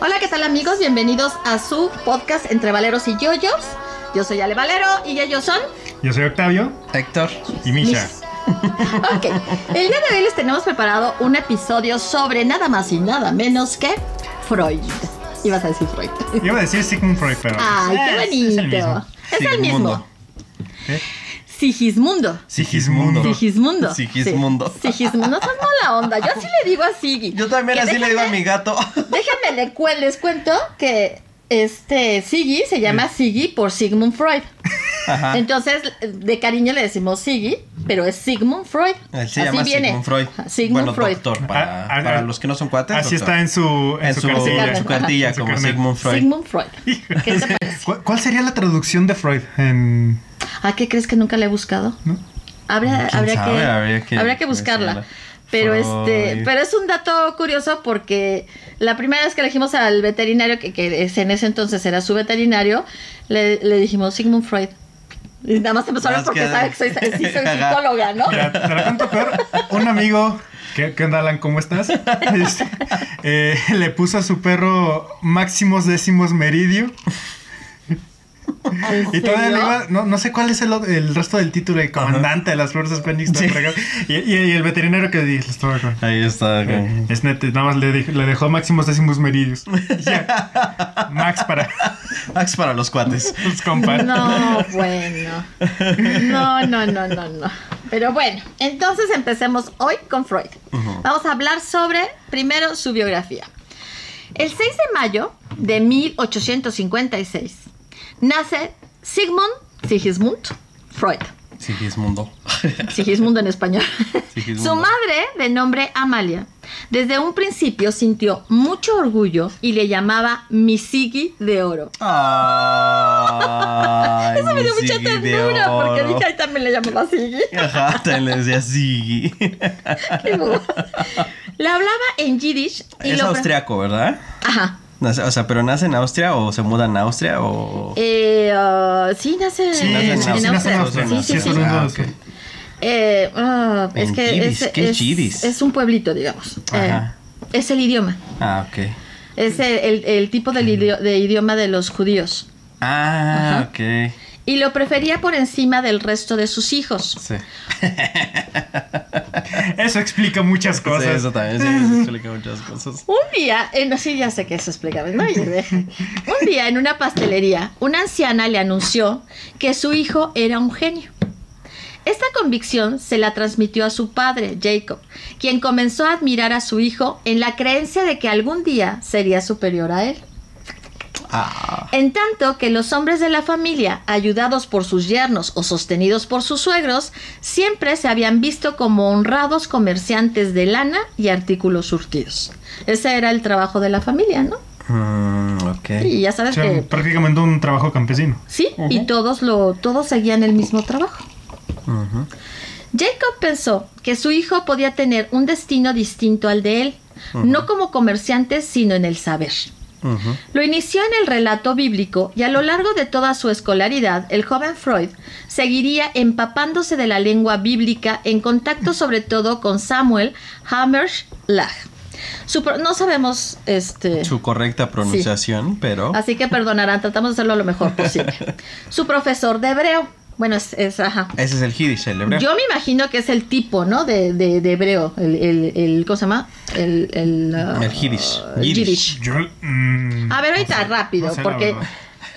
Hola, ¿qué tal amigos? Bienvenidos a su podcast Entre Valeros y Yoyos. Yo soy Ale Valero y ellos son... Yo soy Octavio Héctor. y Misha. Ok, el día de hoy les tenemos preparado un episodio sobre nada más y nada menos que Freud. Ibas a decir Freud. Iba a decir Sigmund Freud, pero. Ay, qué es- bonito. Es el mismo. Es el mismo. Sigmundo. ¿Eh? Sigismundo. Sigismundo. Sigismundo. Sigismundo. Sí. Sigismundo. No seas mala onda. Yo así le digo a Sigi. Yo también así le digo a déjame- mi gato. Déjame le cuen- les cuento que este Sigi se llama Sigi por Sigmund Freud. Ajá. Entonces, de cariño le decimos Sigi, pero es Sigmund Freud. Él se Así llama viene. Sigmund Freud. Sigmund bueno, Freud. doctor, para, Ah, ah, para ah. los que no son cuates. Así doctor. está en su, en en su, su, cartilla. su cartilla, En su como carnet. Sigmund Freud. Sigmund Freud. ¿Qué te parece? ¿Cuál, cuál sería la traducción de Freud en.? ¿A qué crees que nunca le he buscado? ¿No? Habría, ¿Quién habría, sabe? que, Habría que habría que buscarla. Pero Freud. este, pero es un dato curioso porque la primera vez que elegimos al veterinario, que, que es- en ese entonces era su veterinario, le, le dijimos Sigmund Freud. Y nada más empezó a hablar porque que- sabe que soy, sí soy Ajá. psicóloga, ¿no? Te, te la cuento peor. Un amigo. ¿Qué, qué onda, Alan? ¿Cómo estás? Este, eh, le puso a su perro Máximos Décimos Meridio. ¿En Y todavía le iba, no, no sé cuál es el, el resto del título, el comandante de las fuerzas Fénix. Sí. Y, y- y el veterinario que con. Ahí está. Eh, Es neta, nada más le, dej- le dejó máximos décimos meridios. Y ya. Max para Max para los cuates. los compas. No, bueno. No, no, no, no, no. Pero bueno, entonces empecemos hoy con Freud. Vamos a hablar sobre, primero, su biografía. El 6 de mayo de 1856 nace Sigmund Sigismund Freud. Sigismundo. Sigismundo en español. Sigismundo. Su madre, de nombre Amalia, desde un principio sintió mucho orgullo y le llamaba mi Sigi de oro. Ay, Eso me dio mucha ternura porque dije, ay, también le llamaba Sigi. Ajá, también le decía Sigi. Qué. La hablaba en Yiddish y Es lo austriaco, ¿verdad? Ajá. Nace- O sea, pero nace en Austria o se muda en Austria o. Eh, ah, sí, nace Sí, nace en, en sí, en sí, nace en Austria. Sí, Sí, sí, Ah. Eh, ah, es que es, ¿qué es es- Yiddish? es un pueblito, digamos. Eh, es el idioma. Ah, ok. Es el, el- el tipo del de idioma de los judíos. Ah, Ajá. ok. Y lo prefería por encima del resto de sus hijos. Sí. Eso explica muchas Sí, cosas. eso también, sí, eso explica muchas cosas. Un día, eh, no, sí, ya sé que eso explicaba, ¿no? Un día en una pastelería, una anciana le anunció que su hijo era un genio. Esta convicción se la transmitió a su padre, Jacob, quien comenzó a admirar a su hijo en la creencia de que algún día sería superior a él. Ah, En tanto que los hombres de la familia, ayudados por sus yernos o sostenidos por sus suegros, siempre se habían visto como honrados comerciantes de lana y artículos surtidos. Ese era el trabajo de la familia, ¿no? mm, ok. Y ya O sabes sea, que prácticamente un trabajo campesino. sí, y todos lo todos seguían el mismo trabajo. Jacob pensó que su hijo podía tener un destino distinto al de él, no como comerciante, sino en el saber. Lo inició en el relato bíblico y a lo largo de toda su escolaridad, el joven Freud seguiría empapándose de la lengua bíblica en contacto sobre todo con Samuel Hammerschlag. Su pro- no sabemos este Su correcta pronunciación, pero. así que perdonarán, tratamos de hacerlo lo mejor posible. Su profesor de hebreo. Bueno, es, es- ajá. Ese es el Yiddish, el hebreo. Yo me imagino que es el tipo, ¿no? De, de, de hebreo. El, el, el- ¿Cómo se llama? El, el, ah, El Yiddish. Yiddish. Yo. mm, A ver, ahorita, no sé, rápido, no sé, la porque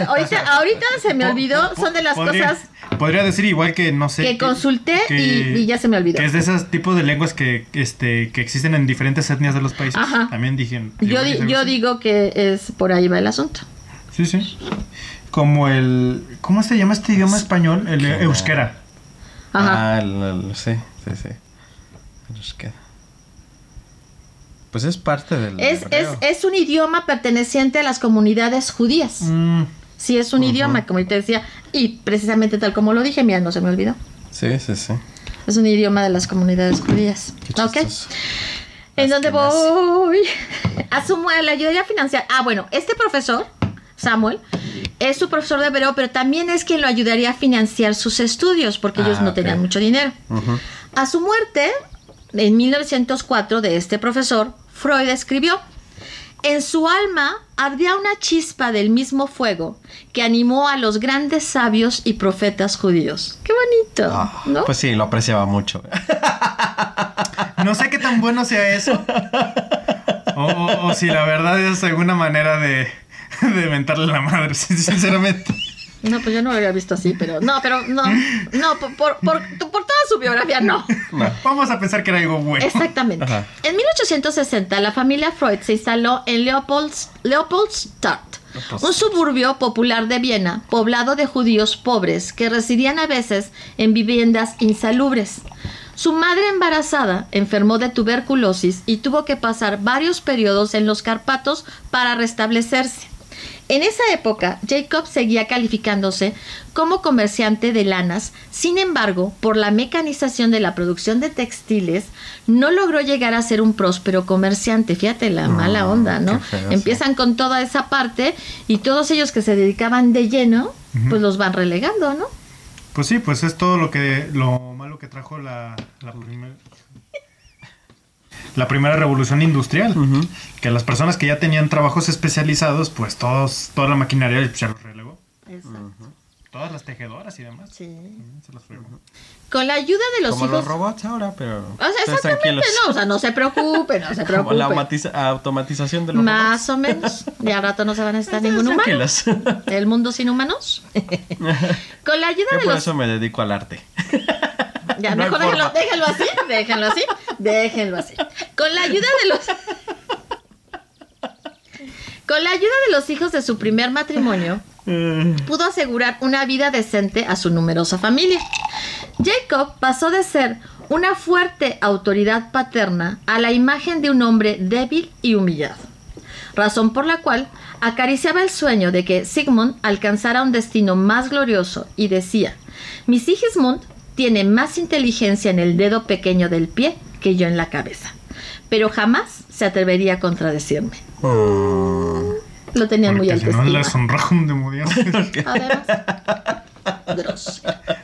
ahorita, ahorita se me olvidó, son de las podría- cosas Podría decir igual que no sé. que consulté que- y, y ya se me olvidó. Que es de esos tipos de lenguas que, este, que existen en diferentes etnias de los países. Ajá. También dije. Yo, di- yo digo que es por ahí va el asunto. Sí, sí. Como el. ¿Cómo se llama este idioma español? El Euskera. euskera. Ajá. Ah, el- el- sí, sí, sí. Nos queda. Pues es parte del. es, es, es un idioma perteneciente a las comunidades judías. Mm, Sí, es un idioma, como te decía. Y precisamente tal como lo dije, mira, no se me olvidó. Sí, sí, sí. Es un idioma de las comunidades judías. Qué ¿Ok? ¿En dónde voy? A su mu- le ayudaría a financiar. Ah, bueno, este profesor, Samuel, es su profesor de hebreo, pero también es quien lo ayudaría a financiar sus estudios, porque ellos Ah, no tenían mucho dinero. A su muerte, en 1904, de este profesor, Freud escribió, En su alma ardía una chispa del mismo fuego que animó a los grandes sabios y profetas judíos. ¡Qué bonito! Ah, ¿no? Pues sí, lo apreciaba mucho. No sé qué tan bueno sea eso. O, o- o si la verdad es alguna manera de, de mentarle la madre, sinceramente. No, pues yo no lo había visto así, pero no, pero no, no, por, por, por, por toda su biografía no. No. Vamos a pensar que era algo bueno. Exactamente. Ajá. En 1860 la familia Freud se instaló en Leopolds- Leopoldstadt, un suburbio popular de Viena, poblado de judíos pobres que residían a veces en viviendas insalubres. Su madre embarazada enfermó de tuberculosis y tuvo que pasar varios periodos en los Carpatos para restablecerse. En esa época, Jacob seguía calificándose como comerciante de lanas, sin embargo, por la mecanización de la producción de textiles, no logró llegar a ser un próspero comerciante. Fíjate la mala onda, ¿no? Empiezan con toda esa parte y todos ellos que se dedicaban de lleno, pues los van relegando, ¿no? Pues sí, pues es todo lo que lo malo que trajo la, la primera la primera revolución industrial. Ujú. Que las personas que ya tenían trabajos especializados, pues todos, toda la maquinaria se los relegó. Todas las tejedoras y demás. Sí. Se los fregó. Con la ayuda de los Como hijos... los robots ahora, pero. O sea, exactamente, tranquilos. no, o sea, no se preocupe, no se Como la automatización de los Más o menos. Ya al rato no se van a necesitar ningún humano. El mundo sin humanos. Con la ayuda Yo de por los eso me dedico al arte. Ya, No mejor déjenlo, así, déjenlo así, déjenlo así. Con la ayuda de los. Con la ayuda de los hijos de su primer matrimonio, pudo asegurar una vida decente a su numerosa familia. Jacob pasó de ser una fuerte autoridad paterna a la imagen de un hombre débil y humillado. Razón por la cual acariciaba el sueño de que Sigmund alcanzara un destino más glorioso y decía, mi Sigismund tiene más inteligencia en el dedo pequeño del pie que yo en la cabeza, pero jamás se atrevería a contradecirme. Mm. Lo tenía muy Porque si no un demonio. Además.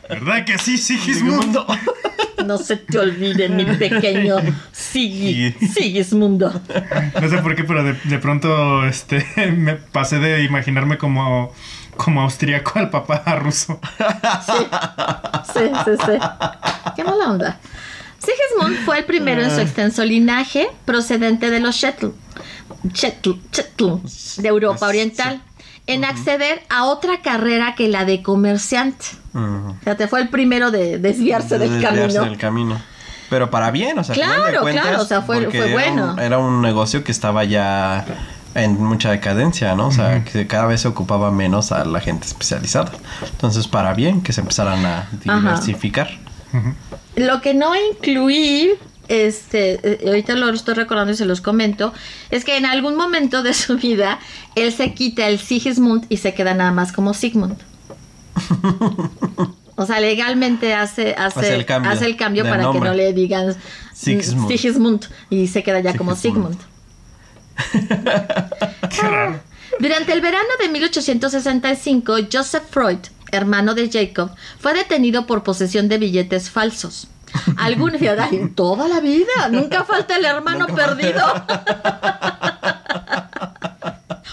¿Verdad que sí, Sigismundo? No se te olvide, mi pequeño Sigi, Sigismundo. No sé por qué, pero de, de pronto este, me pasé de imaginarme como, como austríaco al papá ruso. Sí, sí, sí, sí. Qué mala onda. Sigismund fue el primero en su extenso linaje procedente de los Shetl, Shetl, Shetl, de Europa Oriental, en acceder a otra carrera que la de comerciante. Mm. Fíjate, fue el primero de desviarse del Desviarse camino. del camino. Pero para bien, o sea, final de Claro, cuentas, claro, o sea, fue- era bueno. un- Era un negocio que estaba ya en mucha decadencia, ¿no? O sea, que cada vez se ocupaba menos a la gente especializada. Entonces, para bien que se empezaran a diversificar. Lo que no incluí, este, eh, ahorita lo estoy recordando y se los comento, es que en algún momento de su vida él se quita el Sigismund y se queda nada más como Sigmund. O sea, legalmente hace, hace, Hace el cambio hace el cambio del para que no le digan Sigismund. Sigismund y se queda ya como. Sigmund. Qué raro. Durante el verano de 1865, Joseph Freud, hermano de Jacob, fue detenido por posesión de billetes falsos. Algún ay, toda la vida, nunca falta el hermano perdido.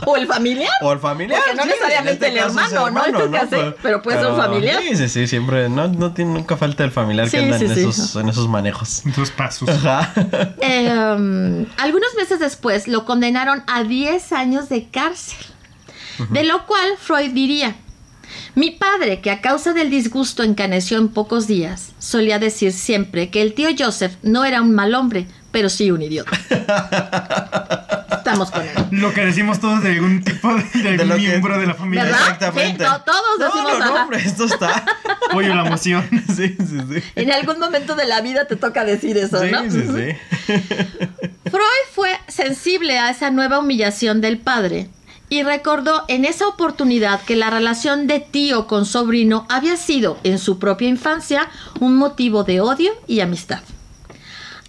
o el familiar. O el familiar. Porque no sí, necesariamente en este el es hermano, ¿no? Pero- puede ser un familiar. Sí, sí, sí, siempre. No, no tiene, nunca falta el familiar Sí, que anda sí, en, sí. esos, en esos manejos. Dos pasos. Ajá. Eh, um, algunos meses después lo condenaron a 10 años de cárcel. De lo cual Freud diría, mi padre, que a causa del disgusto encaneció en pocos días, solía decir siempre que el tío Joseph no era un mal hombre, pero sí un idiota. Estamos con él. Lo que decimos todos de algún tipo de, de algún lo que- miembro de la familia. ¿Verdad? Exactamente. Sí, to- todos No, decimos, no, no, ajá. hombre, esto está. Pollo la emoción. Sí, sí, sí. En algún momento de la vida te toca decir eso, Sí, ¿no? sí, sí. Freud fue sensible a esa nueva humillación del padre y recordó en esa oportunidad que la relación de tío con sobrino había sido en su propia infancia un motivo de odio y amistad.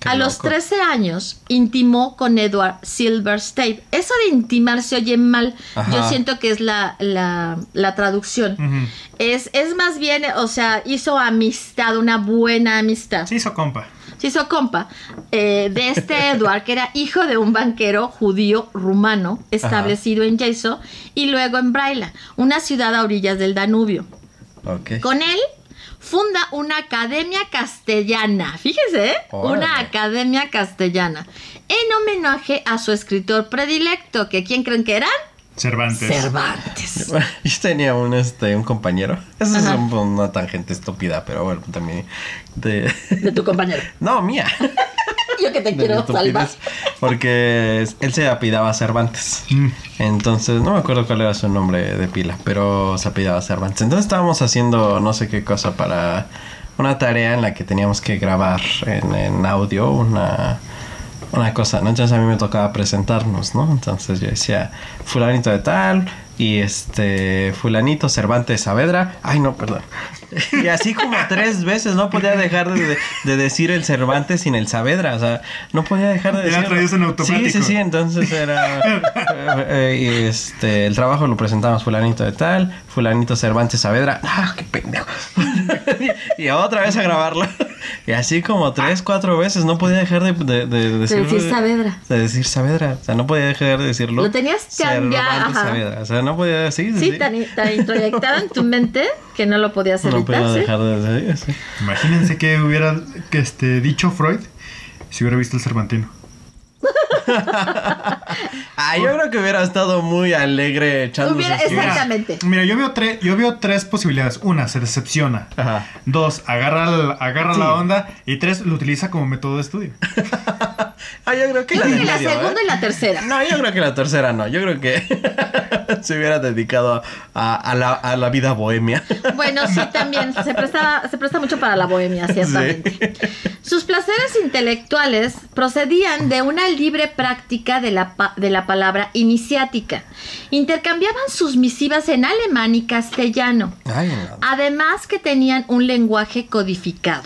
Qué a los loco. 13 años intimó con Edward Silverstein. Eso de intimar se oye mal. Ajá. Yo siento que es la, la, la traducción. Es, es más bien, o sea, hizo amistad, una buena amistad. Se hizo compa. Se hizo compa eh, de este Edward, que era hijo de un banquero judío rumano establecido en Yeso y luego en Braila, una ciudad a orillas del Danubio. Ok. Con él funda una academia castellana, fíjese, ¿eh? Una academia castellana, en homenaje a su escritor predilecto, que ¿quién creen que eran? Cervantes. Cervantes. Yo tenía un, este, un compañero. Esa es un- una tangente estúpida, pero bueno, también. De... De tu compañero. No, mía. Yo que te De quiero salvar. Porque él se apidaba Cervantes. Mm. Entonces, no me acuerdo cuál era su nombre de pila, pero se apidaba Cervantes. Entonces estábamos haciendo no sé qué cosa para una tarea en la que teníamos que grabar en, en audio una, una cosa, ¿no? Entonces a mí me tocaba presentarnos, ¿no? Entonces yo decía, fulanito de tal, y este, fulanito Cervantes Saavedra, ay no, perdón. Y así como tres veces no podía dejar de, de- de decir el Cervantes sin el Saavedra, o sea, no podía dejar de automático. Sí, sí, sí, entonces era eh, eh, este el trabajo lo presentamos fulanito de tal, fulanito Cervantes Saavedra. Ah, qué pendejo. y otra vez a grabarlo. Y así como tres, cuatro veces no podía dejar de, de, de decirlo- decir Saavedra. De decir Saavedra. O sea, no podía dejar de decirlo. Lo tenías. Saavedra. O sea, no podía decir. Sí, tan, tan introyectado en tu mente que no lo podías No evitar. podía ¿sí? dejar de decir. sí. Imagínense que hubiera que este, dicho Freud si hubiera visto el Cervantino. Ah, yo creo que hubiera estado muy alegre Mira, Exactamente. Mira, yo veo, tres yo veo tres posibilidades. Una, se decepciona. Ajá. Dos, agarra, el- agarra Sí. la onda. Y tres, lo utiliza como método de estudio. Ah, yo creo que Yo la creo del que la medio, segunda ¿eh? y la tercera. No, yo creo que la tercera no. Yo creo que se hubiera dedicado a, a la, a la vida bohemia. Bueno, sí, también. Se presta, se presta mucho para la bohemia, ciertamente. Sus placeres intelectuales procedían de una libre práctica de la, de la palabra iniciática. Intercambiaban sus misivas en alemán y castellano. Ay, no. Además que tenían un lenguaje codificado.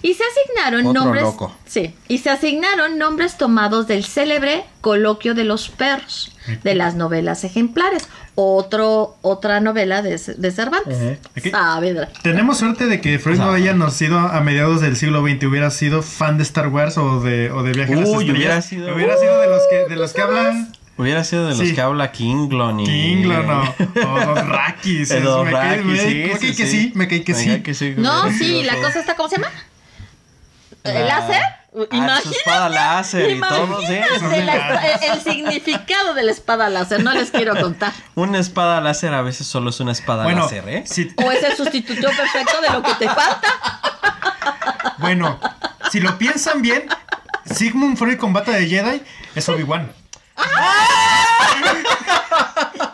Y se asignaron Otro nombres. loco. Sí. Y se asignaron nombres tomados del célebre coloquio de los perros, de las novelas ejemplares. Otro, otra novela de, de Cervantes. Aquí- Saavedra. Tenemos suerte de que Freud no haya nacido a mediados del siglo XX. Hubiera sido fan de Star Wars o de, o de Viaje a las Uy, Estrellas. hubiera sido- Hubiera sido de los que, de los que hablan Hubiera sido de los Sí. que habla Kinglon y... Kinglon o. El Dothraki, me, sí, me, sí, caí que sí. me caí que sí. cae que sí. No, sí, la todo. cosa está, ¿cómo se llama? La- ¿El láser? Ah, su espada láser y todo, sí. El, el significado de la espada láser, no les quiero contar. Una espada láser a veces solo es una espada Bueno, láser, ¿eh? si, O es el sustituto perfecto de lo que te falta. bueno, si lo piensan bien, Sigmund Freud con bata de Jedi es Obi-Wan.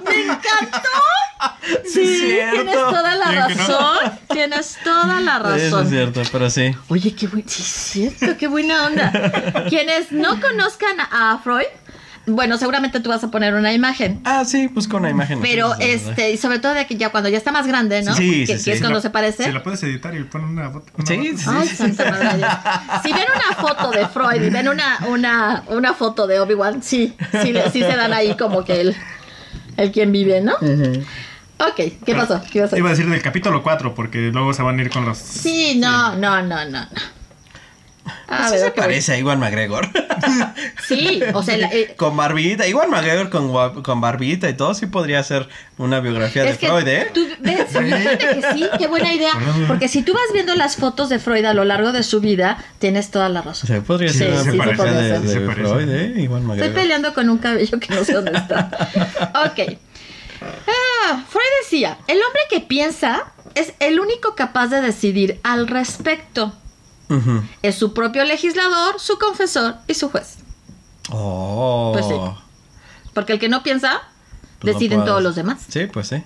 ¡Me encantó! Sí, Sí, tienes toda la no. razón. Tienes toda la Eso es razón. cierto, pero sí. Oye, qué buen, sí, es cierto, qué buena onda. Quienes no conozcan a Freud, bueno, seguramente tú vas a poner una imagen. Ah, sí, busca una imagen. Pero Sí, sí, sí, sí. este, y sobre todo de que ya cuando ya está más grande, ¿no? Sí, que, sí, que es sí. cuando se la- parece. Si la puedes editar y poner una foto. una Sí, foto. sí, Ay, santa madre. Si ven una foto de Freud y ven una, una, una foto de Obi-Wan, sí, sí, le- sí se dan ahí como que el, el quien vive, ¿no? Ok, ¿qué pasó? ¿Qué a Iba decir? a decir del capítulo 4, porque luego se van a ir con los. Sí, no, no, no, no. no. A Pues ver, se parece a Iwan McGregor. Sí, o sea, la- eh, con barbita. Iwan McGregor con, con barbita y todo sí podría ser una biografía de que Freud, ¿eh? tú ves, fíjate que sí, qué buena idea. Porque si tú vas viendo las fotos de Freud a lo largo de su vida, tienes toda la O razón. sea, podría Sí, ser una se biografía parece, de, sí de se parece. Freud, ¿eh? Iwan Estoy McGregor. peleando con un cabello que no sé dónde está. Ok. Ah, Freud decía, el hombre que piensa es el único capaz de decidir al respecto. Es su propio legislador, su confesor y su juez. Oh. Pues sí. Porque el que no piensa, Pues deciden todos los demás. Sí, pues sí.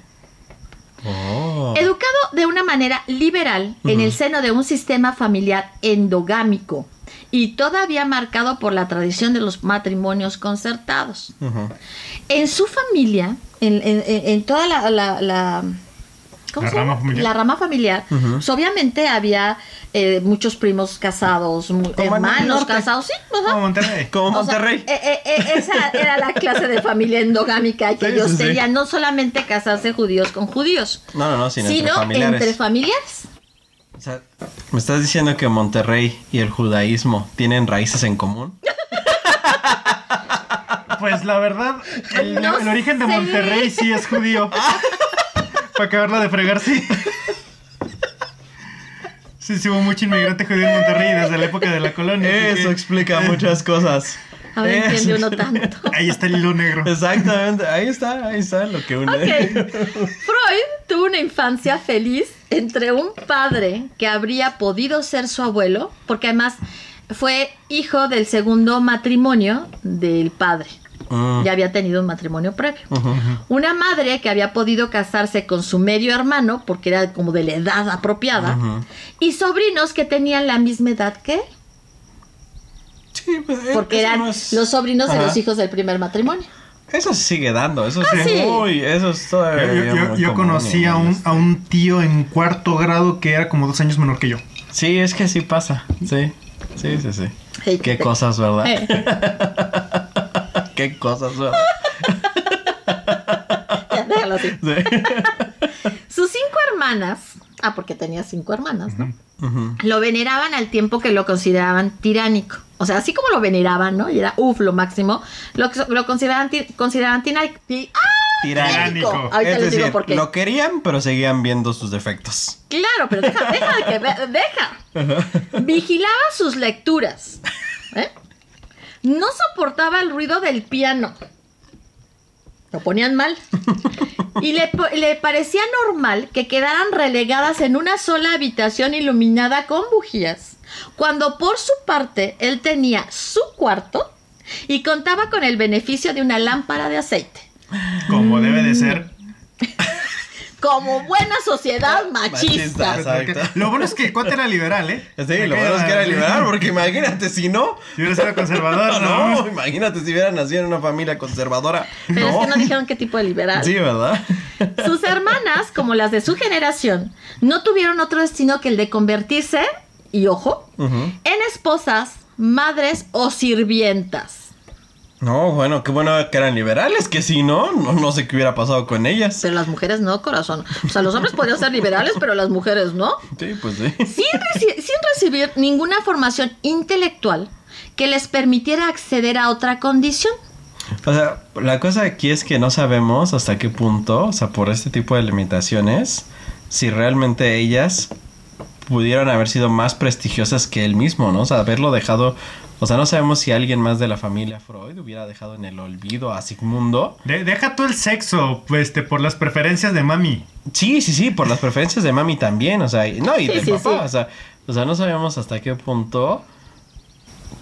Oh. Educado de una manera liberal en el seno de un sistema familiar endogámico y todavía marcado por la tradición de los matrimonios concertados. En su familia, en, en- en- toda la, la- la- ¿cómo La se llama? rama familiar. La rama familiar, Ujú. pues obviamente había eh, muchos primos casados, Como hermanos casados, sí, ajá. Como Monterrey. Como O sea, Monterrey. eh, eh, esa era la clase de familia endogámica que Sí, ellos sí, sí. tenían, no solamente casarse judíos con judíos, no, no, no, sino, entre familiares. entre familiares. O sea, ¿me estás diciendo que Monterrey y el judaísmo tienen raíces en común? Pues la verdad, el, No el origen de sé. Monterrey sí es judío. Para acabarla de fregar, sí. Sí, sí hubo mucho inmigrante judío en Monterrey desde la época de la colonia. Eso que- explica muchas cosas. Ahora Eso. entiende uno tanto. Ahí está el hilo negro. Exactamente, ahí está, ahí está lo que une. Ok. Freud tuvo una infancia feliz entre un padre que habría podido ser su abuelo, porque además fue hijo del segundo matrimonio del padre. Mm. Ya había tenido un matrimonio previo. Una madre que había podido casarse con su medio hermano, porque era como de la edad apropiada, y sobrinos que tenían la misma edad que él, Sí, pues, eh, porque eran no es- los sobrinos de Ajá. los hijos del primer matrimonio. Eso se sigue dando, eso. Ah, sí. Uy, eso es todavía. Yo, yo- conocí a muy un, a un tío en cuarto grado que era como dos años menor que yo. Sí, es que sí pasa. Sí, sí, sí, sí. Sí. Qué cosas, ¿verdad? Eh. Qué cosas, ¿verdad? Ya, déjalo así. Sí. Sus cinco hermanas, ah, porque tenía cinco hermanas, ¿no? Lo veneraban al tiempo que lo consideraban tiránico. O sea, así como lo veneraban, ¿no? Y era, uff, lo máximo, lo, lo consideraban, ti- consideraban tiránico. ¡Ah! Tiránico. Ahorita Es les digo decir, por qué. lo querían, pero seguían viendo sus defectos. Claro, pero deja, deja de que deja. Vigilaba sus lecturas. ¿eh? No soportaba el ruido del piano. Lo ponían mal. Y le, le parecía normal que quedaran relegadas en una sola habitación iluminada con bujías, cuando por su parte él tenía su cuarto y contaba con el beneficio de una lámpara de aceite. Como debe de ser. Como buena sociedad machista. Machista. Exacto. Lo bueno es que el cuate era liberal, ¿eh? Sí, Me lo bueno es que era liberal, porque imagínate si no. Si hubiera sido conservador, ¿no? No, imagínate si hubiera nacido en una familia conservadora. Pero es no. que no dijeron qué tipo de liberal. Sí, ¿verdad? Sus hermanas, como las de su generación, no tuvieron otro destino que el de convertirse, y ojo, en esposas, madres o sirvientas. No, bueno, qué bueno que eran liberales, que si no, no, no sé qué hubiera pasado con ellas. Pero las mujeres no, corazón. O sea, los hombres podían ser liberales, pero las mujeres no. Sí, pues sí. Sin, reci- sin recibir ninguna formación intelectual que les permitiera acceder a otra condición. O sea, la cosa aquí es que no sabemos hasta qué punto, o sea, por este tipo de limitaciones, si realmente ellas pudieron haber sido más prestigiosas que él mismo, ¿no? O sea, haberlo dejado, o sea, no sabemos si alguien más de la familia Freud hubiera dejado en el olvido a Sigmundo. De- deja tú el sexo, pues, este, por las preferencias de mami. Sí, sí, sí, por las preferencias de mami también, o sea, y- no, y Sí, del sí, papá, sí. o sea, o sea, no sabemos hasta qué punto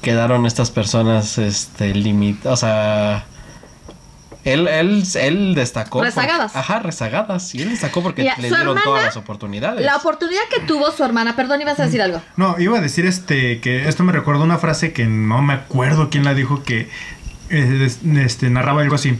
quedaron estas personas, este, limitadas, o sea, él, él, él destacó. por- Rezagadas. ajá, rezagadas, y él destacó porque le dieron hermana- todas las oportunidades. La oportunidad que tuvo su hermana, perdón, ibas a decir algo. No, iba a decir este que esto me recordó una frase que no me acuerdo quién la dijo que eh, es- este, narraba algo así.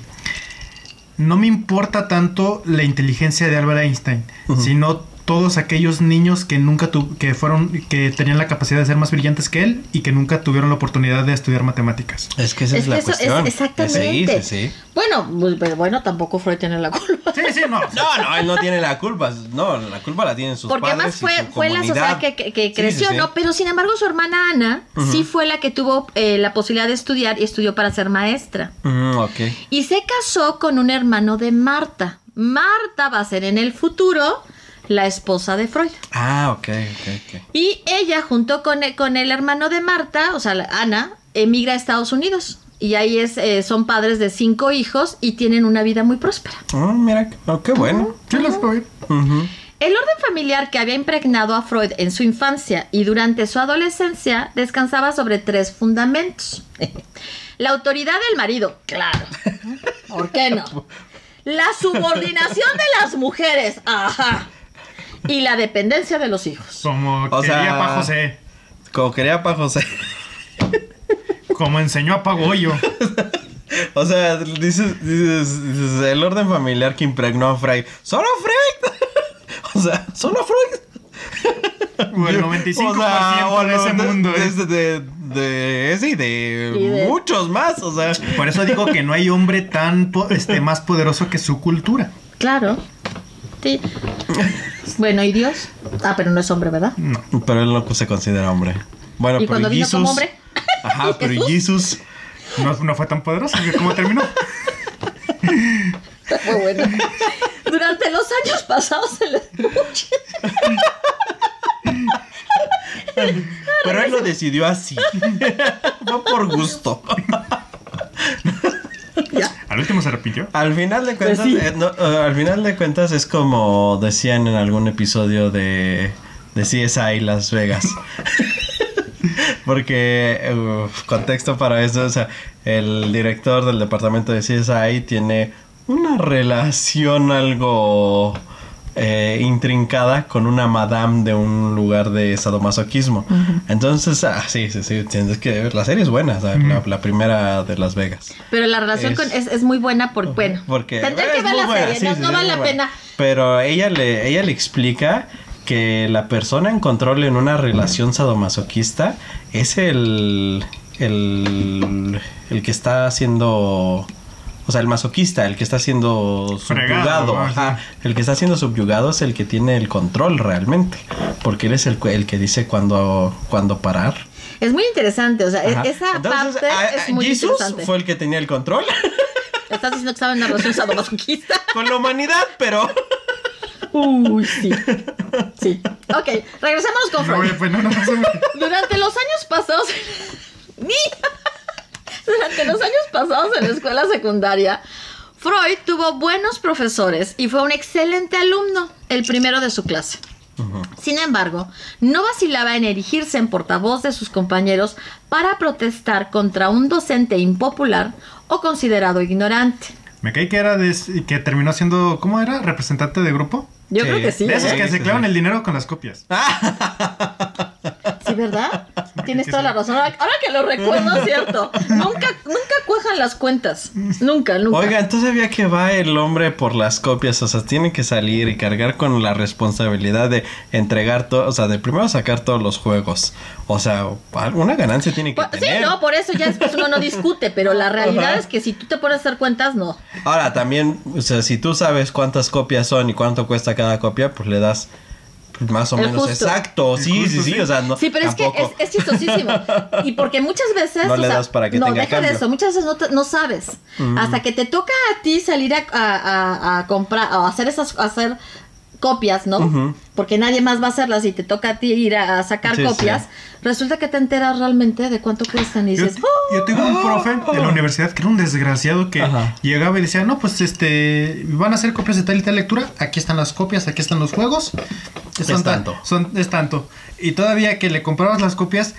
No me importa tanto la inteligencia de Albert Einstein, sino todos aquellos niños que nunca tu- que fueron que tenían la capacidad de ser más brillantes que él y que nunca tuvieron la oportunidad de estudiar matemáticas. Es que esa es, Es la eso es cuestión. exactamente. Sí, sí, sí. Bueno, pues, pero bueno, tampoco Freud tiene la culpa. Sí, sí, no. No, no, él no tiene la culpa. No, la culpa la tienen sus Porque padres. además y fue, su fue la sociedad que, que- que Sí, sí, creció, sí. ¿no? Pero sin embargo su hermana Ana sí fue la que tuvo eh, la posibilidad de estudiar y estudió para ser maestra. Mm, ok. Y se casó con un hermano de Marta. Marta va a ser en el futuro la esposa de Freud. Ah, ok, ok, ok. Y ella, junto con el, con el hermano de Marta, o sea, Ana, emigra a Estados Unidos. Y ahí es, eh, son padres de cinco hijos y tienen una vida muy próspera. Ah, mira, oh, qué bueno. Sí, lo estoy. Ujú. El orden familiar que había impregnado a Freud en su infancia y durante su adolescencia descansaba sobre tres fundamentos. La autoridad del marido, claro. ¿Por qué no? La subordinación de las mujeres, ajá. Y la dependencia de los hijos. Como O quería sea- pa' José, Como quería pa' José. como enseñó a Pagoyo. O sea, dices, dices, dices, el orden familiar que impregnó a Freud. ¡Solo Freud! o sea, ¡solo Freud! O el 95% O sea, o de ese mundo. De, es- de, de, de ese y de, Y de- muchos más. O sea, Por eso digo que no hay hombre tan po- este, más poderoso que su cultura. Claro. Sí. Bueno, ¿y Dios? Ah, pero no es hombre, ¿verdad? No. Pero él no se considera hombre. Bueno, ¿Y pero cuando vino Jesús. como hombre? Ajá, pero Jesús. No, no fue tan poderoso. ¿Cómo terminó? Fue bueno. Durante los años pasados se le... Pero él lo decidió así. Fue por gusto. Al último se arrepintió. Al final de cuentas, Pues sí. eh, no, eh, al final de cuentas es como decían en algún episodio de, de CSI Las Vegas. Porque, contexto para eso, o sea, el director del departamento de CSI tiene una relación algo eh, intrincada con una madame de un lugar de sadomasoquismo. Entonces, ah, sí, sí, sí, tienes que ver. La serie es buena, o sea, la, la primera de Las Vegas. Pero la relación Es- con, es, es muy buena por, bueno, Porque tendré que es ver muy la buena, serie, sí, no, sí, no es vale la buena. pena. Pero ella le, ella le explica que la persona en control en una relación sadomasoquista es el, el, el que está haciendo... O sea, el masoquista, el que está siendo subyugado. ajá. El que está siendo subyugado es el que tiene el control realmente. Porque él es el, que dice cuándo, cuándo parar. Es muy interesante, o sea, e- Ajá. esa Entonces, parte a- a- es muy Jesus interesante. fue el que tenía el control Estás diciendo que estaba en una relación sadomasoquista. con la humanidad, pero... Uy, sí. Sí. Ok, regresémonos con Freud. oye, pues no, no, no. Durante los años pasados. Durante los años pasados en la escuela secundaria, Freud tuvo buenos profesores y fue un excelente alumno, el primero de su clase. Sin embargo, no vacilaba en erigirse en portavoz de sus compañeros para protestar contra un docente impopular o considerado ignorante. Me caí que era de, que terminó siendo, ¿cómo era? ¿Representante de grupo? Yo Sí. creo que sí. De esos ¿eh? que Sí, se sí, clavan sí. el dinero con las copias. Sí, ¿verdad? Tienes toda sí. la razón. Ahora, ahora que lo recuerdo, es cierto. Nunca, nunca cuajan las cuentas. Nunca, nunca. Oiga, entonces había que va el hombre por las copias, o sea, tiene que salir y cargar con la responsabilidad de entregar todo, o sea, de primero sacar todos los juegos. O sea, alguna ganancia tiene que Pues, sí, tener. no, por eso ya después uno no discute, pero la realidad Ajá. es que si tú te pones a hacer cuentas, no. Ahora también, o sea, si tú sabes cuántas copias son y cuánto cuesta cada copia, pues le das más o El menos justo. exacto. El Sí, justo, sí, sí, sí. o sea, no. Sí, pero es que es, es chistosísimo. Y porque muchas veces. No o le sea, das para que no, tenga deja de cambio. eso. Muchas veces no, te- no sabes. Hasta que te toca a ti salir a, a- a- a comprar, a hacer esas. hacer copias, ¿no? Porque nadie más va a hacerlas y te toca a ti ir a, a sacar Sí, copias. sí. Resulta que te enteras realmente de cuánto cuestan y Yo, dices, "Oh". yo tengo un profe en la universidad que era un desgraciado que Ajá. llegaba y decía, no, pues este, van a hacer copias de tal y tal lectura, aquí están las copias, aquí están los juegos. Son ta- tanto. Son, es tanto. Y todavía que le comprabas las copias,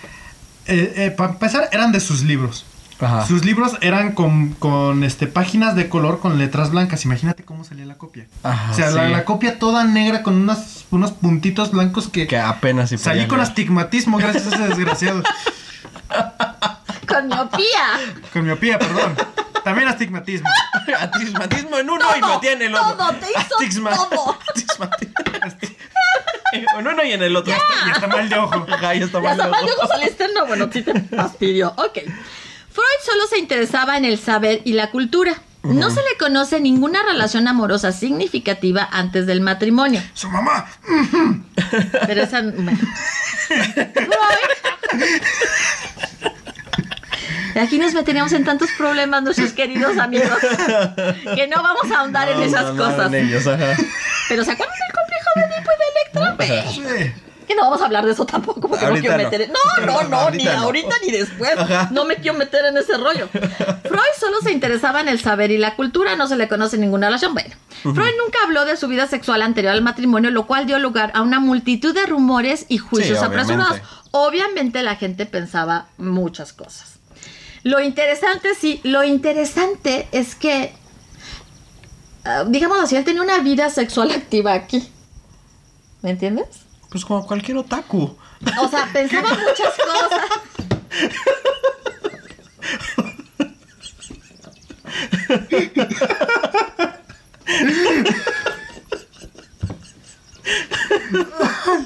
eh, eh, para empezar, eran de sus libros. Ajá. Sus libros eran con, con este, páginas de color con letras blancas. Imagínate cómo salía la copia. Ajá, o sea, la, sí. la copia toda negra con unas, unos puntitos blancos que, Que apenas si salí con leer. astigmatismo gracias a ese desgraciado. con miopía. con miopía, perdón. También astigmatismo. Astigmatismo en uno y Todo, lo tiene el otro. todo, te hizo todo. Astigmatismo. en uno y en el otro. Y está mal de ojo. Ajá, ya está Ya mal de está mal ojo. de al externo, bueno, sí te fastidió. Ok. Freud solo se interesaba en el saber y la cultura. No se le conoce ninguna relación amorosa significativa antes del matrimonio. Su mamá. Pero esa. bueno. Freud. Aquí nos meteríamos en tantos problemas, nuestros queridos amigos, que no vamos a ahondar en esas no, no, cosas. en ellos, ajá. Pero ¿se acuerdan del complejo de Edipo y de Electra? Sí. Que no vamos a hablar de eso tampoco porque no Ahorita quiero no. meter. en- No, no, no, ni Ahorita no. ahorita ni después. Ajá. No me quiero meter en ese rollo. Freud solo se interesaba en el saber y la cultura, no se le conoce ninguna relación. Bueno, Freud nunca habló de su vida sexual anterior al matrimonio, lo cual dio lugar a una multitud de rumores y juicios Sí, apresurados. obviamente. Obviamente la gente pensaba muchas cosas. Lo interesante, sí, lo interesante es que, ah, digamos así, él tenía una vida sexual activa aquí. ¿Me entiendes? Pues como cualquier otaku. O sea, pensaba muchas cosas.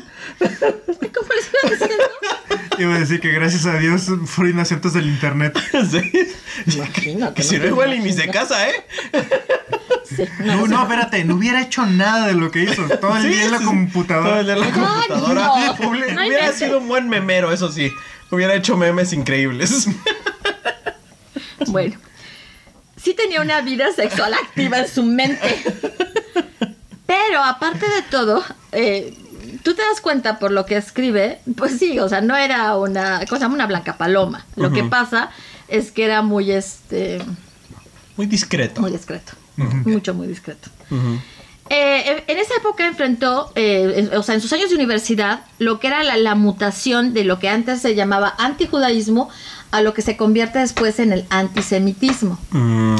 ¿Cómo les iba diciendo? Iba a decir que gracias a Dios Freud nació antes del internet. sí. Imagínate, Que si no no, igual y ni se casa, ¿eh? Sí, No, no, espérate, no hubiera hecho nada de lo que hizo. Todo el día en la computadora. Todo el día en la computadora. no, Hubiera- no Hubiera inventes. sido un buen memero, eso sí. Hubiera hecho memes increíbles. Bueno, sí tenía una vida sexual activa en su mente. Pero aparte de todo, eh, tú te das cuenta por lo que escribe, pues sí, o sea, no era una cosa, una blanca paloma. Lo que pasa es que era muy, este, Muy discreto. muy discreto, mucho, muy discreto. Eh, en esa época enfrentó, eh, en- o sea, en sus años de universidad, lo que era la, la mutación de lo que antes se llamaba antijudaísmo a lo que se convierte después en el antisemitismo. Mm.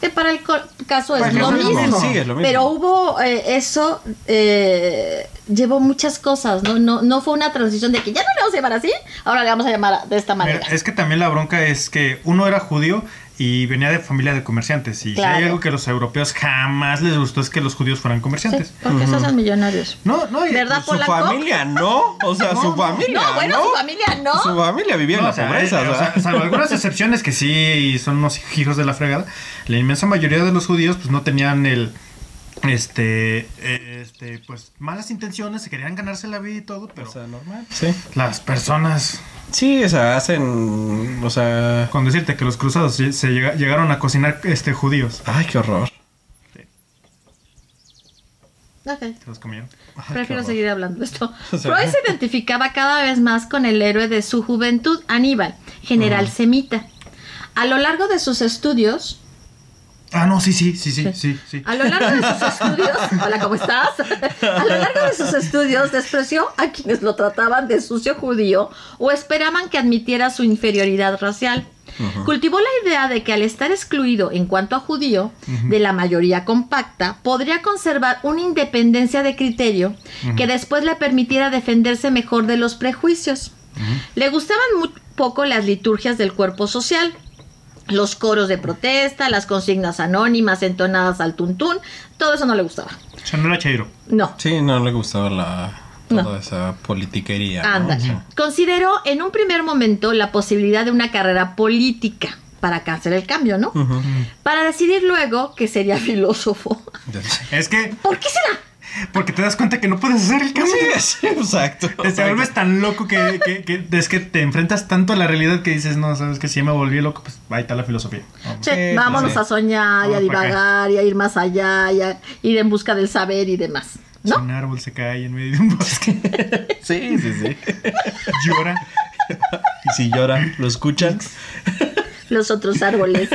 Que para el caso es Pues lo mismo. mismo. Sí, es lo mismo. Pero hubo eh, eso, eh, llevó muchas cosas, ¿no? ¿no? No fue una transición de que ya no le vamos a llamar así, ahora le vamos a llamar de esta manera. Mira, es que también la bronca es que uno era judío y venía de familia de comerciantes. Y si hay algo que a los europeos jamás les gustó es que los judíos fueran Sí, comerciantes. porque esos son millonarios. No, no, y- ¿Verdad, Su familia no. O sea, su familia. No, bueno, su familia no. Su familia vivía en la o sea, pobreza. eh, o sea. salvo algunas excepciones que sí y son unos hijos de la fregada, la inmensa mayoría de los judíos pues no tenían el este eh, este pues malas intenciones, se querían ganarse la vida y todo, pero O sea, normal. Sí. las personas Sí, o sea, hacen. O sea. con decirte que los cruzados se se llega- llegaron a cocinar este judíos, Ay, qué horror. Ok. se los comieron. Prefiero horror. seguir hablando de esto. O sea- Freud se identificaba cada vez más con el héroe de su juventud, Aníbal, general semita. A lo largo de sus estudios, Ah, no, sí, sí, sí, sí, sí, sí. a lo largo de sus estudios, hola, ¿cómo estás? A lo largo de sus estudios despreció a quienes lo trataban de sucio judío o esperaban que admitiera su inferioridad racial. Cultivó la idea de que al estar excluido en cuanto a judío de la mayoría compacta, podría conservar una independencia de criterio que después le permitiera defenderse mejor de los prejuicios. Le gustaban muy poco las liturgias del cuerpo social, los coros de protesta, las consignas anónimas entonadas al tuntún, todo eso no le gustaba. O sea, no era Cheiro. No. Sí, no le gustaba la. Toda No. esa politiquería. ¿no? Consideró en un primer momento la posibilidad de una carrera política para hacer el cambio, ¿no? Para decidir luego que sería filósofo. Es que ¿Por qué será? Porque te das cuenta que no puedes hacer el cambio. Sí, sí, exacto. Te, te vuelves tan loco que, que- que- es que te enfrentas tanto a la realidad que dices, no, sabes que si me volví loco, pues ahí está la filosofía. Vamos. Sí, vámonos sí. a soñar y a divagar y a ir más allá y a ir en busca del saber y demás. Si ¿No? un árbol se cae en medio de un bosque, Sí, sí, sí. llora. Y si llora, ¿lo escuchan? Los otros árboles.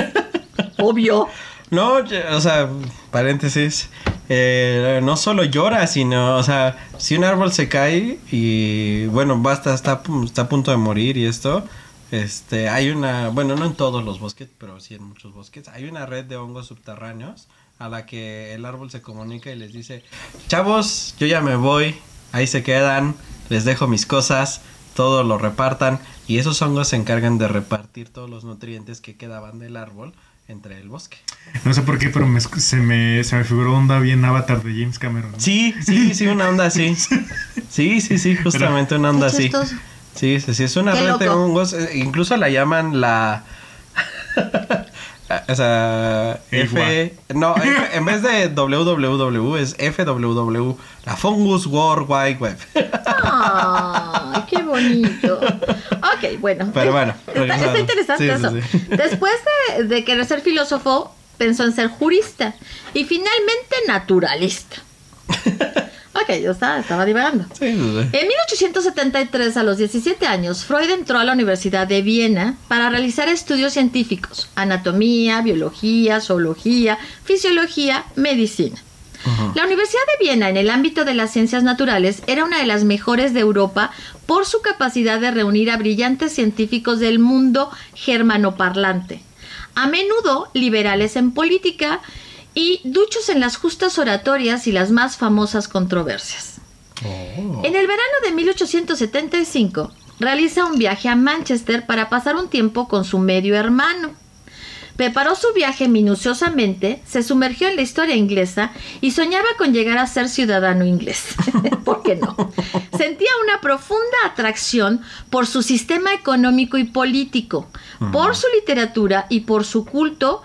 Obvio. No, o sea, paréntesis. Eh, no solo llora, sino, o sea, si un árbol se cae y, bueno, basta, está, está a punto de morir y esto, este, hay una, bueno, no en todos los bosques, pero sí en muchos bosques, hay una red de hongos subterráneos a la que el árbol se comunica y les dice, chavos, yo ya me voy, ahí se quedan, les dejo mis cosas, todo lo repartan y esos hongos se encargan de repartir todos los nutrientes que quedaban del árbol entre el bosque. No sé por qué, pero me se, me, se me figuró onda bien Avatar de James Cameron. Sí, sí, sí, una onda así. Sí, sí, sí, justamente una onda así. Sí, sí, sí, es una red de hongos. eh, Incluso la llaman la. o sea, F. No, F- en vez de www es FWW, la Fungus World Wide Web. Ay, qué bonito. Ok, bueno. Pero bueno, Está, interesante Sí, sí, eso. sí. Después de, de querer ser filósofo, pensó en ser jurista y finalmente naturalista. Ok, yo estaba, estaba divagando. Sí. En 1873, a los 17 años, Freud entró a la Universidad de Viena para realizar estudios científicos, anatomía, biología, zoología, fisiología, medicina. La Universidad de Viena en el ámbito de las ciencias naturales era una de las mejores de Europa por su capacidad de reunir a brillantes científicos del mundo germanoparlante, a menudo liberales en política y duchos en las justas oratorias y las más famosas controversias. Oh. En el verano de 1875 realiza un viaje a Manchester para pasar un tiempo con su medio hermano. Preparó su viaje minuciosamente, se sumergió en la historia inglesa y soñaba con llegar a ser ciudadano inglés. ¿Por qué no? Sentía una profunda atracción por su sistema económico y político, por su literatura y por su culto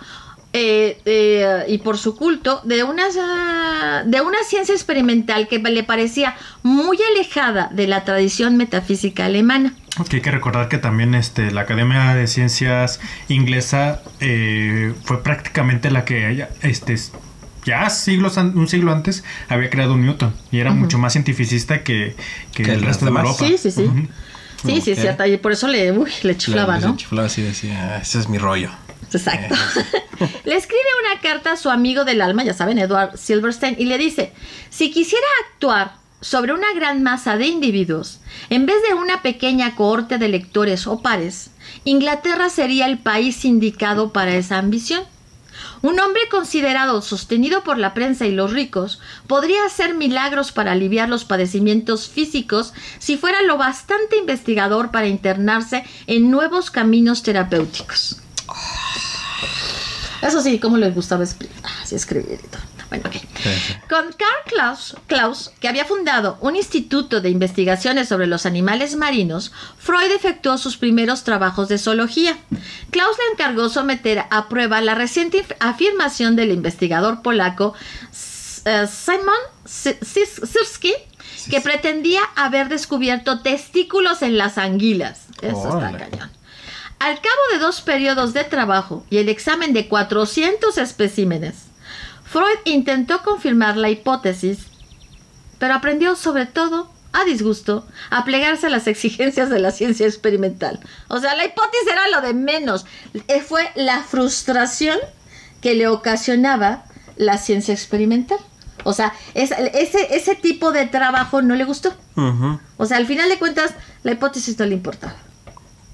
eh, eh, y por su culto de una, ah, de una ciencia experimental que le parecía muy alejada de la tradición metafísica alemana. Ok, hay que recordar que también este, la Academia de Ciencias inglesa eh, fue prácticamente la que este, ya siglos un siglo antes había creado Newton y era mucho más cientificista que, que, el resto de Europa. Sí, sí, sí. Sí, sí. Y por eso le, uy, le chiflaba, ¿no? Le chiflaba así, decía, ese es mi rollo. Exacto. le escribe una carta a su amigo del alma, ya saben, Edward Silverstein, y le dice, si quisiera actuar sobre una gran masa de individuos, en vez de una pequeña cohorte de lectores o pares, Inglaterra sería el país indicado para esa ambición. Un hombre considerado sostenido por la prensa y los ricos podría hacer milagros para aliviar los padecimientos físicos si fuera lo bastante investigador para internarse en nuevos caminos terapéuticos. Eso sí, ¿cómo les gustaba ah, escribir y todo. Bueno, ok. Con Karl Klaus, Klaus, que había fundado un instituto de investigaciones sobre los animales marinos, Freud efectuó sus primeros trabajos de zoología. Klaus le encargó someter a prueba la reciente afirmación del investigador polaco eh, Simon Sirsky, que pretendía haber descubierto testículos en las anguilas. Eso está cañón. Al cabo de dos periodos de trabajo y el examen de 400 especímenes, Freud intentó confirmar la hipótesis, pero aprendió sobre todo, a disgusto, a plegarse a las exigencias de la ciencia experimental. O sea, la hipótesis era lo de menos. Eh, fue la frustración que le ocasionaba la ciencia experimental. O sea, ese, ese tipo de trabajo no le gustó. O sea, al final de cuentas, la hipótesis no le importaba.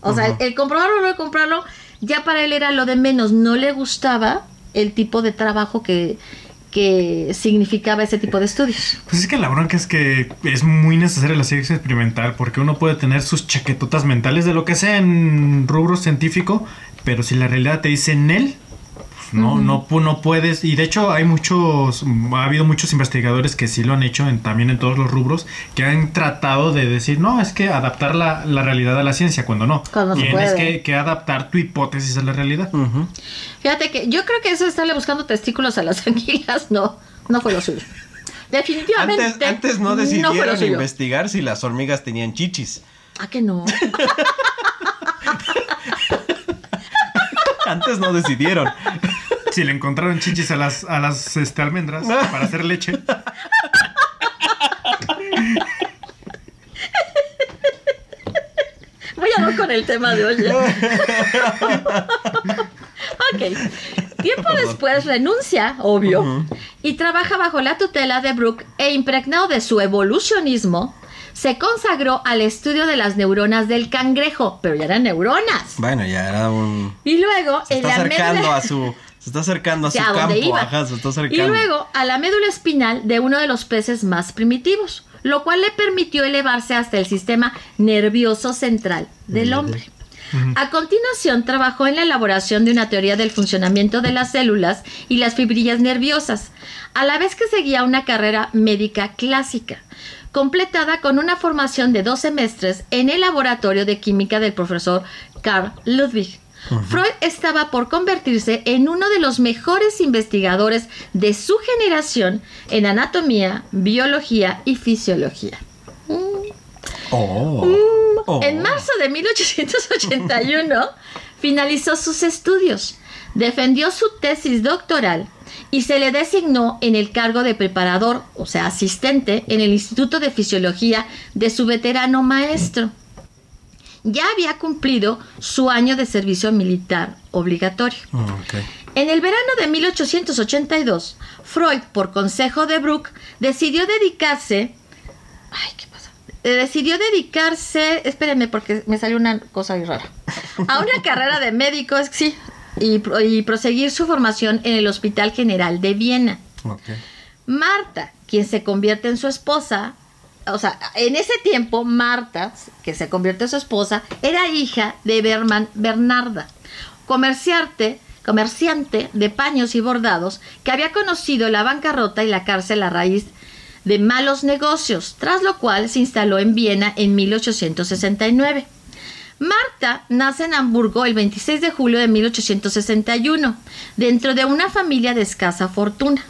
O sea, el comprobarlo o no comprarlo, ya para él era lo de menos. No le gustaba el tipo de trabajo que, que significaba ese tipo de estudios. Pues es que la bronca es que es muy necesaria la ciencia experimental porque uno puede tener sus chaquetotas mentales de lo que sea en rubro científico, pero si la realidad te dice en él, ¿no? no, no puedes, y de hecho hay muchos, ha habido muchos investigadores que sí lo han hecho en, también en todos los rubros, que han tratado de decir, no, es que adaptar la, realidad a la ciencia, cuando no. Tienes que, adaptar tu hipótesis a la realidad. Fíjate que yo creo que eso de estarle buscando testículos a las anguilas, no, no fue lo suyo. Definitivamente. Antes, antes no decidieron investigar si las hormigas tenían chichis. ¿Ah, que no? Antes no decidieron. Si le encontraron chichis a las, a las este, almendras para hacer leche. Voy a ver con el tema de hoy. ok. Tiempo después renuncia, obvio, y trabaja bajo la tutela de Brooke e impregnado de su evolucionismo, se consagró al estudio de las neuronas del cangrejo, pero ya eran neuronas. Bueno, ya era un... Y luego... Se está acercando a su... Está acercando a su campo, Ajá, se está acercando. Y luego a la médula espinal de uno de los peces más primitivos, lo cual le permitió elevarse hasta el sistema nervioso central del hombre. A continuación, trabajó en la elaboración de una teoría del funcionamiento de las células y las fibrillas nerviosas, a la vez que seguía una carrera médica clásica completada con una formación de dos semestres en el laboratorio de química del profesor Carl Ludwig. Freud estaba por convertirse en uno de los mejores investigadores de su generación en anatomía, biología y fisiología. Oh. Mm. Oh. En marzo de 1881 finalizó sus estudios, defendió su tesis doctoral y se le designó en el cargo de preparador, o sea, asistente, en el Instituto de Fisiología de su veterano maestro. Ya había cumplido su año de servicio militar obligatorio. Ah, en el verano de 1882, Freud, por consejo de Brooke, decidió dedicarse... Ay, ¿qué pasa? Eh, decidió dedicarse... Espérenme porque me salió una cosa muy rara. A una carrera de médico, sí, y, proseguir su formación en el Hospital General de Viena. Marta, quien se convierte en su esposa, o sea, en ese tiempo Marta, que se convierte en su esposa, era hija de Berman Bernarda, comerciante, comerciante de paños y bordados que había conocido la bancarrota y la cárcel a raíz de malos negocios, tras lo cual se instaló en Viena en 1869. Marta nace en Hamburgo el 26 de julio de 1861, dentro de una familia de escasa fortuna.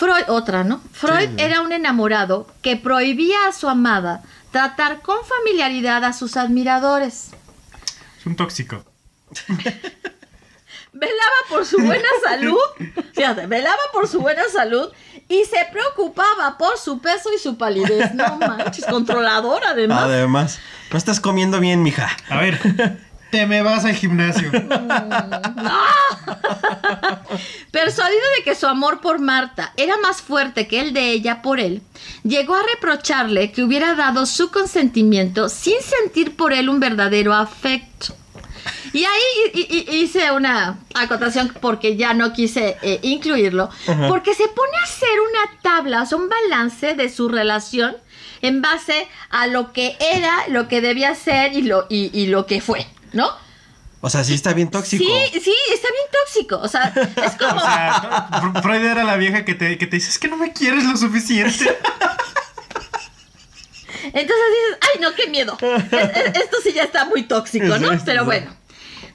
Freud, otra, ¿no? Freud era un enamorado que prohibía a su amada tratar con familiaridad a sus admiradores. Es un tóxico. velaba por su buena salud, fíjate, velaba por su buena salud y se preocupaba por su peso y su palidez. No manches, controlador además. Además, no estás comiendo bien, mija. A ver, te me vas al gimnasio. Persuadido de que su amor por Marta era más fuerte que el de ella por él, llegó a reprocharle que hubiera dado su consentimiento sin sentir por él un verdadero afecto. Y ahí hice una acotación porque ya no quise eh, incluirlo, porque se pone a hacer una tabla, o sea, un balance de su relación en base a lo que era, lo que debía ser y lo, y, lo que fue, ¿no? O sea, sí está bien tóxico. Sí, sí, está bien tóxico. O sea, es como. O sea, Freud era la vieja que te, que te dice, es que no me quieres lo suficiente. Entonces dices, ay, no, qué miedo. esto sí ya está muy tóxico, ¿no? Pero bueno.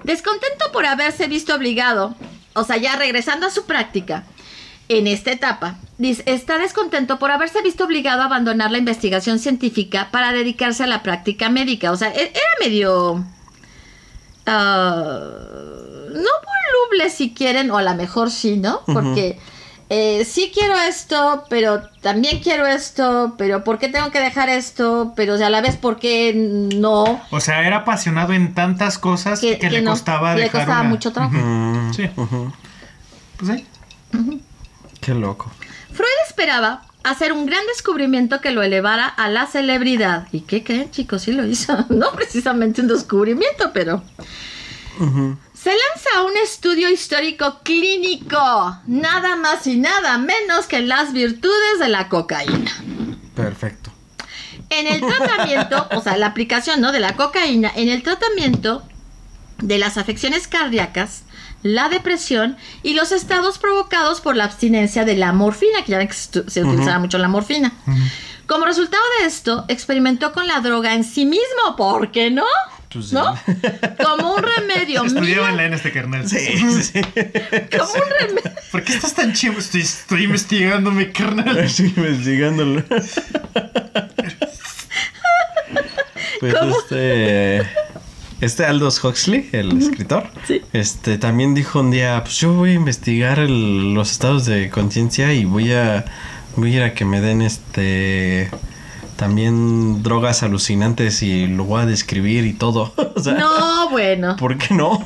Descontento por haberse visto obligado, o sea, ya regresando a su práctica, en esta etapa, dice, está descontento por haberse visto obligado a abandonar la investigación científica para dedicarse a la práctica médica. O sea, e-, era medio... Ah, no voluble si quieren, o a lo mejor sí, ¿no? Porque... Eh, sí quiero esto, pero también quiero esto, pero ¿por qué tengo que dejar esto? Pero a la vez, ¿por qué no? O sea, era apasionado en tantas cosas que, le costaba dejar Le costaba mucho trabajo. Sí. Pues ahí. Qué loco. Freud esperaba hacer un gran descubrimiento que lo elevara a la celebridad. ¿Y qué creen, chicos? Sí lo hizo. No precisamente un descubrimiento, pero... Se lanza un estudio histórico clínico, nada más y nada menos que las virtudes de la cocaína. Perfecto. En el tratamiento, o sea, la aplicación ¿no? de la cocaína, en el tratamiento de las afecciones cardíacas, la depresión y los estados provocados por la abstinencia de la morfina, que ya ven que se utilizaba mucho la morfina. Como resultado de esto, experimentó con la droga en sí mismo, ¿por qué no? Pues ¿No? Como un remedio. Estudiaba en este carnal. Sí, sí. Como un remedio. ¿Por qué estás tan chivo? Estoy, estoy investigando mi carnal. Estoy investigándolo. pues este. Este Aldous Huxley, el escritor, sí. este también dijo un día, pues yo voy a investigar los estados de conciencia y voy a voy a ir a que me den este también drogas alucinantes y lo voy a describir y todo. no, bueno. ¿Por qué no?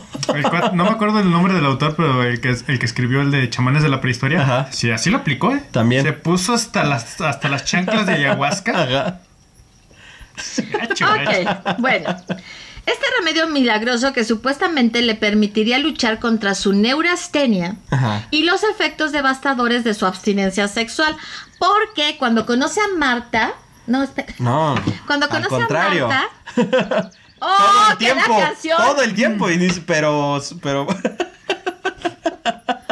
no me acuerdo el nombre del autor, pero el que, el que escribió el de Chamanes de la Prehistoria. Ajá. Sí, así lo aplicó, ¿eh? También. Se puso hasta las, hasta las chanclas de ayahuasca. Ajá. ok, bueno. Este remedio milagroso que supuestamente le permitiría luchar contra su neurastenia y los efectos devastadores de su abstinencia sexual. Porque cuando conoce a Marta, no, espera. No. Cuando conoce a Marta. ¡Oh, todo el tiempo, canción! Todo el tiempo. Y dice, pero. pero...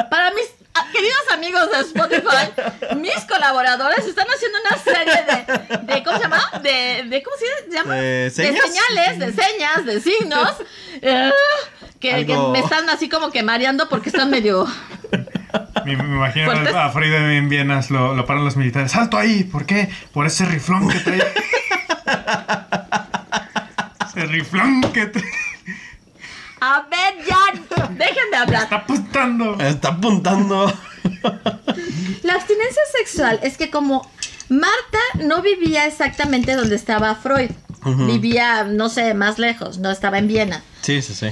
Para mis ah, queridos amigos de Spotify, mis colaboradores están haciendo una serie de. de ¿Cómo se llama? De, de ¿Cómo se llama? De, señales, de señas, de signos. Eh, que, que, me están así como que mareando porque están medio. Me, imagino a Freud en Viena lo, lo paran los militares. ¡Salto ahí! ¿Por qué? Por ese riflón que trae. ese riflón que trae. A ver, ya, dejen de hablar. Está apuntando. Está apuntando. La abstinencia sexual es que como Marta no vivía exactamente donde estaba Freud, vivía, no sé, más lejos, no estaba en Viena. Sí, sí, sí.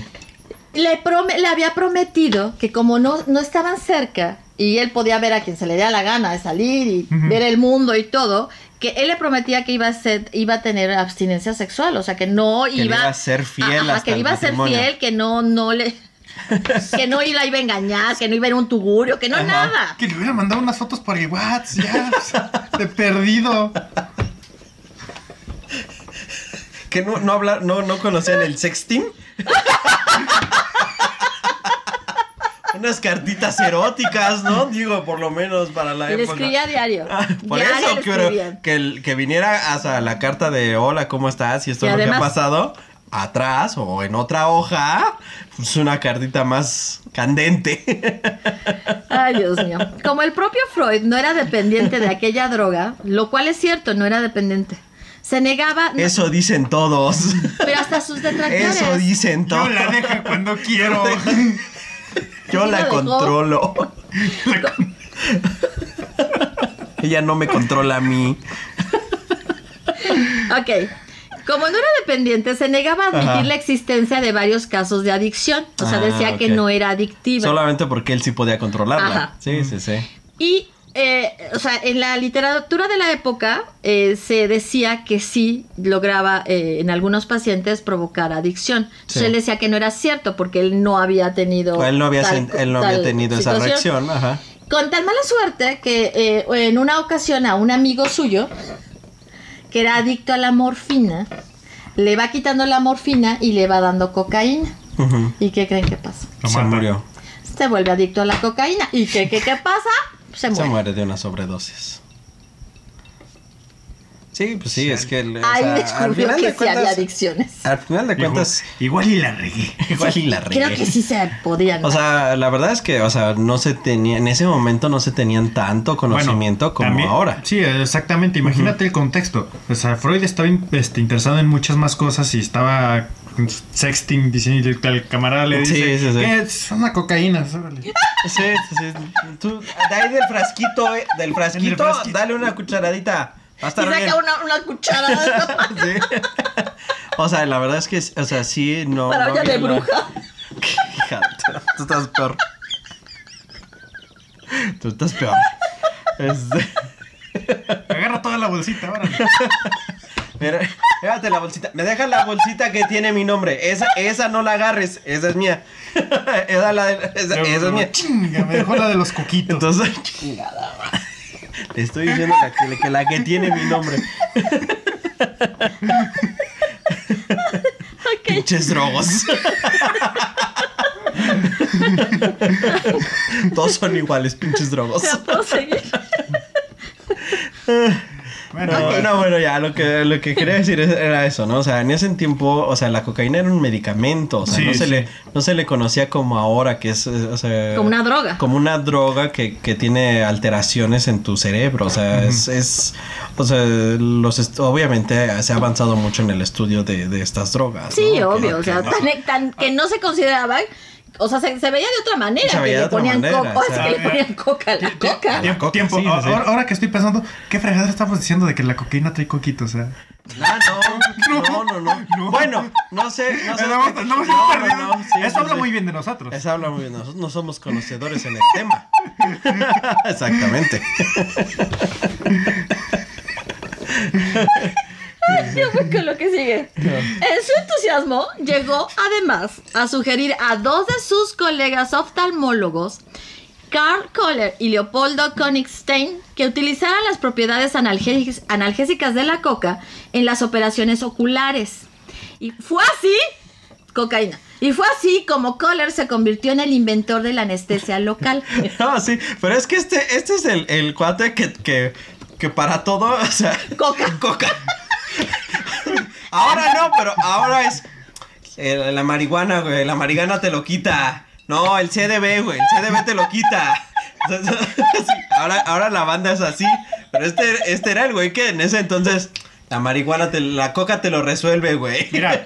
Le, le había prometido que como no, no estaban cerca, y él podía ver a quien se le diera la gana de salir y ver el mundo y todo, que él le prometía que iba a ser, iba a tener abstinencia sexual, o sea que no iba, a ser fiel, a, que iba a ser fiel, que no, no le que no la iba a engañar, que no iba a ir un tugurio, que no nada. Que le hubiera mandado unas fotos por el WhatsApp, ya, de perdido. Que no, no, hablar, no, no conocían el sexting. unas cartitas eróticas, ¿no? Digo, por lo menos para la época. escribía diario. Ah, por eso quiero que, que viniera hasta la carta de hola, ¿cómo estás? Y esto es lo que ha pasado. Atrás o en otra hoja, pues una cartita más candente. Ay, Dios mío. Como el propio Freud no era dependiente de aquella droga, lo cual es cierto, no era dependiente. Se negaba. no- Eso dicen todos. pero hasta sus detractores. Eso dicen Yo todos. la dejo cuando quiero. Yo la controlo. Ella no me controla a mí. Ok. Como no era dependiente, se negaba a admitir Ajá. la existencia de varios casos de adicción. O sea, Ah, decía que no era adictiva. Solamente porque él sí podía controlarla. Ajá. Sí, sí, sí. Y, eh, o sea, en la literatura de la época eh, se decía que sí lograba eh, en algunos pacientes provocar adicción. Entonces Sí. él decía que no era cierto porque él no había tenido. Él no había, tal- sen- él no había tal tenido esa situación. reacción. Ajá. Con tan mala suerte que eh, en una ocasión a un amigo suyo, que era adicto a la morfina, le va quitando la morfina y le va dando cocaína. ¿Y qué creen que pasa? Se murió. Se vuelve adicto a la cocaína. ¿Y qué, qué, qué pasa? Se Se muere. muere de una sobredosis. Sí, pues sí, es que... el- o Ahí sea, al descubrió final que de sí había cuentas... adicciones. Al final de cuentas... igual y la regué. Igual y la Creo regué. que sí se podían. O sea, la verdad es que, o sea, no se tenía, en ese momento no se tenían tanto conocimiento como también- ahora. Sí, exactamente. Imagínate el contexto. O sea, Freud estaba in- este, interesado en muchas más cosas y estaba sexting diciendo que al camarada le Sí, dice sí, sí. que es una cocaína. órale". Sí, sí, sí. Tú, de ahí del frasquito, eh, del frasquito, frasquito. dale una cucharadita. Va a y estar bien. saca una, una cuchara Sí. O sea, la verdad es que, o sea, sí, no. para no olla de bruja. Hija, tú estás peor. Tú estás peor. Este, Agarra toda la bolsita, órale. mira, llévate la bolsita. Me dejas la bolsita que tiene mi nombre. Esa, esa no la agarres. Esa es mía. Esa, la de- esa, esa es mía. Chinga, me dejó la de los coquitos. Entonces, chingada. Le estoy diciendo que, que la que tiene mi nombre. Pinches drogos. Todos son iguales, pinches drogos. Puedo seguir. bueno, No, no, bueno, ya, lo que, lo que quería decir es- era eso, ¿no? O sea, en ese tiempo, o sea, la cocaína era un medicamento, o sea, Sí, no, se sí. le, no se le conocía como ahora, que es, eh, o sea... Como una droga. Como una droga que, que tiene alteraciones en tu cerebro, o sea, es, es, o sea, los, obviamente se ha avanzado mucho en el estudio de, de estas drogas. Sí, ¿no? obvio. Que- o sea, que- tan, tan- que no se consideraban. O sea, se, se veía de otra manera. Se que veía le de otra ponían manera, coca. o es sea, que le ponían coca a la coca. tiempo. sí, sí, sí. Ahora, ahora que estoy pensando, ¿qué fregadera estamos diciendo de que la cocaína trae coquito? O sea, no, no, no, no, No. Bueno, no sé, no sé. No, no, perdidos. no, sí, Eso habla muy bien de nosotros. Eso habla muy bien. Nosotros no somos conocedores en el tema. Exactamente. Con lo que sigue. En su entusiasmo, llegó además a sugerir a dos de sus colegas oftalmólogos, Karl Kohler y Leopoldo Königstein, que utilizaran las propiedades analgésicas, analgésicas de la coca en las operaciones oculares. Y fue así, cocaína. Y fue así como Kohler se convirtió en el inventor de la anestesia local. No, sí, pero es que este, este es el, el cuate que, que, que para todo, o sea, Coca. coca. Ahora no, pero ahora es eh, la marihuana, güey. La marihuana te lo quita. No, el CDB, güey. El CDB te lo quita. Ahora, ahora la banda es así. Pero este, este era el güey que en ese entonces la marihuana, te, la coca te lo resuelve, güey. Mira,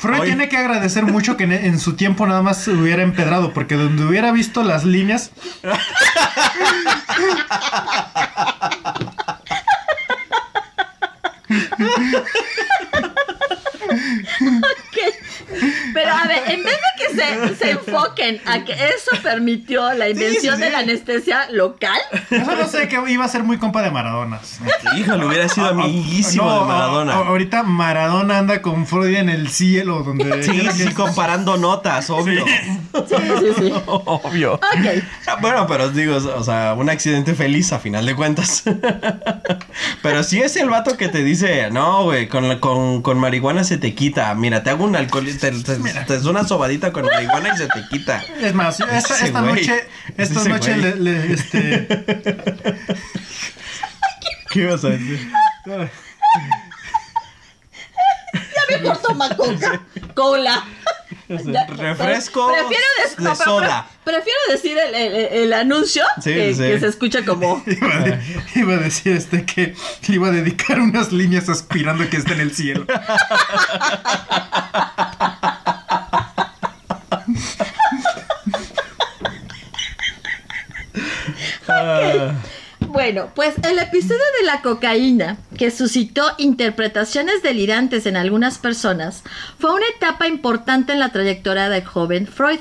Freud tiene que agradecer mucho que en, en su tiempo nada más se hubiera empedrado, porque donde hubiera visto las líneas, Ok. Pero a ver, en vez de que se, se enfoquen a que eso permitió la invención sí, de sí. la anestesia local, eso no sé que iba a ser muy compa de Maradona. Híjole, hubiera sido amiguísimo No, de Maradona. a- a- ahorita Maradona anda con Freud en el cielo, donde Sí, que comparando notas, obvio. sí, sí, sí. Obvio. Bueno, pero os digo, o sea, un accidente feliz a final de cuentas. pero si es el vato que te dice, no, güey, con, la- con, con marihuana se te quita. Mira, te hago un alcohol, te, te, te es una sobadita con marihuana y se te quita. Es más, esta, esta noche, esta Ese noche le, le- este, ¿Qué ibas a decir? Ya me cortó toma coca, cola. Ya, Refresco prefiero de no, soda. pre- prefiero decir el, el- el anuncio Sí, que, sí. que se escucha como Iba a, de- iba a decir este que le iba a dedicar unas líneas aspirando que está en el cielo. Ah, Bueno, pues el episodio de la cocaína, que suscitó interpretaciones delirantes en algunas personas, fue una etapa importante en la trayectoria del joven Freud.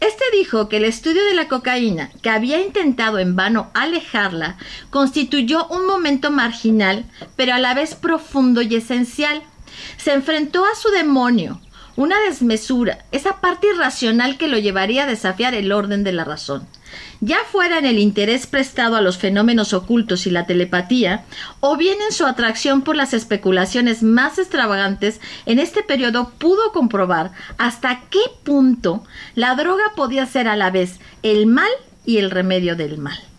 Este dijo que el estudio de la cocaína, que había intentado en vano alejarla, constituyó un momento marginal, pero a la vez profundo y esencial. Se enfrentó a su demonio, una desmesura, esa parte irracional que lo llevaría a desafiar el orden de la razón. Ya fuera en el interés prestado a los fenómenos ocultos y la telepatía, o bien en su atracción por las especulaciones más extravagantes, en este periodo pudo comprobar hasta qué punto la droga podía ser a la vez el mal y el remedio del mal.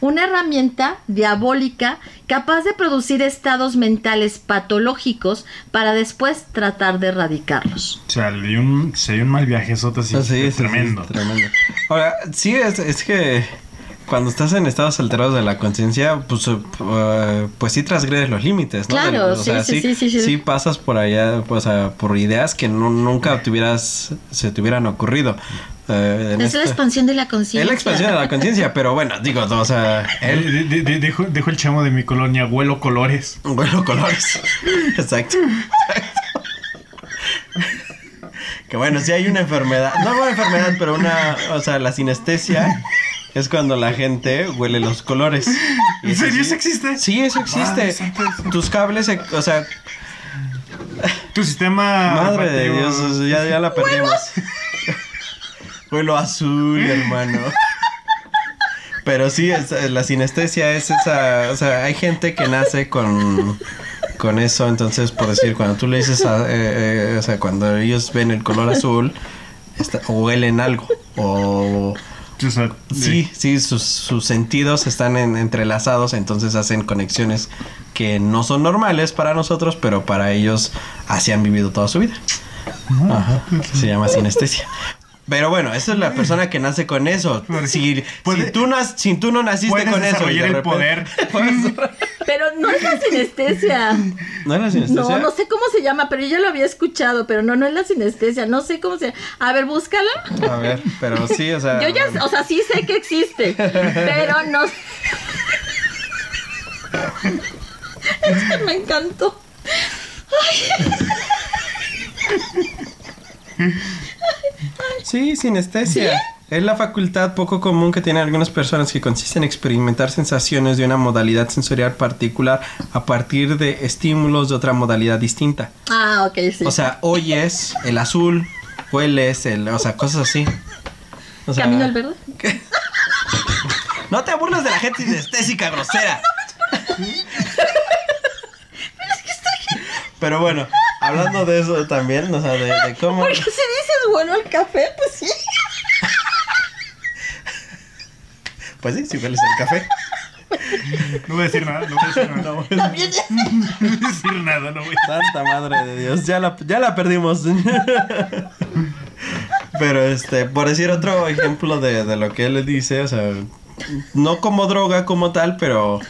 Una herramienta diabólica capaz de producir estados mentales patológicos para después tratar de erradicarlos. O sea, le un, se dio un mal viaje, eso sí, sí, sí, sí, tremendo. tremendo. Ahora, sí, es, es que cuando estás en estados alterados de la conciencia, pues, eh, pues sí transgredes los límites, ¿no? Claro, Del- o sí, sea, sí, sí, sí, sí. sí pasas por allá, pues, a- por ideas que no- nunca te hubieras, se te hubieran ocurrido. Eh, en Es la expansión de la conciencia. Es la expansión de la conciencia, pero bueno, digo, o sea, él... Dijo, dijo el chamo de mi colonia, huelo colores. Bueno, colores. Exacto. que bueno, si hay una enfermedad, no una enfermedad, pero una, o sea, la sinestesia es cuando la gente huele los colores. ¿En serio eso existe? Sí, eso existe. Eso. Tus cables, o sea, Tu sistema. madre de Dios, ya, ya la perdimos. Huelo azul, hermano. Pero sí, es- la sinestesia es esa, o sea, hay gente que nace con, con eso, entonces por decir, cuando tú le dices, a- eh, eh, o sea, cuando ellos ven el color azul, está- o huelen algo, o sí, sí, sus, sus sentidos están en- entrelazados, entonces hacen conexiones que no son normales para nosotros, pero para ellos así han vivido toda su vida. Ajá, se llama sinestesia. Pero bueno, esa es la persona que nace con eso. Si, Puede- si, tú, nas- si tú no naciste con eso. y de el poder. Pero no es la sinestesia. ¿No es la sinestesia? No, no sé cómo se llama, pero yo ya lo había escuchado, pero no, no es la sinestesia, no sé cómo se A ver, búscala. A ver, pero sí, o sea. Yo ya, o sea, sí sé que existe, pero no. Es que me encantó. Sí, sinestesia. Es la facultad poco común que tienen algunas personas que consiste en experimentar sensaciones de una modalidad sensorial particular a partir de estímulos de otra modalidad distinta. Ah, ok, sí. O sea, oyes el azul, hueles el, o sea, cosas así. O sea, Camino al verde. No te burles de la gente sinestésica grosera. Pero bueno, hablando de eso también, o sea, de, de cómo Porque si dices bueno el café, pues sí. Pues sí, si hueles el café. No voy a decir nada, no voy a decir nada. No También ya- voy a decir nada, no voy a Santa madre de Dios, ya la, ya la perdimos. Pero este, por decir otro ejemplo de, de lo que él le dice, o sea, no como droga como tal, pero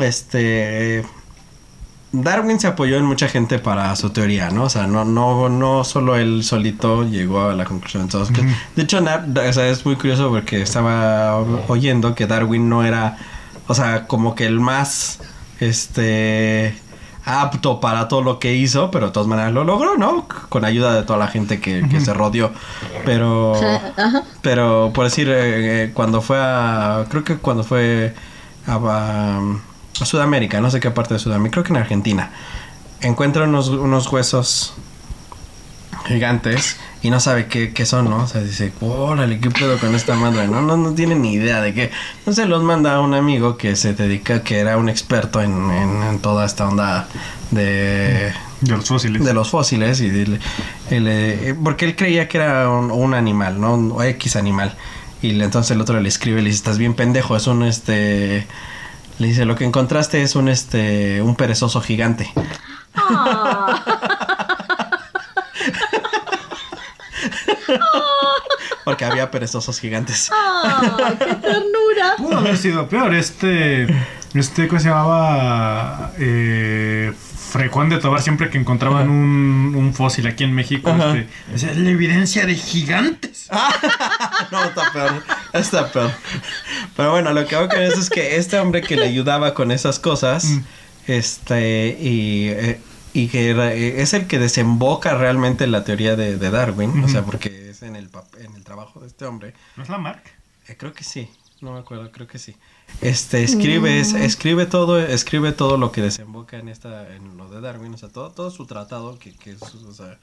este Darwin se apoyó en mucha gente para su teoría, ¿no? O sea, no, no, no solo él solito llegó a la conclusión. Entonces, que- de hecho, Na- o sea, es muy curioso porque estaba oyendo que Darwin no era, o sea, como que el más, este, apto para todo lo que hizo, pero de todas maneras lo logró, ¿no? Con ayuda de toda la gente que, que se rodeó. Pero, pero por decir, eh, eh, cuando fue a, creo que cuando fue a, a- a Sudamérica, no sé qué parte de Sudamérica, creo que en Argentina, encuentra unos, unos huesos gigantes y no sabe qué, qué son, ¿no? O sea, dice, órale, ¿qué pedo con esta madre? No, no, no tiene ni idea de qué. Entonces los manda a un amigo que se dedica, que era un experto en, en- en toda esta onda de, De los fósiles. de los fósiles y eh, porque él creía que era un, un animal, ¿no? Un X animal. Y entonces el otro le escribe y le dice, estás bien pendejo, es un este... Le dice, lo que encontraste es un este un perezoso gigante. Ah. Porque había perezosos gigantes. Oh, ¡Qué ternura! Pudo haber sido peor. Este, este, que se llamaba? Eh, Frecuán de Tobar, siempre que encontraban un, un fósil aquí en México, este, decía, la evidencia de gigantes. No, está peor. Está peor. Pero bueno, lo que hago con eso es que este hombre que le ayudaba con esas cosas, Mm. este, y, eh, y que era- eh, es el que desemboca realmente la teoría de, de Darwin, o sea, porque es en el, en el trabajo de este hombre. ¿No es la Mark? Eh, creo que sí, no me acuerdo, creo que sí. Este escribe, es- escribe todo, escribe todo lo que desemboca en esta, en lo de Darwin, o sea, todo, todo su tratado que, que es, o sea,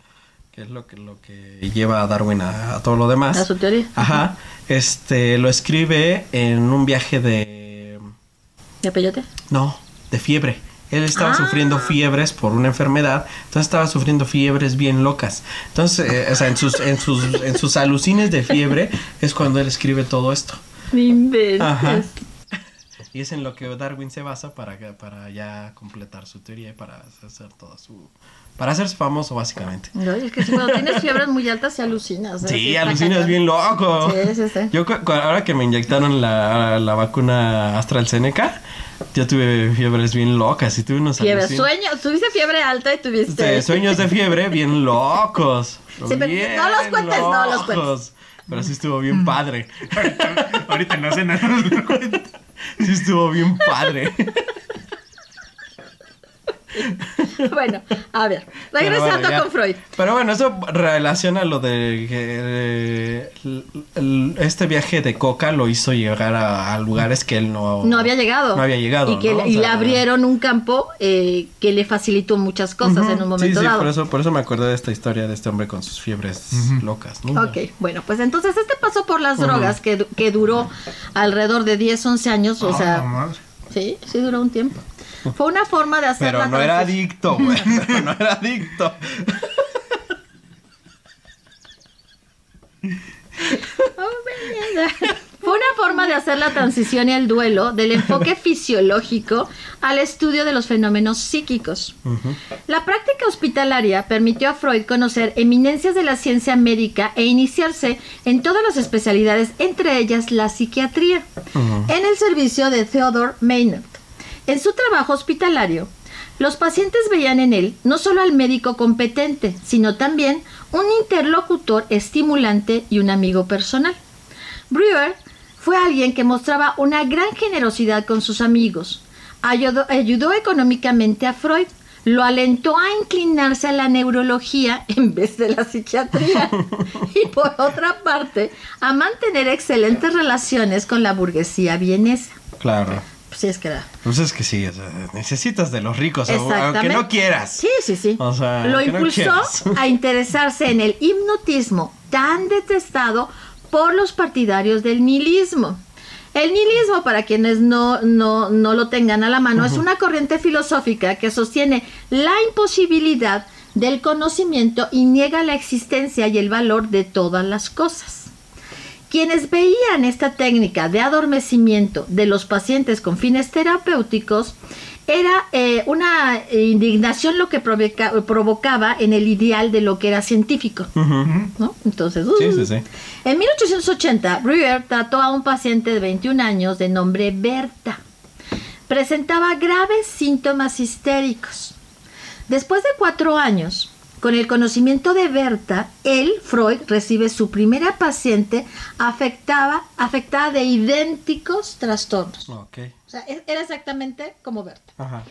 que es lo que lo que lleva a Darwin a, a todo lo demás. A su teoría. Ajá. Este lo escribe en un viaje de ¿De peyote? no, de fiebre. Él estaba Ah. sufriendo fiebres por una enfermedad, entonces estaba sufriendo fiebres bien locas. Entonces, eh, o sea, en sus, en sus, en sus alucines de fiebre es cuando él escribe todo esto. Ajá. Y es en lo que Darwin se basa para, que- para ya completar su teoría y para hacer toda su... Para hacerse famoso, básicamente. No, es que si cuando tienes fiebres muy altas se alucinas. ¿eh? Sí, está alucinas cañón. bien loco. Sí, sí, sí. Yo ahora que me inyectaron la, la vacuna AstraZeneca, yo tuve fiebres bien locas y tuve unos Fiebre, alucin- sueño. Tuviste fiebre alta y tuviste. Sí, sueños de fiebre bien locos. Sí, pero Bien no los cuentes, no los cuentes. locos. Pero sí estuvo bien padre. Ahorita, ahorita no sé nada. Sí estuvo bien padre. bueno, a ver, regresando bueno, con Freud. Pero bueno, eso relaciona lo de que eh, este viaje de Coca lo hizo llegar a, a lugares que él no, No había llegado. No había llegado. Y, que ¿no? le, y O le sea, abrieron un campo eh, que le facilitó muchas cosas en un momento sí, sí, dado. por eso, por eso me acordé de esta historia de este hombre con sus fiebres locas, ¿no? Ok, bueno, pues entonces este pasó por las drogas que, du- que duró alrededor de 10, 11 años, o Ah, sea, madre. sí, sí duró un tiempo. Fue una forma de hacer Pero la no era transición- adicto, güey. Pero no era adicto. Oh. Fue una forma de hacer la transición y el duelo del enfoque fisiológico al estudio de los fenómenos psíquicos. La práctica hospitalaria permitió a Freud conocer eminencias de la ciencia médica e iniciarse en todas las especialidades, entre ellas la psiquiatría, en el servicio de Theodor Maynard. En su trabajo hospitalario, los pacientes veían en él no solo al médico competente, sino también un interlocutor estimulante y un amigo personal. Brewer fue alguien que mostraba una gran generosidad con sus amigos. Ayudó, ayudó económicamente a Freud, lo alentó a inclinarse a la neurología en vez de la psiquiatría y por otra parte a mantener excelentes relaciones con la burguesía vienesa. Claro. Pues sí, es que era. Pues es que sí, o sea, necesitas de los ricos, au- aunque no quieras. Sí, sí, sí. O sea, Lo no impulsó a interesarse en el hipnotismo tan detestado por los partidarios del nihilismo. El nihilismo, para quienes no, no, no lo tengan a la mano, es una corriente filosófica que sostiene la imposibilidad del conocimiento y niega la existencia y el valor de todas las cosas. Quienes veían esta técnica de adormecimiento de los pacientes con fines terapéuticos era eh, una indignación lo que provoca- provocaba en el ideal de lo que era científico. ¿no? Entonces, Sí, uh. sí, sí. En 1880, Brewer trató a un paciente de 21 años de nombre Berta. Presentaba graves síntomas histéricos. Después de cuatro años, con el conocimiento de Berta, él, Freud, recibe su primera paciente afectaba, afectada de idénticos trastornos. Ok. O sea, e- era exactamente como Berta. Ajá.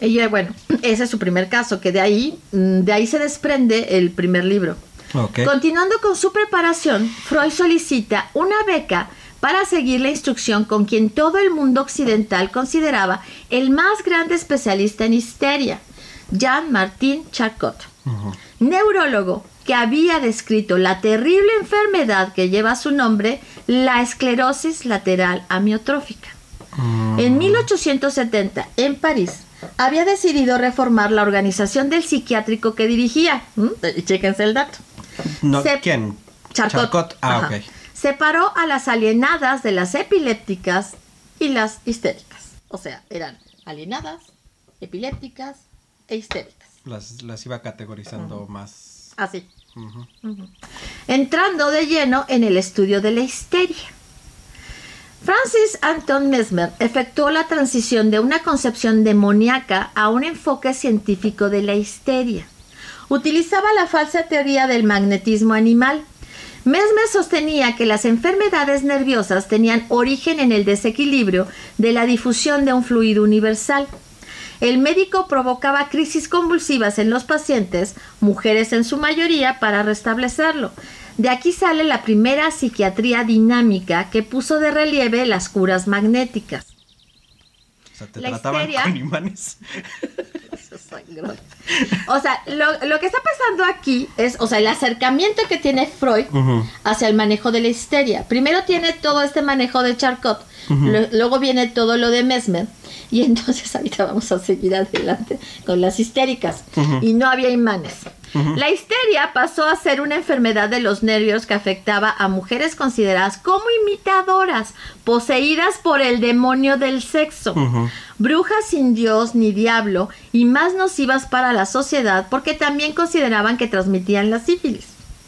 Eh, bueno, ese es su primer caso, que de ahí, mm, de ahí se desprende el primer libro. Ok. Continuando con su preparación, Freud solicita una beca para seguir la instrucción con quien todo el mundo occidental consideraba el más grande especialista en histeria, Jean-Martin Charcot, neurólogo que había descrito la terrible enfermedad que lleva su nombre, la esclerosis lateral amiotrófica. Mm, En 1870, en París, había decidido reformar la organización del psiquiátrico que dirigía. ¿Mm? Chéquense el dato. no, se- ¿Quién? Charcot. Ah, Ajá. ok. Separó a las alienadas de las epilépticas y las histéricas. O sea, eran alienadas, epilépticas e histéricas. Las, las iba categorizando más, Así. Entrando de lleno en el estudio de la histeria. Francis Anton Mesmer efectuó la transición de una concepción demoníaca a un enfoque científico de la histeria. Utilizaba la falsa teoría del magnetismo animal. Mesmer sostenía que las enfermedades nerviosas tenían origen en el desequilibrio de la difusión de un fluido universal. El médico provocaba crisis convulsivas en los pacientes, mujeres en su mayoría, para restablecerlo. De aquí sale la primera psiquiatría dinámica que puso de relieve las curas magnéticas. O sea, te La trataban histeria. con imanes. Sangrón. O sea, lo, lo que está pasando aquí es, o sea, el acercamiento que tiene Freud hacia el manejo de la histeria. Primero tiene todo este manejo de Charcot, lo- luego viene todo lo de Mesmer, y entonces ahorita vamos a seguir adelante con las histéricas. Y no había imanes. La histeria pasó a ser una enfermedad de los nervios que afectaba a mujeres consideradas como imitadoras, poseídas por el demonio del sexo, brujas sin Dios ni diablo y más nocivas para la sociedad porque también consideraban que transmitían la sífilis.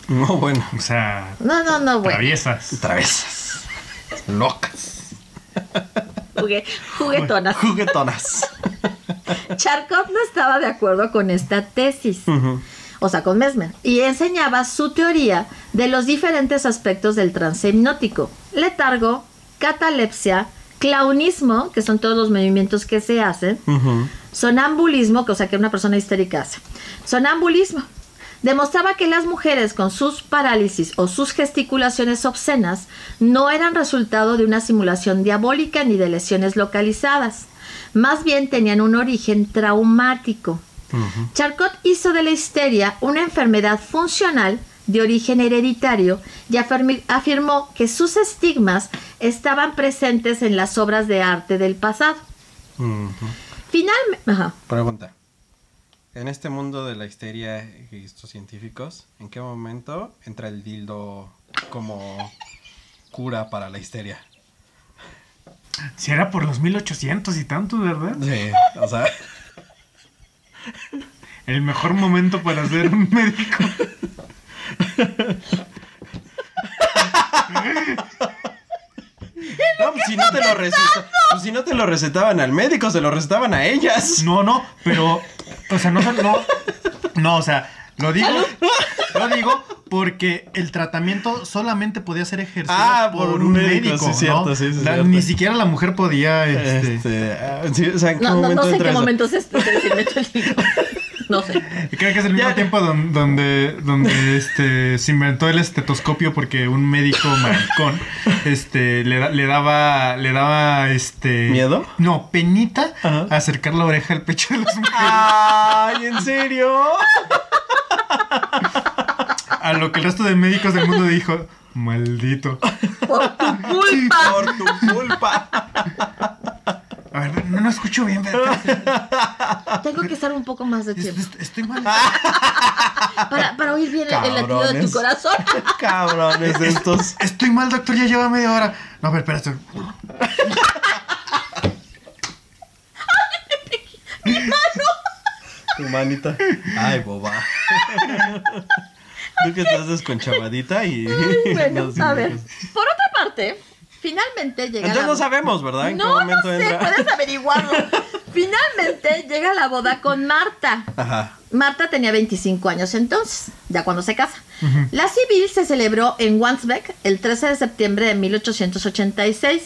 No, bueno. O sea, No, no, no, bueno. traviesas. Travesas. Locas. Jugue- juguetonas. Juguetonas. Charcot no estaba de acuerdo con esta tesis, o sea, con Mesmer, y enseñaba su teoría de los diferentes aspectos del trance hipnótico: letargo, catalepsia, clownismo, que son todos los movimientos que se hacen, sonambulismo, que o sea que una persona histérica hace. Sonambulismo. Demostraba que las mujeres con sus parálisis o sus gesticulaciones obscenas no eran resultado de una simulación diabólica ni de lesiones localizadas. Más bien tenían un origen traumático. Charcot hizo de la histeria una enfermedad funcional de origen hereditario y afirmi- afirmó que sus estigmas estaban presentes en las obras de arte del pasado. Finalmente, ajá. Pregunta. En este mundo de la histeria y estos científicos, ¿en qué momento entra el dildo como cura para la histeria? Si era por los 1800 y tantos, ¿verdad? Sí, o sea, El mejor momento para ser un médico. no, pues si no te lo recetaban, pues si no te lo recetaban al médico, se lo recetaban a ellas. No, no, pero, o sea, no, no, no, o sea, lo digo, lo digo porque el tratamiento solamente podía ser ejercido Ah, por, un médico, sí, ¿no? cierto, sí, sí, La- cierto. Ni siquiera la mujer podía, este, Este, ah, sí, o sea, ¿en qué No, no, momento no sé en qué momento se, se, se metió el. No sé. Creo que es el mismo Ya. tiempo don- donde, donde este, se inventó el estetoscopio porque un médico maricón este, le, da- le daba, le daba este, ¿Miedo? No, penita Ajá. acercar la oreja al pecho de las mujeres. Ay, ¿en serio? A lo que el resto de médicos del mundo dijo, maldito. Por tu culpa. Por tu culpa. A ver, no, no escucho bien. Tengo que estar un poco más de tiempo. es- Estoy mal. Para, para oír bien el, el latido de tu corazón. Cabrones estos. Estoy mal, doctor, ya lleva media hora. No, a ver, espérate. Tu manita. Ay, boba. Tú que estás desconchavadita y. Bueno, a ver. Por otra parte, finalmente llega Entonces la no sabemos, ¿verdad? ¿En qué No, no sé, entra? puedes averiguarlo. Finalmente llega la boda con Marta. Ajá. Marta tenía 25 años entonces, ya cuando se casa. La civil se celebró en Wandsbek el 13 de septiembre de 1886.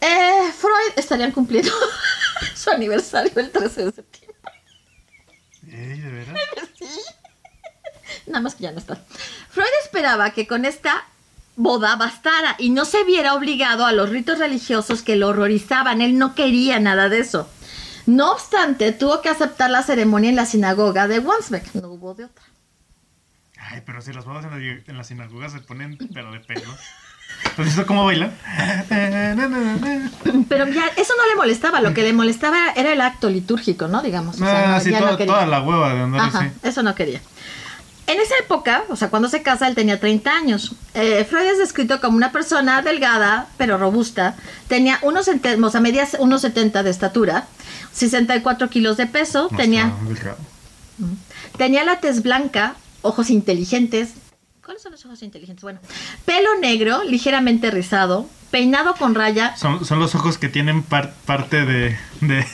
Eh, Freud estarían cumpliendo su aniversario el 13 de septiembre. Ey, ¿de veras? Sí. Nada más que ya no está. Freud esperaba que con esta boda bastara y no se viera obligado a los ritos religiosos que lo horrorizaban. Él no quería nada de eso. No obstante, tuvo que aceptar la ceremonia en la sinagoga de Wandsbek. No hubo de otra. Ay, pero si las bodas en la, en la sinagoga se ponen pero de pelo. ¿Has visto cómo bailan? Pero ya, eso no le molestaba. Lo que le molestaba era el acto litúrgico, ¿no? Digamos. O sea, Ah, no, sí, no toda, la hueva de andar Ajá, eso no quería. En esa época, o sea, cuando se casa, él tenía 30 años. Eh, Freud es descrito como una persona delgada, pero robusta. Tenía unos, o sea, medía unos 70 de estatura, 64 kilos de peso. No tenía, tenía la tez blanca, ojos inteligentes. ¿Cuáles son los ojos inteligentes? Bueno, pelo negro, ligeramente rizado, peinado con raya. Son, son los ojos que tienen par- parte de. de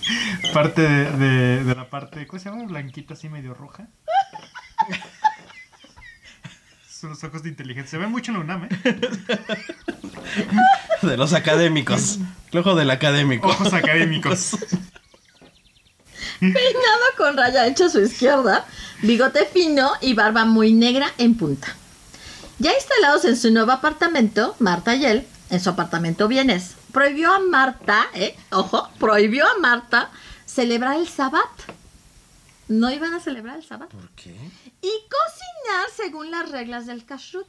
parte de, de, de la parte. ¿Cómo se llama? Blanquita así medio roja. Son los ojos de inteligencia. Se ven mucho en la UNAM, ¿eh? De los académicos. El ojo del académico. Ojos académicos. Peinado con raya hecha a su izquierda, bigote fino y barba muy negra en punta. Ya instalados en su nuevo apartamento, Marta y él, en su apartamento Vienes, prohibió a Marta, ¿eh? Ojo, prohibió a Marta celebrar el sabbat. No iban a celebrar el sabbat. ¿Por qué? Y cocinar según las reglas del kashrut,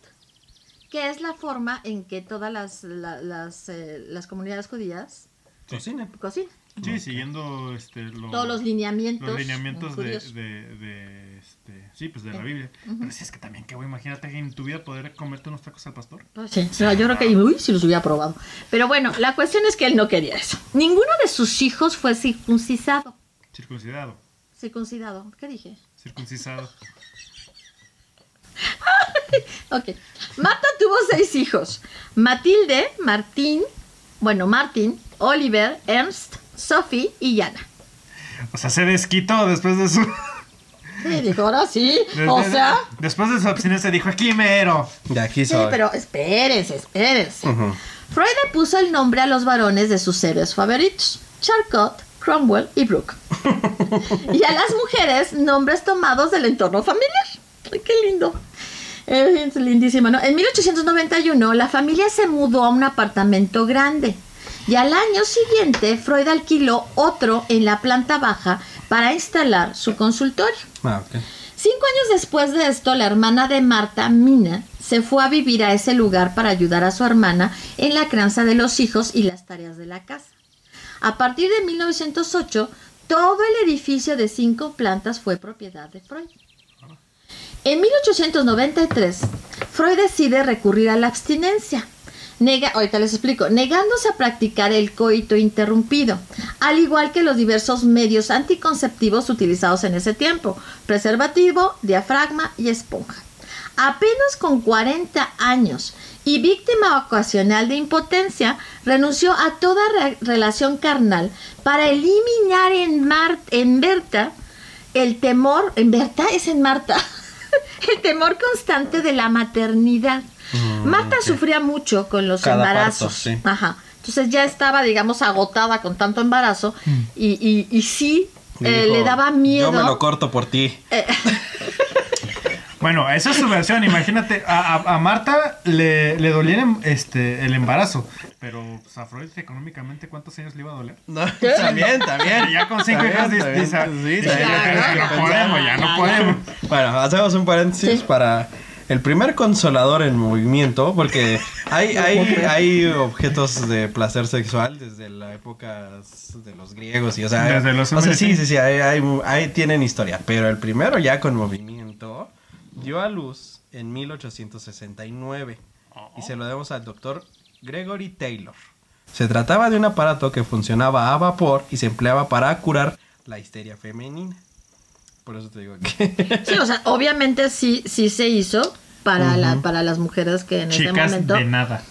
que es la forma en que todas las, la- las, eh, las comunidades judías Cocina. cocinan. Sí, siguiendo este, lo- Todos los lineamientos, los lineamientos de, judíos. de, de, este, sí, pues de la Eh, Biblia. Pero si es que también, que güey, imagínate que en tu vida poder comerte unos tacos al pastor. Pues sí, o sea, yo creo que uy, si los hubiera probado. Pero bueno, la cuestión es que él no quería eso. Ninguno de sus hijos fue circuncisado. Circuncidado. Circuncidado, ¿qué dije? Circuncisado. Ok. Marta tuvo seis hijos. Matilde, Martín, bueno, Martín, Oliver, Ernst, Sophie y Yana. O sea, se desquitó después de su. Sí, dijo, ahora sí. O de- sea, Después de su abstinencia dijo, aquí mero. De aquí sí, soy. pero espérense, espérense. Ujú. Freud le puso el nombre a los varones de sus héroes favoritos, Charcot, Cromwell y Brooke. y a las mujeres, nombres tomados del entorno familiar. Ay, qué lindo. Es lindísimo, ¿no? En 1891, la familia se mudó a un apartamento grande. Y al año siguiente, Freud alquiló otro en la planta baja para instalar su consultorio. Ah. Cinco años después de esto, la hermana de Marta, Mina, se fue a vivir a ese lugar para ayudar a su hermana en la crianza de los hijos y las tareas de la casa. A partir de 1908, todo el edificio de cinco plantas fue propiedad de Freud. En 1893, Freud decide recurrir a la abstinencia. Nega, ahorita les explico, negándose a practicar el coito interrumpido, al igual que los diversos medios anticonceptivos utilizados en ese tiempo, preservativo, diafragma y esponja. Apenas con 40 años y víctima ocasional de impotencia, renunció a toda re- relación carnal para eliminar en, Mar- en Berta el temor, en Berta es en Marta, el temor constante de la maternidad. Mm, Marta sufría mucho con los Cada embarazos. parto, sí. Ajá. Entonces ya estaba, digamos, agotada con tanto embarazo y, y, y sí eh, dijo, le daba miedo. Yo me lo corto por ti. Eh, Bueno, esa es su versión. Imagínate, a, a- a Marta le, le dolía el, este, el embarazo. Pero pues, a Freud, económicamente, ¿cuántos años le iba a doler? No, también, también. Y ya con cinco hijos También, dice- sí, ya, pensar. podemos, ya no podemos. Bueno, hacemos un paréntesis Sí. para el primer consolador en movimiento, porque hay, hay, hay objetos de placer sexual desde la época de los griegos y o sea, Desde los o sea, sí, sí. sí, sí, hay, hay, hay- tienen historia, pero el primero ya con movimiento dio a luz en 1869 y se lo debemos al doctor Gregory Taylor. Se trataba de un aparato que funcionaba a vapor y se empleaba para curar la histeria femenina. Por eso te digo que... sí, o sea, obviamente sí, sí se hizo para, la, para las mujeres que en ese Chicas momento. de nada.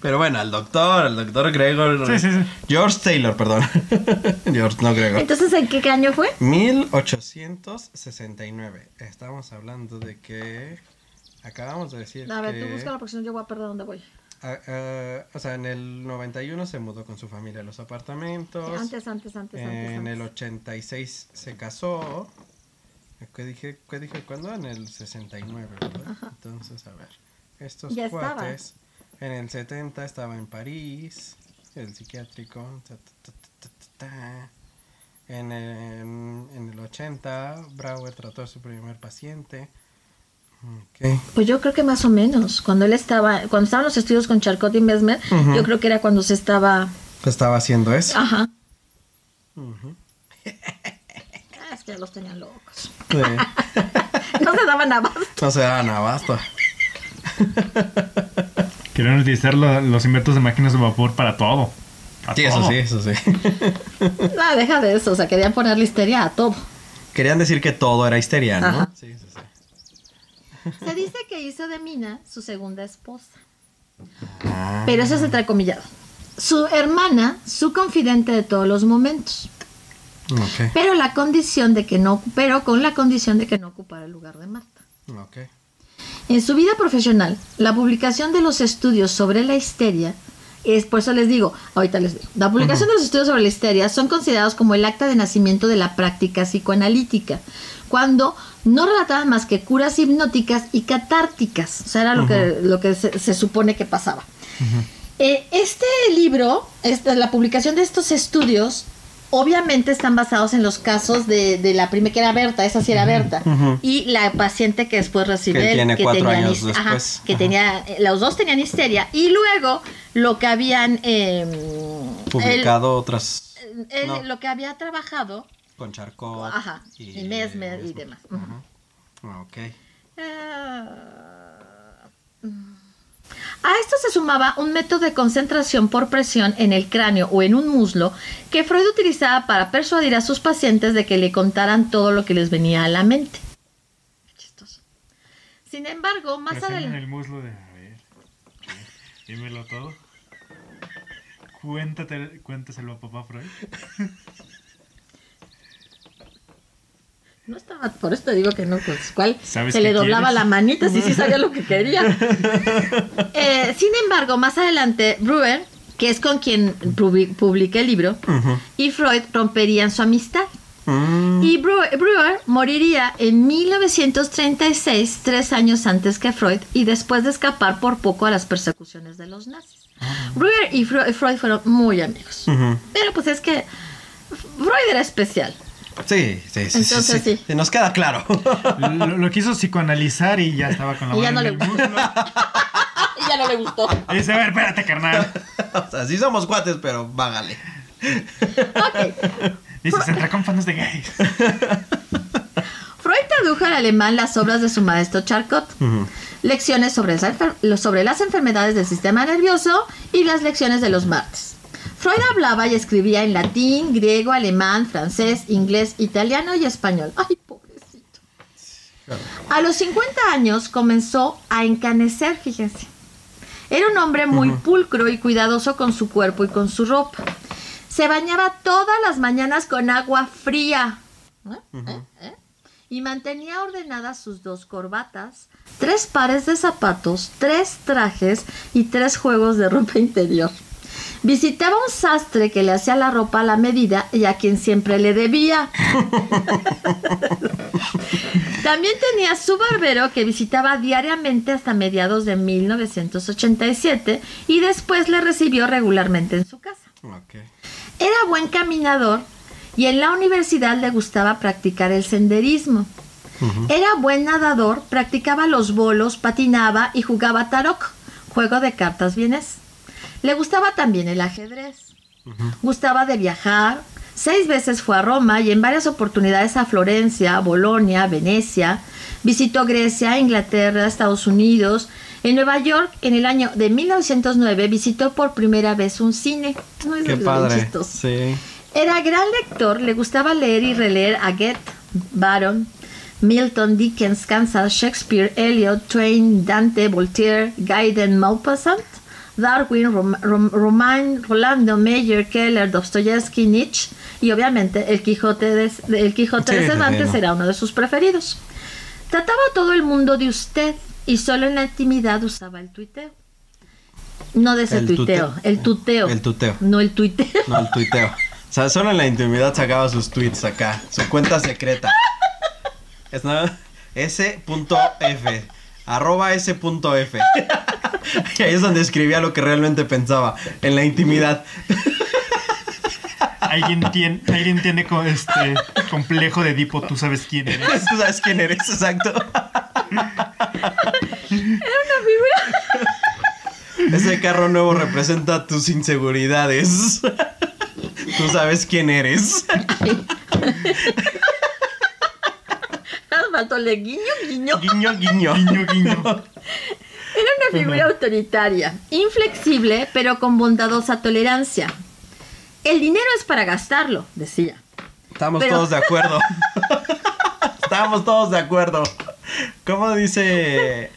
Pero bueno, al doctor, al doctor Gregor. Sí, sí, sí. George Taylor, perdón. George, no Gregor. Entonces, ¿en qué año fue? 1869. Estamos hablando de que. Acabamos de decir A ver, que. tú porque si no yo voy a perder dónde voy. Ah, o sea, en el 91 se mudó con su familia a los apartamentos. Antes, antes, antes, antes. en el antes. 86 se casó. ¿Qué dije, ¿Qué dije cuándo? En el 69, ¿verdad? Entonces, a ver. Estos Ya estaba. En el 70 estaba en París, el psiquiátrico. ta, ta, ta. En, el, en el 80, Brauer trató a su primer paciente. Pues yo creo que más o menos. Cuando él estaba, cuando estaban los estudios con Charcot y Mesmer, yo creo que era cuando se estaba. Estaba haciendo eso. Ajá. Ah, Es que ya los tenían locos. Sí. No se daban abasto. No se daban abasto. Quieren utilizar lo- los inventos de máquinas de vapor para todo. A Sí, eso sí, eso sí. No, deja de eso. O sea, querían poner listeria a todo. Querían decir que todo era histeria, ¿no? Ajá. Sí, sí, sí. Se dice que hizo de Mina su segunda esposa. Ah. Pero eso es entrecomillado. Su hermana, su confidente de todos los momentos. Ok. Pero la condición de que no, pero con la condición de que no ocupara el lugar de Marta. Ok. En su vida profesional, la publicación de los estudios sobre la histeria es, por eso les digo, ahorita les digo, la publicación de los estudios sobre la histeria son considerados como el acta de nacimiento de la práctica psicoanalítica, cuando no relataban más que curas hipnóticas y catárticas, o sea, era lo que, lo que se, se supone que pasaba. Eh, este libro, esta, la publicación de estos estudios, obviamente están basados en los casos de, de la primera que era Berta, esa sí era Berta, y la paciente que después recibe Que él, tiene cuatro tenía años ajá, después. que Ajá. tenía, eh, los dos tenían histeria, y luego lo que habían eh, Publicado otras él- él- No. lo que había trabajado, con Charcot. ajá, y, Mesmer y demás. Ah, Ok. A esto se sumaba un método de concentración por presión en el cráneo o en un muslo que Freud utilizaba para persuadir a sus pacientes de que le contaran todo lo que les venía a la mente. Chistoso. Sin embargo, más Presión en adelante... el muslo de. A ver. Dímelo todo. Cuéntate, cuéntaselo a papá Freud. No estaba, por eso te digo que no, pues cuál ¿Sabes se le doblaba quieres? la manita, sí, sí sabía lo que quería. Eh, sin embargo, más adelante, Brewer, que es con quien publi- publica el libro, y Freud romperían su amistad. Mm, Y Brewer, Brewer moriría en 1936, tres años antes que Freud, y después de escapar por poco a las persecuciones de los nazis. Brewer y Freud fueron muy amigos. Pero pues es que Freud era especial. Sí, sí, sí. Entonces, sí, sí. sí. Nos queda claro. Lo, lo quiso psicoanalizar y ya estaba con la Y ya mano no en le el muslo. Y ya no le gustó. Y dice, a ver, espérate, carnal. o sea, sí somos cuates, pero vágale. Ok. Dice, se entra con fans de gays. Freud tradujo al alemán las obras de su maestro Charcot. Lecciones sobre, sobre las enfermedades del sistema nervioso y las lecciones de los martes. Freud hablaba y escribía en latín, griego, alemán, francés, inglés, italiano y español. Ay, pobrecito. A los 50 años comenzó a encanecer, fíjense. Era un hombre muy pulcro y cuidadoso con su cuerpo y con su ropa. Se bañaba todas las mañanas con agua fría. ¿Eh? ¿Eh? ¿Eh? Y mantenía ordenadas sus dos corbatas, tres pares de zapatos, tres trajes y tres juegos de ropa interior. Visitaba un sastre que le hacía la ropa a la medida y a quien siempre le debía. También tenía su barbero que visitaba diariamente hasta mediados de 1987 y después le recibió regularmente en su casa. Era buen caminador y en la universidad le gustaba practicar el senderismo. Era buen nadador, practicaba los bolos, patinaba y jugaba tarot, juego de cartas vienes. Le gustaba también el ajedrez. Gustaba de viajar. Seis veces fue a Roma y en varias oportunidades a Florencia, Bolonia, Venecia. Visitó Grecia, Inglaterra, Estados Unidos. En Nueva York, en el año de 1909, visitó por primera vez un cine. No, es Qué bien padre. chistoso. Sí. Era gran lector, le gustaba leer y releer a Goethe, Byron, Milton, Dickens, Kansas, Shakespeare, Eliot, Twain, Dante, Voltaire, Gaiden, Maupassant, Darwin, Rom- Rom- Romain, Rolando, Meyer, Keller, Dostoyevsky, Nietzsche y obviamente el Quijote de, el Quijote Sí, de Cervantes era uno de sus preferidos. Trataba a todo el mundo de usted y solo en la intimidad usaba el tuiteo. No de ese El tuiteo, tuteo. el tuteo. El tuteo. No el tuiteo. No, el tuiteo. O sea, solo en la intimidad sacaba sus tweets acá. Su cuenta secreta. Es nada. S.F. Arroba S.F. Y ahí es donde escribía lo que realmente pensaba. En la intimidad. Alguien tiene, alguien tiene este complejo de Edipo, tú sabes quién eres. Tú sabes quién eres, exacto. Ese carro nuevo representa tus inseguridades. Tú sabes quién eres. Faltó le guiño, guiño. Guiño, guiño. Guiño, guiño. Era una figura autoritaria, inflexible, pero con bondadosa tolerancia. El dinero es para gastarlo, decía. Estamos Pero- todos de acuerdo. Estábamos todos de acuerdo. ¿Cómo dice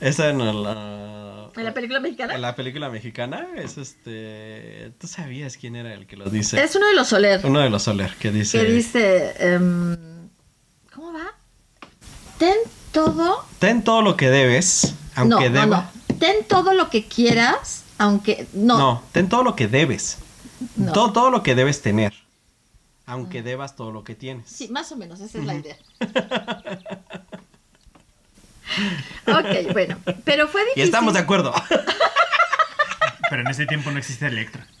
esa en la, ¿En la película mexicana? en la película mexicana? Es este. ¿Tú sabías quién era el que lo dice? Es uno de los Soler. Uno de los Soler que dice. Que dice. em. Ten todo. Ten todo lo que debes, aunque no, deba. no, no. Ten todo lo que quieras, aunque. No. No, ten todo lo que debes. No. Todo, todo lo que debes tener. Aunque debas todo lo que tienes. Sí, más o menos, esa es la idea. ok, bueno. Pero fue Y difícil. estamos de acuerdo. Pero en ese tiempo no existe Electra.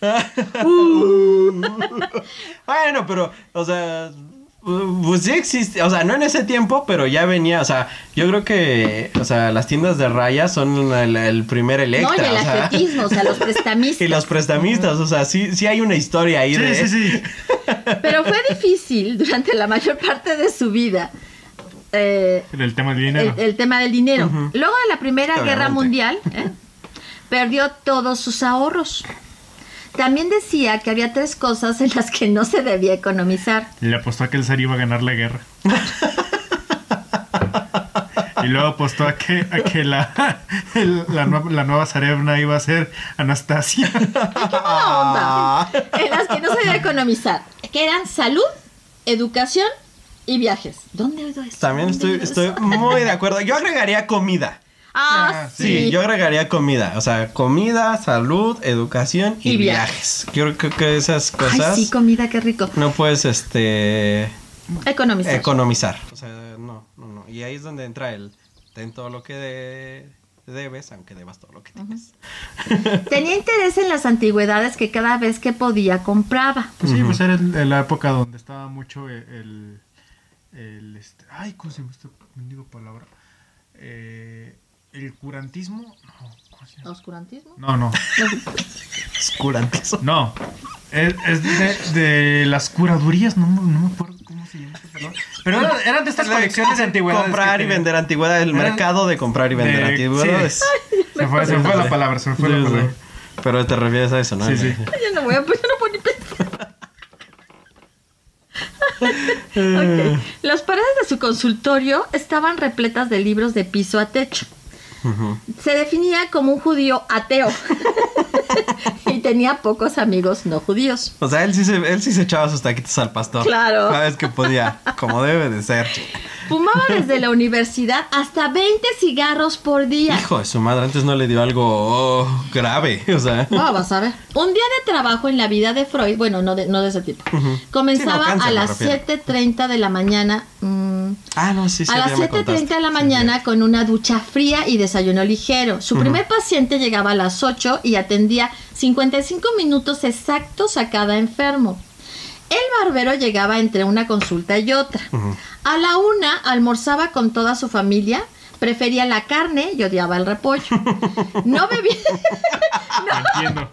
bueno, pero, o sea, uh, pues sí existe, o sea, no en ese tiempo, pero ya venía, o sea, yo creo que, o sea, las tiendas de raya son el, el primer Electra. No, y el o sea, atletismo, o sea, los prestamistas. y los prestamistas, o sea, sí, sí hay una historia ahí Sí, de... sí, sí. Pero fue difícil durante la mayor parte de su vida. eh, El tema del dinero. el, el tema del dinero. Luego de la Primera. Guerra Mundial, ¿eh? perdió todos sus ahorros. También decía que había tres cosas en las que no se debía economizar. Le apostó a que el zar iba a ganar la guerra. y luego apostó a que, a que la, el- la, nue- la nueva zarevna iba a ser Anastasia. Ah. Onda, en las que no se debía economizar. Que eran salud, educación y viajes. ¿Dónde he oído eso? También ¿Dónde he estoy, estoy muy de acuerdo. Yo agregaría comida. Ah, Ah, Sí, sí. yo agregaría comida. O sea, comida, salud, educación y, Y viajes. Yo creo que esas cosas Ay, sí, comida, qué rico. no puedes, este... Economizar. economizar. O sea, no, no, no. Y ahí es donde entra el ten todo lo que de- debes, aunque debas todo lo que tienes. Tenía interés en las antigüedades que cada vez que podía compraba. Pues sí, pues era el- en la época donde estaba mucho el. el, el, este, ay, ¿cómo se llama esta mendigo palabra? Eh, el curantismo. No, ¿cómo se llama? ¿Oscurantismo? No, no. Oscurantismo. No. Es, es de, de las curadurías, no, me- no me acuerdo cómo se llama. esta palabra. Pero eran, eran de estas colecciones de antigüedades. Comprar y vender antigüedades. El Eran mercado de comprar y vender de- antigüedades. sí. Se fue, se me fue la palabra, se me fue Sí, la sí. palabra. Pero te refieres a eso, ¿no? Sí, sí. Yo no voy a, pues yo no puedo ni pensar. Ok. Las paredes de su consultorio estaban repletas de libros de piso a techo. Se definía como un judío ateo y tenía pocos amigos no judíos. O sea, él sí, se, él sí se echaba sus taquitos al pastor. Claro. Cada vez que podía, como debe de ser. Fumaba desde la universidad hasta 20 cigarros por día. Hijo de su madre, antes no le dio algo oh, grave. O sea, No, vas a ver. Un día de trabajo en la vida de Freud, bueno, no de, no de ese tipo, comenzaba Sí, no, cáncer, a las refiero. 7.30 de la mañana. mm, ah, no, sí, sí. a las ya me 7.30 contaste. de la mañana con una ducha fría y desayuno ligero. Su primer paciente llegaba a las 8 y atendía 55 minutos exactos a cada enfermo. El barbero llegaba entre una consulta y otra. A la una almorzaba con toda su familia, prefería la carne y odiaba el repollo. No bebía, Entiendo.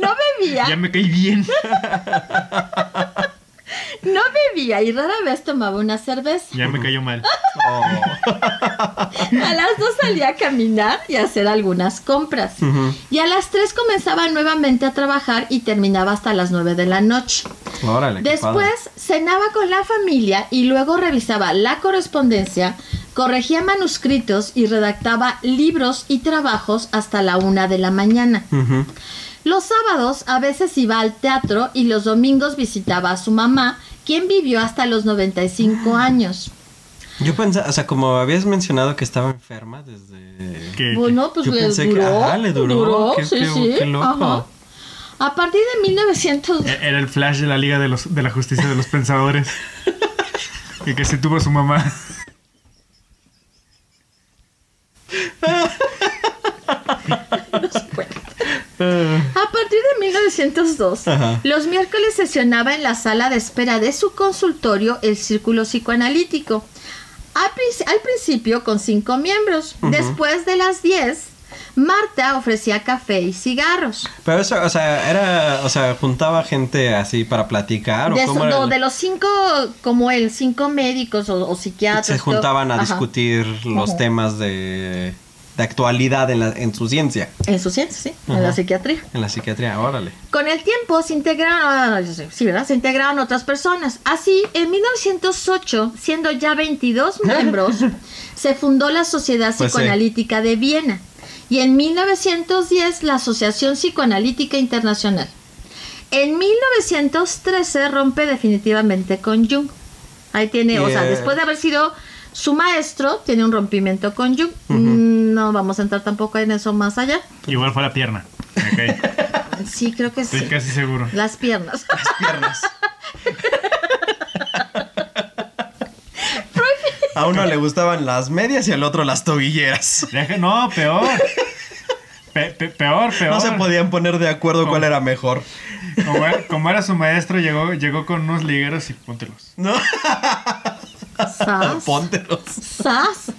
no bebía, Ya me caí bien. no bebía y rara vez tomaba una cerveza. Ya me cayó mal. Oh. A las dos salía a caminar y a hacer algunas compras. Y a las tres comenzaba nuevamente a trabajar y terminaba hasta las nueve de la noche. Órale. Después cenaba con la familia y luego revisaba la correspondencia, corregía manuscritos y redactaba libros y trabajos hasta la una de la mañana. Los sábados a veces iba al teatro y los domingos visitaba a su mamá, quien vivió hasta los 95 años. Yo pensaba, o sea, como habías mencionado que estaba enferma desde... Que- Bueno, pues Yo le pensé que- duró. ajá, le duró. Qué- sí, qué- sí. qué loco. ajá. A partir de 1900. que Era el flash de la Liga de, los, de la Justicia de los Pensadores. y que se tuvo su mamá. A partir de 1902, Ajá. los miércoles sesionaba en la sala de espera de su consultorio el Círculo Psicoanalítico. Al, prin- al principio con cinco miembros. Después de las 10, Marta ofrecía café y cigarros. Pero eso, o sea, era, o sea, juntaba gente así para platicar o De, cómo eso- era no, el- de los cinco, como él, cinco médicos o, o psiquiatras. se todo. juntaban a Ajá. discutir los temas de de actualidad en, la, en su ciencia. En su ciencia, sí, en la psiquiatría. En la psiquiatría, órale. Con el tiempo se integraron, ah, sí, ¿verdad? Se integraron otras personas. Así, en 1908, siendo ya 22 miembros, se fundó la Sociedad Pues sí. Psicoanalítica de Viena. Y en 1910, la Asociación Psicoanalítica Internacional. En 1913 rompe definitivamente con Jung. Ahí tiene, o sea, después de haber sido su maestro, tiene un rompimiento con Jung. Mm, No vamos a entrar tampoco en eso más allá. Igual fue la pierna. Ok. Sí, creo que sí. Estoy casi seguro. Las piernas. Piernas. A uno le gustaban las medias y al otro las tobilleras. No, peor. Pe- pe- peor, peor. No se podían poner de acuerdo cuál era mejor. Como era, como era su maestro, llegó, llegó con unos ligueros y póntelos. ¿No? Sas. Póntelos. Sas.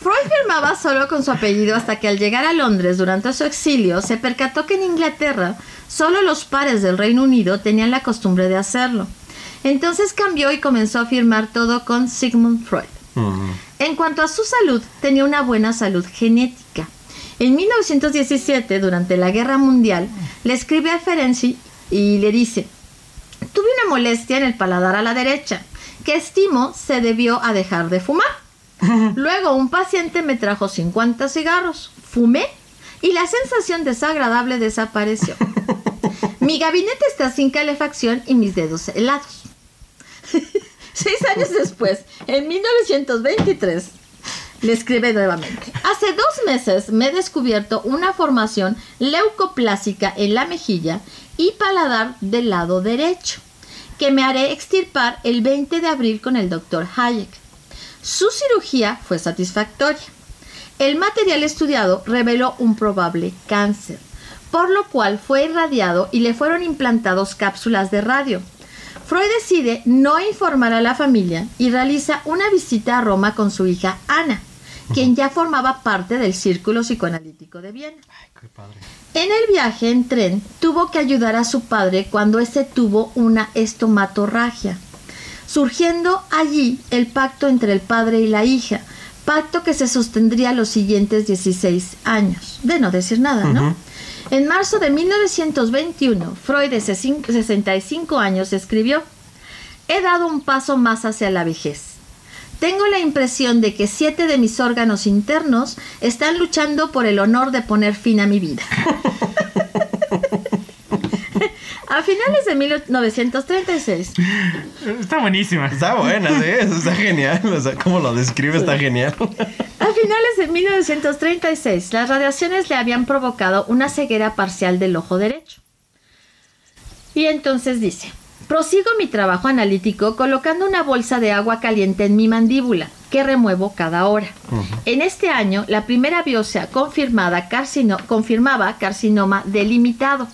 Freud firmaba solo con su apellido hasta que al llegar a Londres durante su exilio se percató que en Inglaterra solo los pares del Reino Unido tenían la costumbre de hacerlo. Entonces cambió y comenzó a firmar todo con Sigmund Freud. Mm. En cuanto a su salud, tenía una buena salud genética. En 1917, durante la Guerra Mundial, le escribe a Ferenczi y le dice, tuve una molestia en el paladar a la derecha, que estimo se debió a dejar de fumar. Luego un paciente me trajo 50 cigarros, fumé y la sensación desagradable desapareció. Mi gabinete está sin calefacción y mis dedos helados. Seis años después, en 1923, le escribe nuevamente. Hace dos meses me he descubierto una formación leucoplásica en la mejilla y paladar del lado derecho, que me haré extirpar el 20 de abril con el doctor Hayek. Su cirugía fue satisfactoria. El material estudiado reveló un probable cáncer, por lo cual fue irradiado y le fueron implantados cápsulas de radio. Freud decide no informar a la familia y realiza una visita a Roma con su hija Ana, quien ya formaba parte del círculo psicoanalítico de Viena. En el viaje en tren tuvo que ayudar a su padre cuando éste tuvo una estomatorragia, surgiendo allí el pacto entre el padre y la hija, pacto que se sostendría los siguientes 16 años, de no decir nada, ¿no? En marzo de 1921, Freud, de 65 años, escribió, He dado un paso más hacia la vejez. Tengo la impresión de que siete de mis órganos internos están luchando por el honor de poner fin a mi vida. a finales de 1936, Está buenísima. Está buena, sí, está genial. O sea, cómo lo describe está genial. A finales de 1936, las radiaciones le habían provocado una ceguera parcial del ojo derecho. Y entonces dice, prosigo mi trabajo analítico colocando una bolsa de agua caliente en mi mandíbula, que remuevo cada hora. En este año, la primera biopsia confirmada carcino- confirmaba carcinoma delimitado.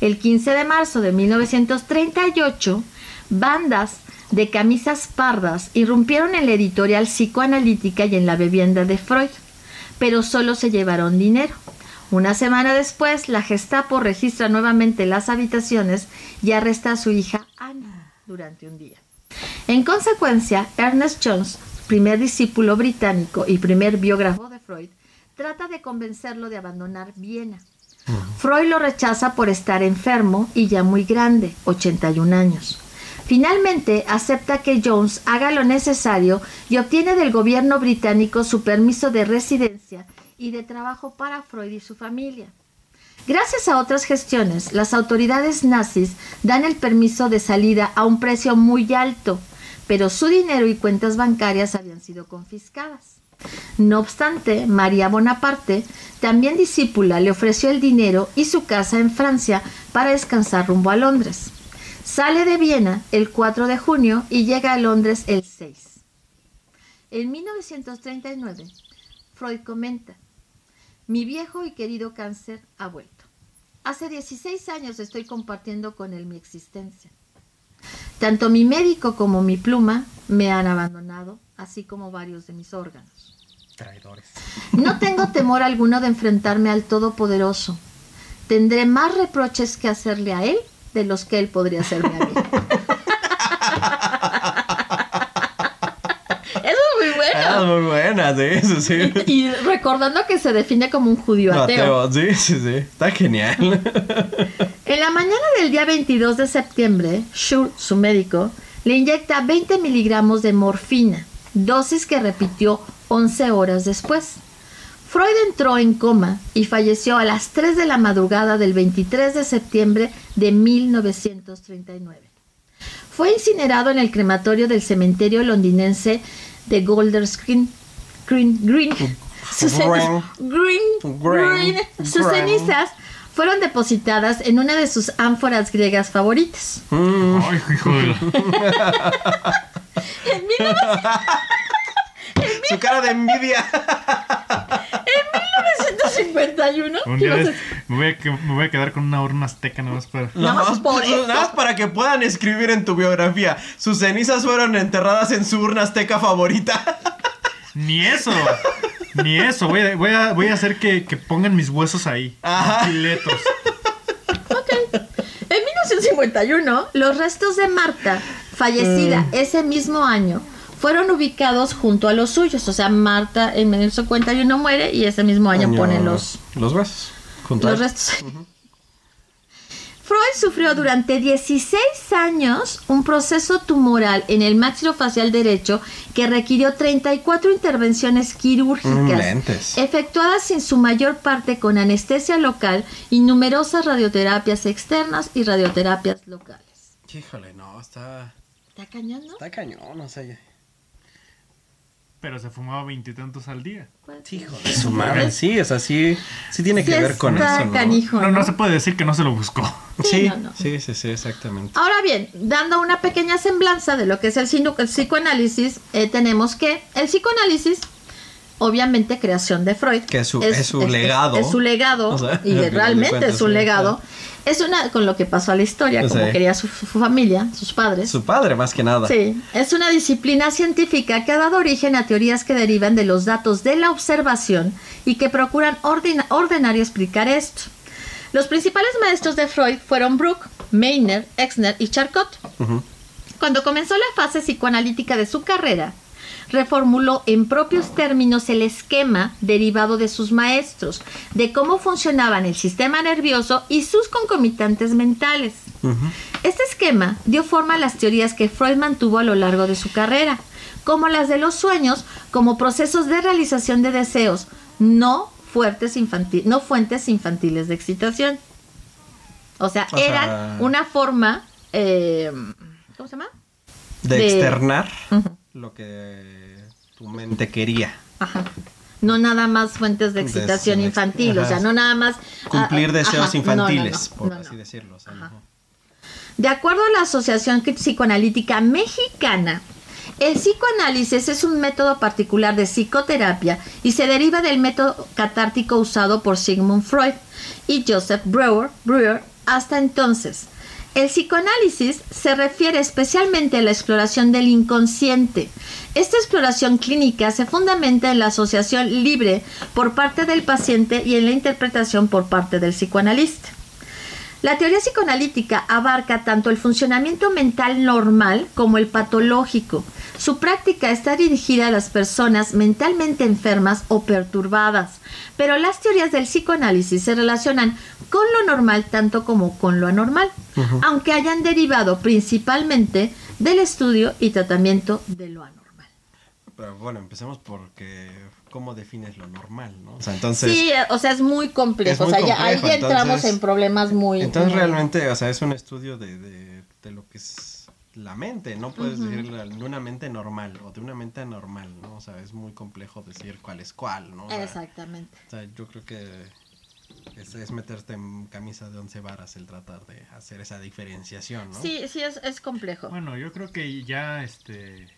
El 15 de marzo de 1938, bandas de camisas pardas irrumpieron en la editorial psicoanalítica y en la vivienda de Freud, pero solo se llevaron dinero. Una semana después, la Gestapo registra nuevamente las habitaciones y arresta a su hija Anna durante un día. En consecuencia, Ernest Jones, primer discípulo británico y primer biógrafo de Freud, trata de convencerlo de abandonar Viena. Freud lo rechaza por estar enfermo y ya muy grande, 81 años. Finalmente acepta que Jones haga lo necesario y obtiene del gobierno británico su permiso de residencia y de trabajo para Freud y su familia. Gracias a otras gestiones, las autoridades nazis dan el permiso de salida a un precio muy alto, pero su dinero y cuentas bancarias habían sido confiscadas. No obstante, María Bonaparte, también discípula, le ofreció el dinero y su casa en Francia para descansar rumbo a Londres. Sale de Viena el 4 de junio y llega a Londres el 6. En 1939, Freud comenta, mi viejo y querido cáncer ha vuelto. Hace 16 años estoy compartiendo con él mi existencia. Tanto mi médico como mi pluma me han abandonado, así como varios de mis órganos. Traidores. No tengo temor alguno de enfrentarme al Todopoderoso. Tendré más reproches que hacerle a él de los que él podría hacerme a mí. Eso es muy bueno. Ah, muy buena, sí, sí, sí. Y, y recordando que se define como un judío ateo. Ateo, sí, sí, sí. Está genial. En la mañana del día 22 de septiembre, Schur, su médico, le inyecta 20 miligramos de morfina, dosis que repitió 11 horas después. Freud entró en coma y falleció a las 3 de la madrugada del 23 de septiembre de 1939. Fue incinerado en el crematorio del cementerio londinense de Golders Green. Green, Green. Sus cen- Green, Green, Green. Sus Green. cenizas fueron depositadas en una de sus ánforas griegas favoritas. Mm. Ay, hijo de la- En 1900 Su cara de envidia. 1951. Un día ibas a- de- me, voy a, que- me voy a quedar con una urna azteca nada más para... Nada más por eso. nada más para que puedan escribir en tu biografía. Sus cenizas fueron enterradas en su urna azteca favorita. Ni eso. Ni eso. Voy a, voy a, voy a hacer que, que pongan mis huesos ahí. Ajá. Filetos. En 1951, los restos de Marta, fallecida Mm. ese mismo año, fueron ubicados junto a los suyos. O sea, Marta en 1951 muere y ese mismo año, pone los, Los. Junto los restos. Freud sufrió durante 16 años un proceso tumoral en el maxilofacial derecho que requirió 34 intervenciones quirúrgicas Mm, lentes. efectuadas en su mayor parte con anestesia local y numerosas radioterapias externas y radioterapias locales. Híjole, no, está. ¿Está cañón, no? Está cañón, no sé. Pero se fumaba veintitantos al día. Hijo de su madre. Sí, o sea, sí, sí tiene sí que ver con eso, ¿no? canijo, No, ¿no? no se puede decir que no se lo buscó. Sí, Sí, no, no. sí, sí, sí, exactamente. Ahora bien, dando una pequeña semblanza de lo que es el, psicoanálisis, eh, tenemos que el psicoanálisis, obviamente creación de Freud, Que es su- es su legado. es su legado, O sea, y realmente es un sí. legado, es una con lo que pasó a la historia, como quería su, su familia, sus padres. Su padre, más que nada. Sí, es una disciplina científica que ha dado origen a teorías que derivan de los datos de la observación y que procuran ordena- ordenar y explicar esto. Los principales maestros de Freud fueron Bruck, Meiner, Exner y Charcot. Cuando comenzó la fase psicoanalítica de su carrera, reformuló en propios términos el esquema derivado de sus maestros, de cómo funcionaban el sistema nervioso y sus concomitantes mentales. Este esquema dio forma a las teorías que Freud mantuvo a lo largo de su carrera, como las de los sueños como procesos de realización de deseos, no, fuertes infanti- no fuentes infantiles de excitación. O sea, O sea- eran una forma... eh, ¿Cómo se llama? De, De- externar lo que tu mente quería. Ajá. No nada más fuentes de excitación de- infantil, o sea, no nada más... Cumplir ah, deseos ajá, no, no, no, infantiles, por así decirlo. o sea. De acuerdo a la Asociación Psicoanalítica Mexicana, el psicoanálisis es un método particular de psicoterapia y se deriva del método catártico usado por Sigmund Freud y Joseph Breuer, Breuer hasta entonces. El psicoanálisis se refiere especialmente a la exploración del inconsciente. Esta exploración clínica se fundamenta en la asociación libre por parte del paciente y en la interpretación por parte del psicoanalista. La teoría psicoanalítica abarca tanto el funcionamiento mental normal como el patológico. Su práctica está dirigida a las personas mentalmente enfermas o perturbadas, pero las teorías del psicoanálisis se relacionan con lo normal tanto como con lo anormal, aunque hayan derivado principalmente del estudio y tratamiento de lo anormal. Pero bueno, empecemos porque cómo defines lo normal, ¿no? O sea, entonces... sí, o sea, es muy complejo. Es muy o sea, ya- ahí ya entramos entonces- en problemas muy... Entonces muy- realmente, o sea, es un estudio de, de, de lo que es la mente, no puedes decir de una mente normal o de una mente anormal, ¿no? O sea, es muy complejo decir cuál es cuál, ¿no? O sea, Exactamente. o sea, yo creo que es, es meterte en camisa de once varas el tratar de hacer esa diferenciación, ¿no? Sí, sí, es, es complejo. Bueno, yo creo que ya este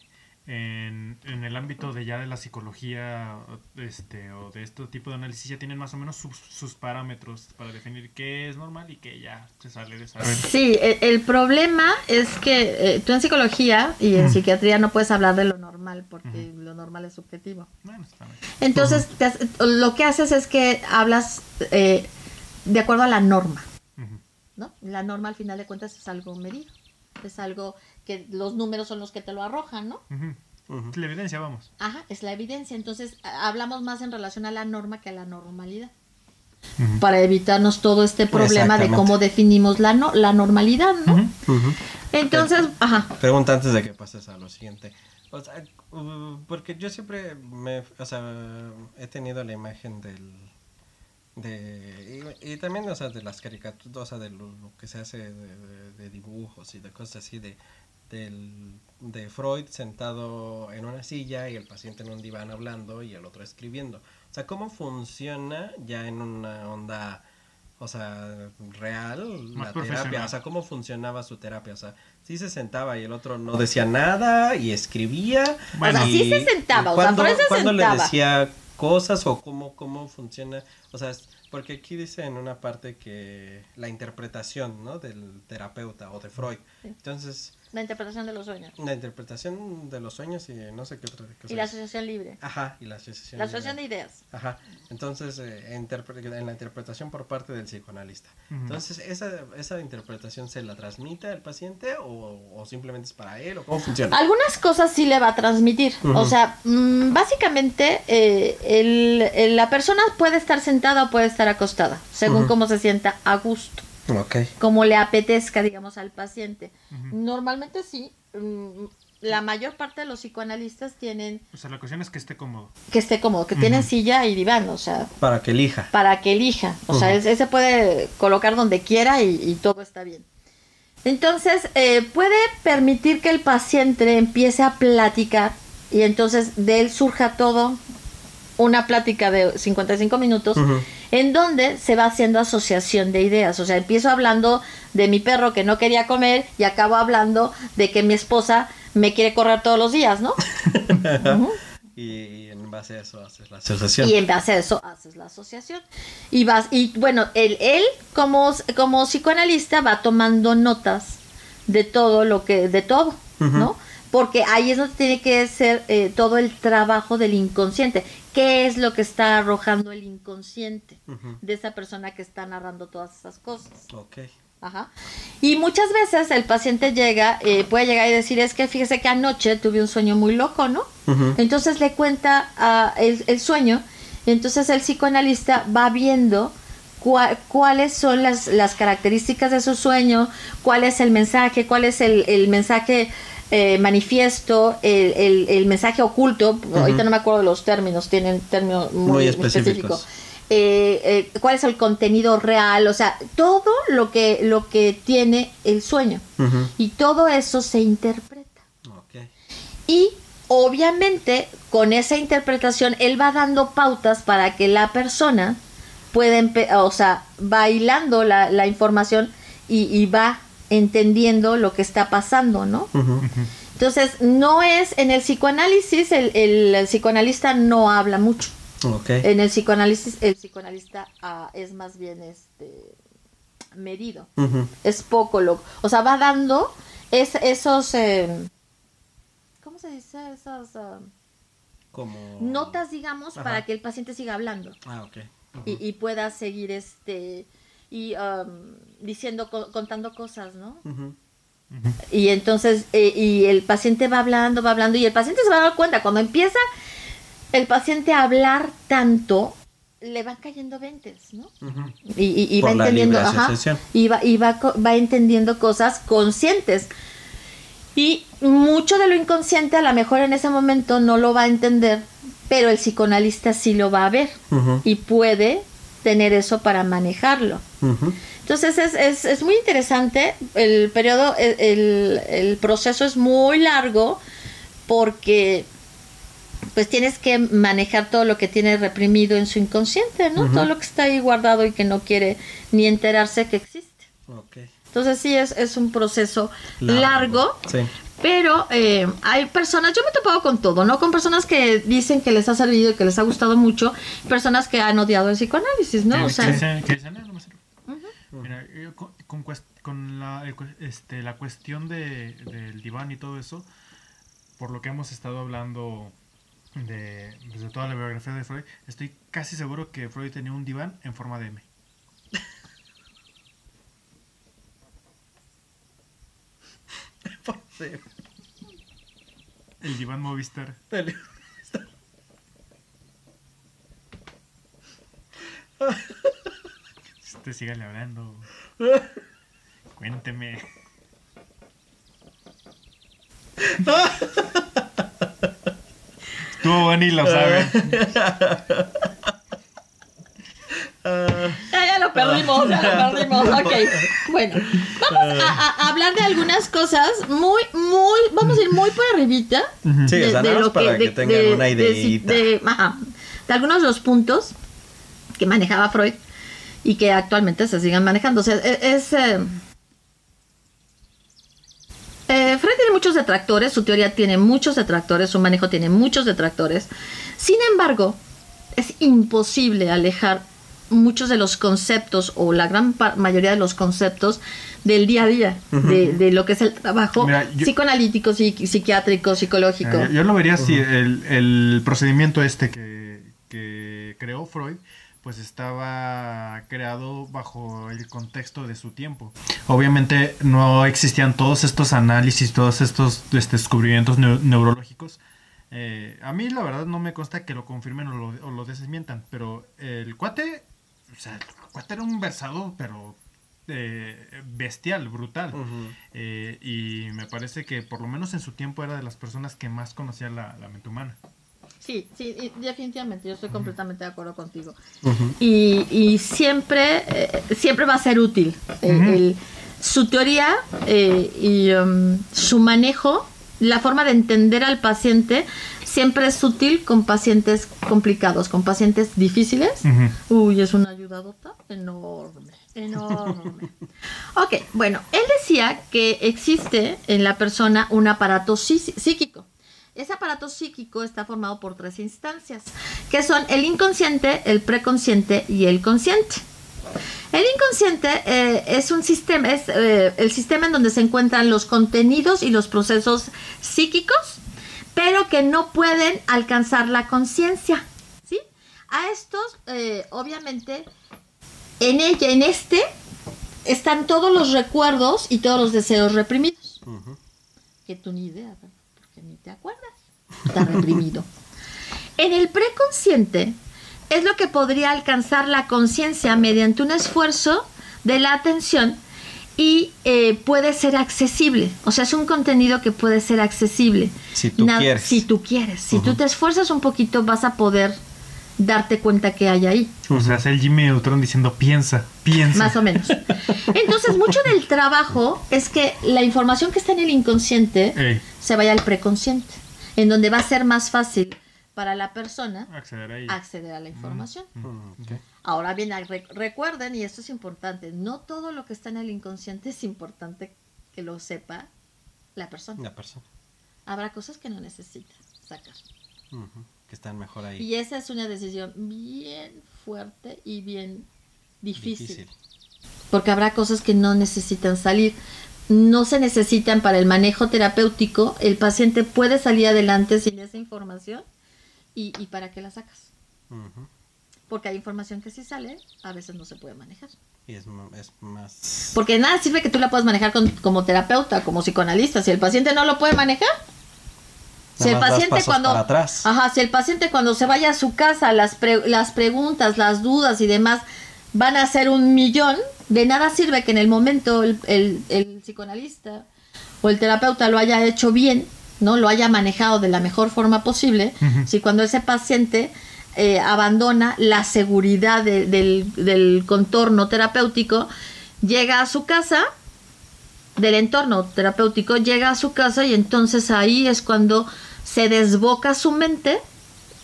en, en el ámbito de ya de la psicología este o de este tipo de análisis ya tienen más o menos sus, sus parámetros para definir qué es normal y qué ya se sale de esa Sí, el, el problema es que eh, tú en psicología y en psiquiatría no puedes hablar de lo normal porque lo normal es subjetivo. Bueno, está bien. Entonces, te hace- lo que haces es que hablas eh, de acuerdo a la norma. ¿no? La norma al final de cuentas es algo medido, es algo que los números son los que te lo arrojan, ¿no? Ujú. La evidencia, vamos. Ajá, es la evidencia. Entonces, hablamos más en relación a la norma que a la normalidad. Para evitarnos todo este problema de cómo definimos la, no, la normalidad, ¿no? Entonces, ajá. Pregunta antes de que pases a lo siguiente. O sea, uh, porque yo siempre me, o sea, he tenido la imagen del de y, y también, o sea, de las caricaturas, o sea, de lo, lo que se hace de, de- de dibujos y de cosas así de del, de Freud sentado en una silla y el paciente en un diván hablando y el otro escribiendo. O sea, ¿cómo funciona ya en una onda, o sea, real Más la terapia? O sea, ¿cómo funcionaba su terapia? O sea, sí se sentaba y el otro no decía nada y escribía. Bueno. O sea, sí se sentaba, o sea, ¿cuándo- Freud se cuándo le sentaba. decía cosas o cómo, cómo funciona? O sea, porque aquí dice en una parte que la interpretación, ¿no? Del terapeuta o de Freud. Entonces, La interpretación de los sueños. la interpretación de los sueños y no sé qué otra cosa. Y la asociación libre. Ajá, y la asociación. La asociación de ideas. Ajá, entonces eh, en la interpretación por parte del psicoanalista. Entonces, ¿esa, ¿esa interpretación se la transmite al paciente o, o simplemente es para él o cómo funciona? Algunas cosas sí le va a transmitir. O sea, mm, básicamente eh, el- el- la persona puede estar sentada o puede estar acostada, según Ujú. cómo se sienta a gusto, Ok. como le apetezca, digamos, al paciente. Normalmente sí. mm, La mayor parte de los psicoanalistas tienen O sea, la cuestión es que esté cómodo. que esté cómodo, que tienen Ujú. silla y diván, o sea, Para que elija. para que elija. O sea, ese se puede colocar donde quiera y, y todo está bien. Entonces, eh, puede permitir que el paciente empiece a platicar y entonces de él surja todo una plática de 55 minutos Ujú. en donde se va haciendo asociación de ideas. O sea, empiezo hablando de mi perro que no quería comer y acabo hablando de que mi esposa me quiere correr todos los días, ¿no? Y, y en base a eso haces la asociación. Y en base a eso haces la asociación. Y vas, y bueno, él, él como, como psicoanalista va tomando notas de todo lo que, de todo. ¿no? Porque ahí es donde tiene que ser eh, todo el trabajo del inconsciente. ¿Qué es lo que está arrojando el inconsciente de esa persona que está narrando todas esas cosas? Ok. Ajá. Y muchas veces el paciente llega, eh, puede llegar y decir, es que fíjese que anoche tuve un sueño muy loco, ¿no? Entonces le cuenta ah, el, el sueño, y entonces el psicoanalista va viendo cua- cuáles son las, las características de su sueño, cuál es el mensaje, cuál es el, el mensaje eh, manifiesto, el, el- el mensaje oculto, ahorita no me acuerdo de los términos, tienen términos muy, Muy específicos. específicos. Eh, eh, cuál es el contenido real, o sea, todo lo que, lo que tiene el sueño. Y todo eso se interpreta. Y obviamente con esa interpretación él va dando pautas para que la persona pueda, o sea, va hilando la, la información y, y va entendiendo lo que está pasando, ¿no? Entonces, no es en el psicoanálisis, el, el- el psicoanalista no habla mucho. Ok. En el psicoanálisis, el psicoanalista ah, es más bien este medido es poco lo o sea va dando es, esos eh, cómo se dice esas ah, Como... notas digamos Ajá. para que el paciente siga hablando Ah, ok. Ujú. y, y pueda seguir este y um, diciendo co- contando cosas no Ujú. Ujú. y entonces eh, y el paciente va hablando va hablando y el paciente se va a dar cuenta. Cuando empieza el paciente a hablar tanto le van cayendo ventes no Ujú. y, y- y va entendiendo ajá, y va y va, entendiendo cosas conscientes. Y mucho de lo inconsciente a lo mejor en ese momento no lo va a entender pero el psicoanalista sí lo va a ver. Y puede tener eso para manejarlo entonces es, es, es muy interesante el periodo el, el- el proceso es muy largo porque pues tienes que manejar todo lo que tiene reprimido en su inconsciente, ¿no? Todo lo que está ahí guardado y que no quiere ni enterarse que existe. Entonces sí es, es un proceso largo, Sí. Pero eh, hay personas, yo me he topado con todo, ¿no? Con personas que dicen que les ha servido y que les ha gustado mucho, personas que han odiado el psicoanálisis, ¿no? O que sea, dicen- que dicen, "Ah, no me sirve". Mira, yo con, con con la, este, la cuestión de, del diván y todo eso, por lo que hemos estado hablando de, pues, de toda la biografía de Freud, estoy casi seguro que Freud tenía un diván en forma de M. El diván Movistar. Usted sígale hablando. Cuénteme. Bueno y lo sabe. Ya, ya lo perdimos, ya lo perdimos. Ok. Bueno, vamos a, hablar de algunas cosas muy, muy. Vamos a ir muy por arribita. Sí, o sea, nada más para que tengan una de- ideita. de- ajá, de algunos de los puntos que manejaba Freud y que actualmente se siguen manejando. O sea, e- es. eh, eh, Freud tiene muchos detractores, su teoría tiene muchos detractores, su manejo tiene muchos detractores. Sin embargo, es imposible alejar muchos de los conceptos o la gran pa- mayoría de los conceptos del día a día, de, de lo que es el trabajo Mira, yo- psicoanalítico, psiqui- psiquiátrico, psicológico. Eh, Yo, yo lo vería así, el, el procedimiento este que, que creó Freud, pues estaba creado bajo el contexto de su tiempo. Obviamente no existían todos estos análisis, todos estos este, descubrimientos neu- neurológicos. Eh, a mí la verdad no me consta que lo confirmen o lo, o lo desmientan, pero el cuate, o sea, el cuate era un versado, pero eh, bestial, brutal. Eh, y me parece que por lo menos en su tiempo era de las personas que más conocía la, la mente humana. Sí, sí, y definitivamente, yo estoy completamente de acuerdo contigo. Y, y siempre, eh, siempre va a ser útil. el- su teoría eh, y um, su manejo, la forma de entender al paciente, siempre es útil con pacientes complicados, con pacientes difíciles. Uy, es una ayudadota enorme, enorme. ok, bueno, él decía que existe en la persona un aparato sí- psíquico. Ese aparato psíquico está formado por tres instancias, que son el inconsciente, el preconsciente y el consciente. El inconsciente eh, es un sistema, es eh, el sistema en donde se encuentran los contenidos y los procesos psíquicos, pero que no pueden alcanzar la conciencia. ¿sí? A estos, eh, obviamente, en ella, en este, están todos los recuerdos y todos los deseos reprimidos. Que tú ni idea, porque ni te acuerdas. Está reprimido. En el preconsciente es lo que podría alcanzar la conciencia mediante un esfuerzo de la atención y eh, puede ser accesible. O sea, es un contenido que puede ser accesible. Si tú Na- quieres. Si tú quieres. Si tú te esfuerzas un poquito, vas a poder darte cuenta que hay ahí. O sea, es el Jimmy Neutron diciendo piensa, piensa. Más o menos. Entonces, mucho del trabajo es que la información que está en el inconsciente Ey, se vaya al preconsciente, en donde va a ser más fácil para la persona acceder ahí. acceder a la información. Mm, ok. Ahora bien, re- recuerden, y esto es importante, no todo lo que está en el inconsciente es importante que lo sepa la persona. La persona. Habrá cosas que no necesita sacar. Que están mejor ahí. Y esa es una decisión bien fuerte y bien difícil. porque habrá cosas que no necesitan salir. No se necesitan para el manejo terapéutico. El paciente puede salir adelante sin esa información. ¿Y, y para qué la sacas? Porque hay información que sí sale, a veces no se puede manejar. Y es, es más... Porque nada sirve que tú la puedas manejar con- como terapeuta, como psicoanalista. Si el paciente no lo puede manejar, si el paciente cuando atrás. ajá si el paciente cuando se vaya a su casa las pre- las preguntas las dudas y demás van a ser un millón de nada sirve que en el momento el, el- el psicoanalista o el terapeuta lo haya hecho bien no lo haya manejado de la mejor forma posible si cuando ese paciente eh, abandona la seguridad de- del, del contorno terapéutico llega a su casa del entorno terapéutico llega a su casa y entonces ahí es cuando se desboca su mente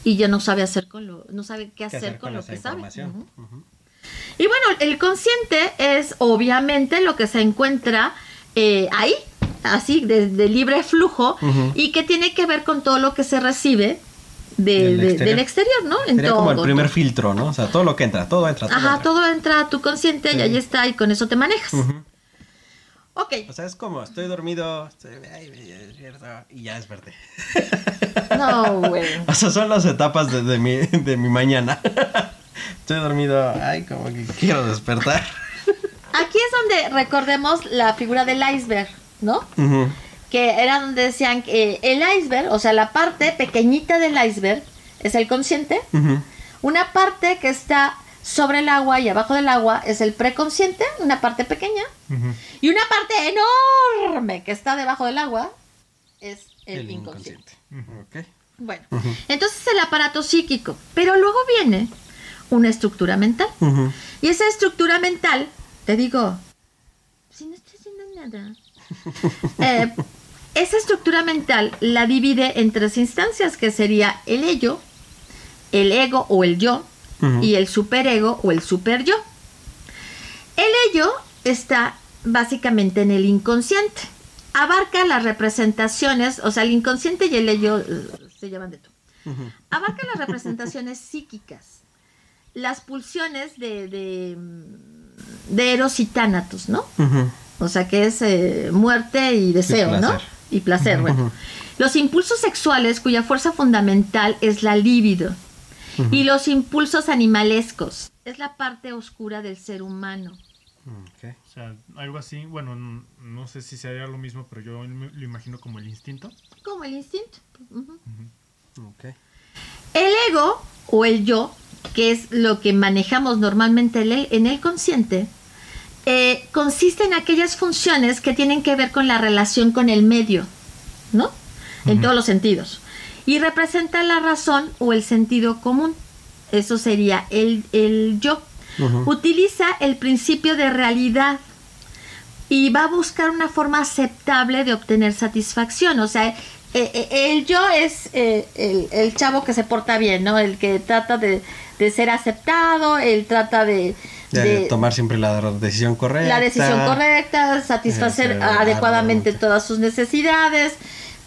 y ya no sabe hacer con lo no sabe qué ¿Qué hacer, con, lo que sabe. Y bueno, el consciente es obviamente lo que se encuentra eh, ahí, así, de, de libre flujo, y que tiene que ver con todo lo que se recibe de- Del de- exterior. del exterior, ¿no? En Sería como el todo, primer todo. filtro, ¿no? O sea, todo lo que entra, todo entra. Todo Ajá, entra. todo entra a tu consciente y Sí. ahí está, y con eso te manejas. Ujú. Ok, O sea, es como, estoy dormido, estoy ay, y ya es verde. no, güey. O sea, son las etapas de, de mi, de mi mañana. Estoy dormido, ay, como que quiero despertar. Aquí es donde recordemos la figura del iceberg, ¿no? Ujú. Que era donde decían que el iceberg, o sea, la parte pequeñita del iceberg es el consciente, una parte que está sobre el agua y abajo del agua es el preconsciente, una parte pequeña, y una parte enorme que está debajo del agua es el, inconsciente. Bueno, entonces el aparato psíquico, pero luego viene una estructura mental. Y esa estructura mental, te digo, si no estoy haciendo nada, eh, esa estructura mental la divide en tres instancias, que sería el ello, el ego o el yo, y el superego o el super yo. El ello está básicamente en el inconsciente. Abarca las representaciones, o sea, el inconsciente y el ello eh, se llaman de tú. Ujú. Abarca las representaciones psíquicas, las pulsiones de, de, de Eros y Tánatos, ¿no? O sea, que es eh, muerte y deseo, ¿no? Placer. Y placer, bueno. Ujú. Los impulsos sexuales cuya fuerza fundamental es la libido. Y los impulsos animalescos es la parte oscura del ser humano. Ok. O sea, algo así, bueno, n- no sé si sería lo mismo, pero yo me- lo imagino como el instinto. Como el instinto. Ujú. Ok. El ego o el yo, que es lo que manejamos normalmente en el- en el consciente, eh, consiste en aquellas funciones que tienen que ver con la relación con el medio, ¿no? En todos los sentidos. Y representa la razón o el sentido común. Eso sería el, el yo. Utiliza el principio de realidad y va a buscar una forma aceptable de obtener satisfacción. O sea, eh, eh, el yo es el, el chavo que se porta bien, ¿no? El que trata de, de ser aceptado, él trata de, De, tomar siempre la decisión correcta. la decisión correcta, satisfacer adecuadamente todas sus necesidades,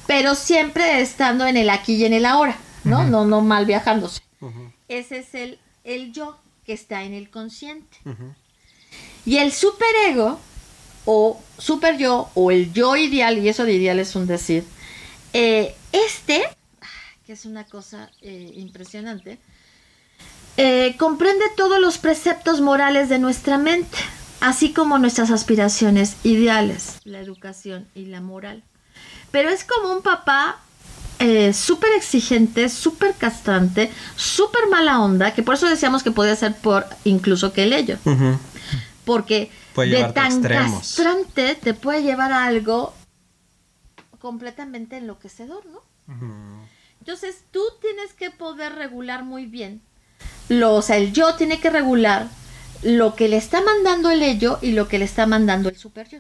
pero siempre estando en el aquí y en el ahora, ¿no? No, no mal viajándose. Ese es el, el yo que está en el consciente. Y el superego, o super yo, o el yo ideal, y eso de ideal es un decir, eh, este, que es una cosa eh, impresionante, eh, comprende todos los preceptos morales de nuestra mente, así como nuestras aspiraciones ideales, la educación y la moral. Pero es como un papá eh, súper exigente, súper castrante, súper mala onda, que por eso decíamos que podía ser por incluso que el ello porque de tan castrante te puede llevar a algo completamente enloquecedor, ¿no? Entonces tú tienes que poder regular muy bien, lo, o sea, el yo tiene que regular lo que le está mandando el ello y lo que le está mandando el super yo.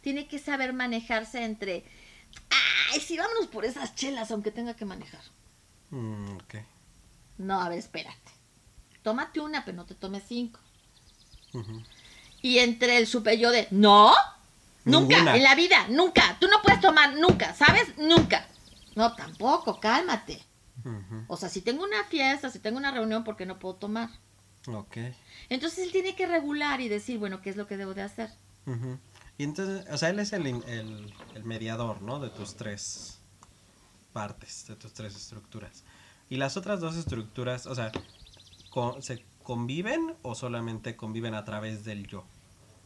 Tiene que saber manejarse entre, ay, sí, vámonos por esas chelas aunque tenga que manejar. Mm, ok. No, a ver, espérate. Tómate una, pero no te tomes cinco. Y entre el super yo de, no, nunca, Ninguna. en la vida, nunca, tú no puedes tomar nunca, ¿sabes? Nunca. No, tampoco, cálmate. O sea, si tengo una fiesta, si tengo una reunión, ¿por qué no puedo tomar? Ok. Entonces él tiene que regular y decir, bueno, ¿qué es lo que debo de hacer? Y entonces, o sea, él es el, el, el mediador, ¿no? De tus tres partes, de tus tres estructuras. Y las otras dos estructuras, o sea, co- ¿se conviven o solamente conviven a través del yo?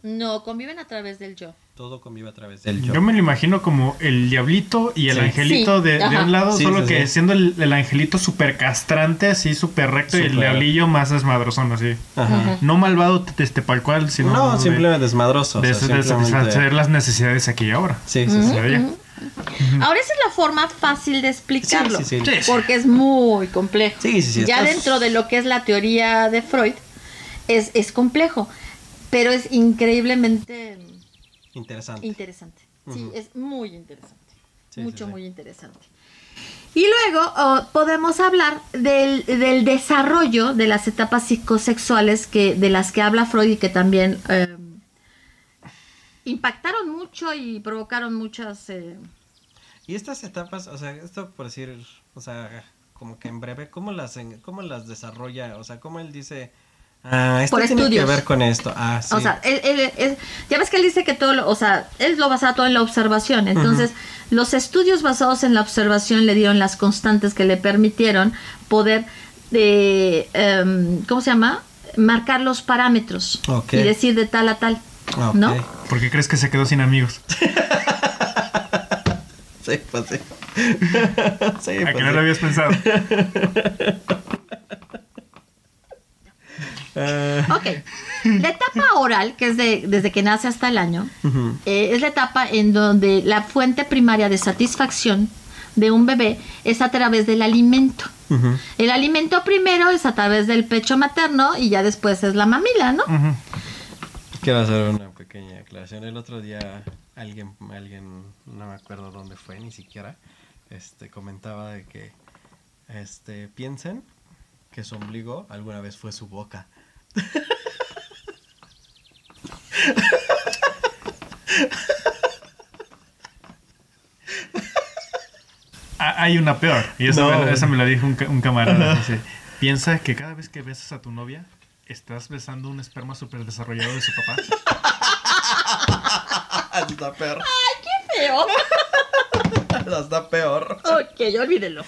No, conviven a través del yo. Todo convive a través del yo. Yo me lo imagino como el diablito y el Sí. angelito Sí, de, un lado, Sí, solo sí, que sí. siendo el, el angelito súper castrante, así súper recto, y el diablillo más desmadrosón, así. Ajá. No malvado este pal cual, sino No, de- simplemente desmadroso. o de, sea, de simplemente- satisfacer las necesidades aquí y ahora. Sí, sí, sí. Ahora esa es la forma fácil de explicarlo. Sí, sí, sí. Porque es muy complejo. Sí, sí, sí, Ya estás- dentro de lo que es la teoría de Freud, es, es complejo. Pero es increíblemente Interesante. interesante. Sí, es muy interesante. Sí, Mucho, sí, sí. muy interesante. Y luego oh, podemos hablar del, del desarrollo de las etapas psicosexuales que, de las que habla Freud y que también eh, impactaron mucho y provocaron muchas... eh, Y estas etapas, o sea, esto por decir, o sea, como que en breve, ¿cómo las, cómo las desarrolla? O sea, ¿cómo él dice, ah, esto Por tiene estudios. que ver con esto? Ah, sí. O sea, él- él- él- ya ves que él dice que todo, lo- o sea, él lo basaba todo en la observación. Entonces, los estudios basados en la observación le dieron las constantes que le permitieron poder, de, em, ¿cómo se llama? Marcar los parámetros Ok. y decir de tal a tal, Ah, ok. ¿no? ¿Por qué crees que se quedó sin amigos? Sí, pues sí. sí, ¿A pues que no sí. lo habías pensado? Eh, Ok. La etapa oral, que es de, desde que nace hasta el año, eh, es la etapa en donde la fuente primaria de satisfacción de un bebé es a través del alimento. El alimento primero es a través del pecho materno y ya después es la mamila, ¿no? Quiero hacer una pequeña aclaración. El otro día alguien, alguien, no me acuerdo dónde fue ni siquiera, este, comentaba de que, este, piensen que su ombligo alguna vez fue su boca. Ah, Hay una peor. Y esa, No. me, esa me la dijo un, ca- un camarada. Dice, piensa que cada vez que besas a tu novia, estás besando un esperma súper desarrollado de su papá. Está peor. ¡Qué feo! Está peor. ok, olvídelo.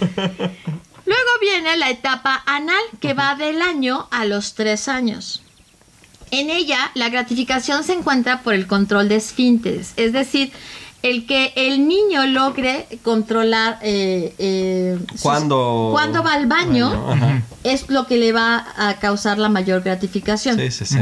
Luego viene la etapa anal, que va del año a los tres años. En ella, la gratificación se encuentra por el control de esfínteres, es decir, el que el niño logre controlar eh, eh, ¿Cuándo? cuándo va al baño, es lo que le va a causar la mayor gratificación. Sí, sí, sí.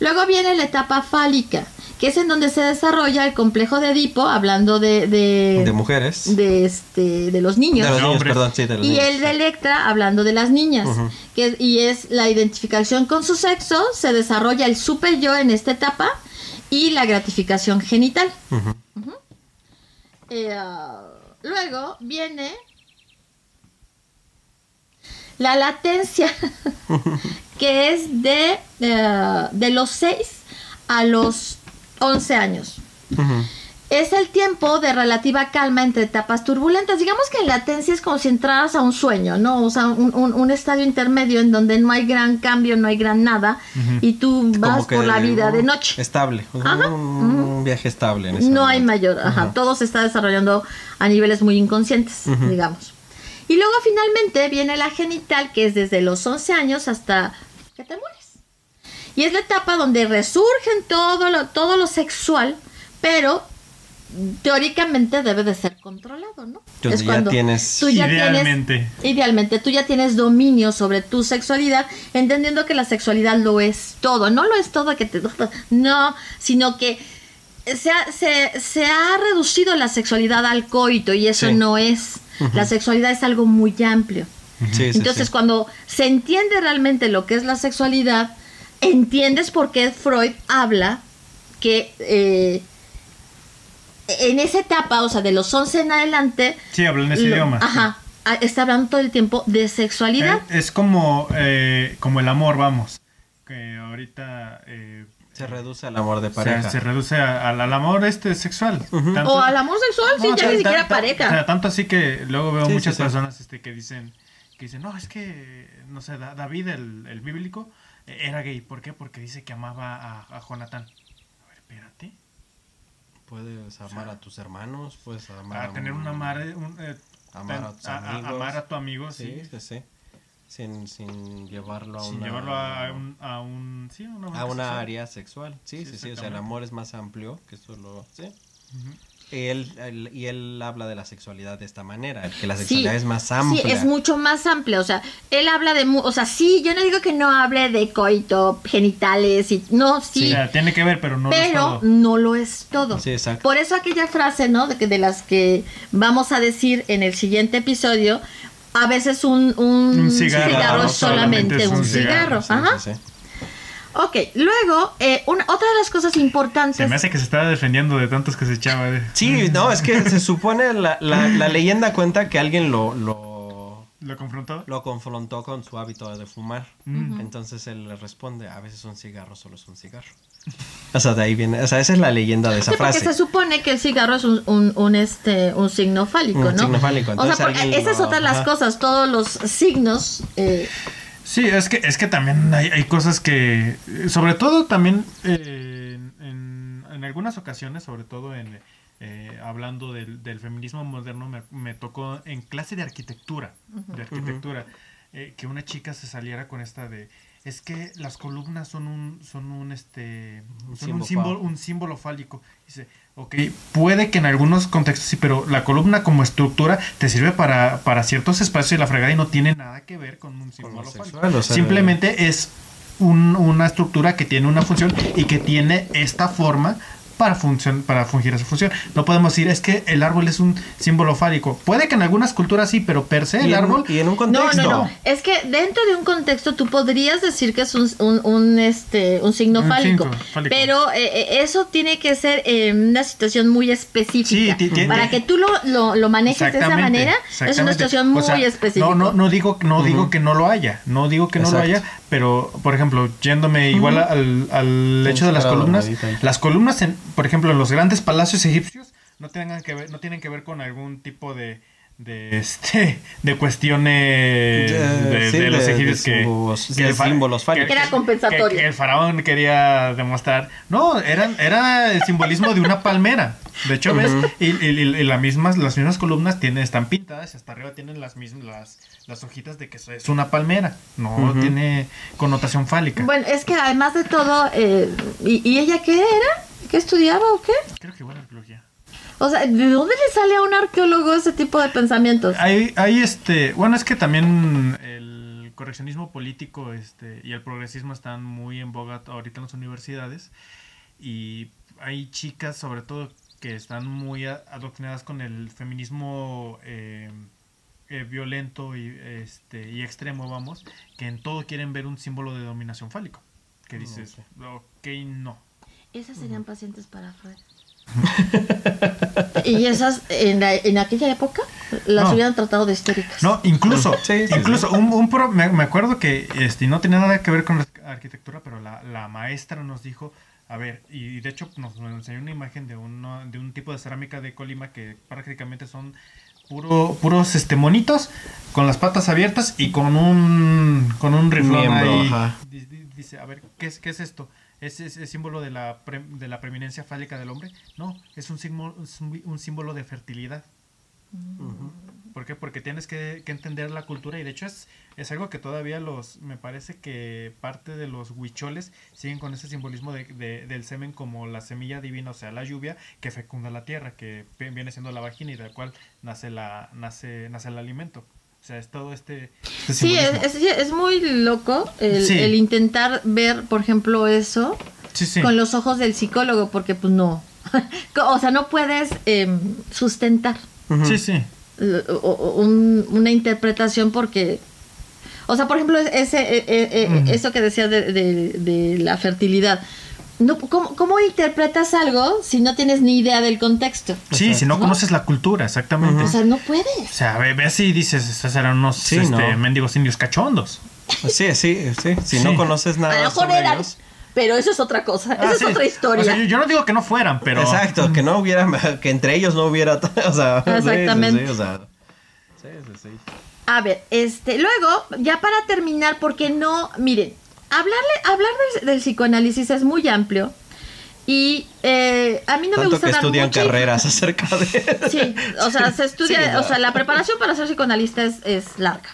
Luego viene la etapa fálica, que es en donde se desarrolla el complejo de Edipo, hablando de, de, De mujeres. de, este, de los niños. De los niños, Hombres. perdón, sí, de los y niños. el de Electra hablando de las niñas. Que y es la identificación con su sexo, se desarrolla el super yo en esta etapa y la gratificación genital. Eh, luego viene la latencia, que es de, eh, de los 6 a los 11 años. Es el tiempo de relativa calma entre etapas turbulentas. Digamos que en latencia es como si entraras a un sueño, ¿no? O sea, un, un- un estadio intermedio en donde no hay gran cambio, no hay gran nada, y tú vas por la vida de noche. Estable. Un, Ajá. un viaje estable. En ese No hay mayor, ajá, todo se está desarrollando a niveles muy inconscientes, digamos. Y luego finalmente viene la genital, que es desde los 11 años hasta que te mueres. Y es la etapa donde resurgen todo lo, todo lo sexual, pero teóricamente debe de ser controlado, ¿no? Donde ya tienes- tú ya Idealmente. tienes, idealmente, tú ya tienes dominio sobre tu sexualidad, entendiendo que la sexualidad lo es todo. No lo es todo que te... No, sino que se ha, se, se ha reducido la sexualidad al coito y eso Sí. no es. La sexualidad es algo muy amplio. Sí, sí, Entonces, sí. cuando se entiende realmente lo que es la sexualidad, entiendes por qué Freud habla que eh, en esa etapa, o sea, de los 11 en adelante, Sí, hablan ese lo- idioma. Ajá, está hablando todo el tiempo de sexualidad. Eh, es como, eh, como el amor, vamos. Que ahorita eh, Se reduce al amor de pareja. se reduce a- al, al amor este sexual. Tanto- o al amor sexual, sí, No, ya ni siquiera pareja. O sea, tanto así que luego veo Sí, muchas sí. personas este, que dicen, que dicen, no, es que, no sé, Da- David, el, el bíblico, eh, era gay. ¿Por qué? Porque dice que amaba a, a Jonathan. A ver, espérate. Puedes amar a tus hermanos, puedes amar Para a tener un- un amar, un, eh, Amar a tus amigos. amar a tu amigo, Sí, sí. sí, sí. Sin, sin llevarlo a Sin una... llevarlo a un, a un, sí, a una, a una sexual. área sexual. Sí, Sí, sí. O sea, el amor es más amplio que solo... Sí. Y él, él- y él habla de la sexualidad de esta manera, que la Sí, sexualidad es más amplia. Sí, es mucho más amplia. O sea, él habla de. mu- O sea, sí, yo no digo que no hable de coito, genitales y. No, sí. Sea, tiene que ver, pero no lo es pero todo. no lo es todo. Sí, exacto. Por eso aquella frase, ¿no? De, que, de las que vamos a decir en el siguiente episodio, a veces un, un Un cigarro es solamente, es un un cigarro. cigarro, Ajá. Ok, luego, eh, una- otra de las cosas importantes. Se me hace que se estaba defendiendo de tantos que se echaba. de- Sí, no, es que se supone, la, la, la leyenda cuenta que alguien lo, lo, ¿Lo confrontó? lo confrontó con su hábito de fumar. Mm. Entonces él le responde, a veces un cigarro solo es un cigarro. O sea, de ahí viene, o sea, esa es la leyenda de esa Sí, porque frase. se supone que el cigarro es un, un, un, este, un signo fálico, Un ¿no? signo fálico, O sea, entonces porque alguien esas lo- otras las cosas, todos los signos. eh, Sí, es que, es que también hay, hay cosas que, sobre todo también eh, en, en algunas ocasiones, sobre todo en eh, hablando del, del feminismo moderno, me, me tocó en clase de arquitectura, de arquitectura, eh, que una chica se saliera con esta de, es que las columnas son un, son un, este, Un son un símbolo símbolo, fálico. un símbolo fálico. Dice, ok, puede que en algunos contextos sí, pero la columna como estructura te sirve para, para ciertos espacios y la fregada y no tiene nada que ver con un símbolo o sea, Simplemente es un- una estructura que tiene una función y que tiene esta forma para, funcion- para fungir esa función. No podemos decir, es que el árbol es un símbolo fálico. Puede que en algunas culturas sí, pero per se Y el en- árbol... y en un No, contexto. no, no. Es que dentro de un contexto tú podrías decir que es un, un, un, este, un signo Un fálico, pero eh, eh, eso tiene que ser en una situación muy específica. Sí, Para que tú lo, lo, lo manejes de esa manera, es una situación muy O sea, específica. No, no, no digo, no digo que no lo haya, no digo que no lo haya, pero por ejemplo, yéndome igual al, al hecho de las columnas, las columnas, en, por ejemplo, en los grandes palacios egipcios no tengan que ver, no tienen que ver con algún tipo de de este de cuestiones de, sí, de los egipcios de que, símbolos- que el fa- símbolos fálicos. Era compensatorio. que- que el faraón quería demostrar no eran era el simbolismo de una palmera de hecho ves Ujú. y, y- y- y las mismas las mismas columnas tienen están pintadas y hasta arriba tienen las mismas las, las hojitas de que es una palmera no tiene connotación fálica Bueno, es que además de todo, eh, ¿y, y ella qué era? ¿Qué estudiaba o qué? creo que buena arqueología O sea, ¿de dónde le sale a un arqueólogo ese tipo de pensamientos? Hay, hay este, bueno, es que también el correccionismo político este, y el progresismo están muy en boga ahorita en las universidades y hay chicas sobre todo que están muy adoctrinadas con el feminismo eh, eh, violento y, este, y extremo, vamos, que en todo quieren ver un símbolo de dominación fálico. Que dices, ok, no. Esas serían pacientes para Freud. y esas, en, la- en aquella época, las No. hubieran tratado de histéricas. No, incluso, Sí, sí, incluso Un, un pro- me, me acuerdo que este, no tenía nada que ver con la arquitectura, pero la, la maestra nos dijo, a ver, y de hecho nos, nos enseñó una imagen de, uno, de un tipo de cerámica de Colima que prácticamente son puro, puros este, monitos con las patas abiertas y con un, con un riflón Miembro, ahí. ajá. Di- di- Dice, a ver, ¿qué es, qué es esto? ¿Es, es, es símbolo de la, pre- de la preeminencia fálica del hombre? No, es un, símbolo, es un- un símbolo de fertilidad. ¿Por qué? Porque tienes que, que entender la cultura y de hecho es, es algo que todavía los, me parece que parte de los huicholes siguen con ese simbolismo de, de- del semen como la semilla divina, o sea, la lluvia que fecunda la tierra, que vi- viene siendo la vagina y del cual nace, la, nace, nace el alimento. O sea, es todo este, este Sí, es, es, es muy loco el, Sí. el intentar ver, por ejemplo, eso Sí, sí. con los ojos del psicólogo, porque pues no. o sea, no puedes em, sustentar. Sí, sí. O- o- un- una interpretación porque... O sea, por ejemplo, ese, eh, eh, eh, Ujú. eso que decías de, de- de la fertilidad. No, ¿cómo, cómo interpretas algo si no tienes ni idea del contexto? Sí, si no ¿No? conoces la cultura, exactamente. O O sea, sea, no puedes. ve- ves y dices, estos eran unos Sí, este, no. mendigos indios cachondos. Sí, sí, sí. Si Sí. no conoces A nada lo mejor sobre eran, ellos. Pero eso es otra cosa. Ah, Esa sí. es otra historia. O sea, yo, yo no digo que no fueran, pero... Exacto, que no hubiera, que entre ellos no hubiera, o sea, sí, sí, Exactamente. sí, o sea, sí, sí, sí. A ver, este, luego, ya para terminar, porque no, miren, hablarle, hablar del, del psicoanálisis es muy amplio y eh, a mí no me Tanto gusta que dar estudian mucha carreras acerca de... Sí, o sea, se estudia, Sí, o sea, la preparación para ser psicoanalista es, es larga.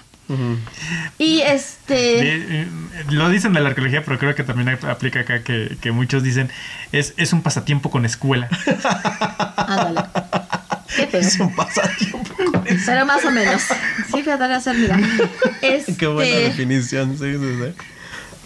Y este, De- eh, lo dicen de la arqueología, pero creo que también ap- aplica acá que, que muchos dicen es, es un pasatiempo con escuela. ándale. Es un pasatiempo. con eso. Pero más o menos. Sí, voy a hacer, mira. Este, Qué buena definición, sí, sí, sí.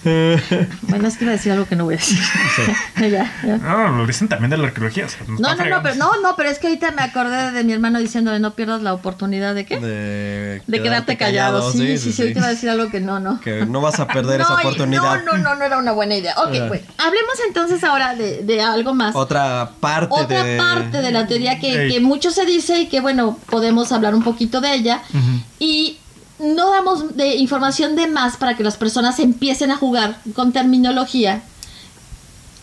Bueno, es que iba a decir algo que no voy a decir. ya, ya. No, lo dicen también de la arqueología. o sea, nos No, no, no, pero, no, no, pero es que ahorita me acordé de mi hermano diciéndole no pierdas la oportunidad de qué? De, De quedarte callado. Sí, sí, sí, ahorita iba a sí. decir algo que no, no. Que no vas a perder no, esa oportunidad. No, no, no, no era una buena idea. Ok, bueno. Hablemos entonces ahora de, de algo más. Otra parte Otra de... parte de la teoría que, Ey. que mucho se dice y que, bueno, podemos hablar un poquito de ella. Ujú. Y no damos de información de más para que las personas empiecen a jugar con terminología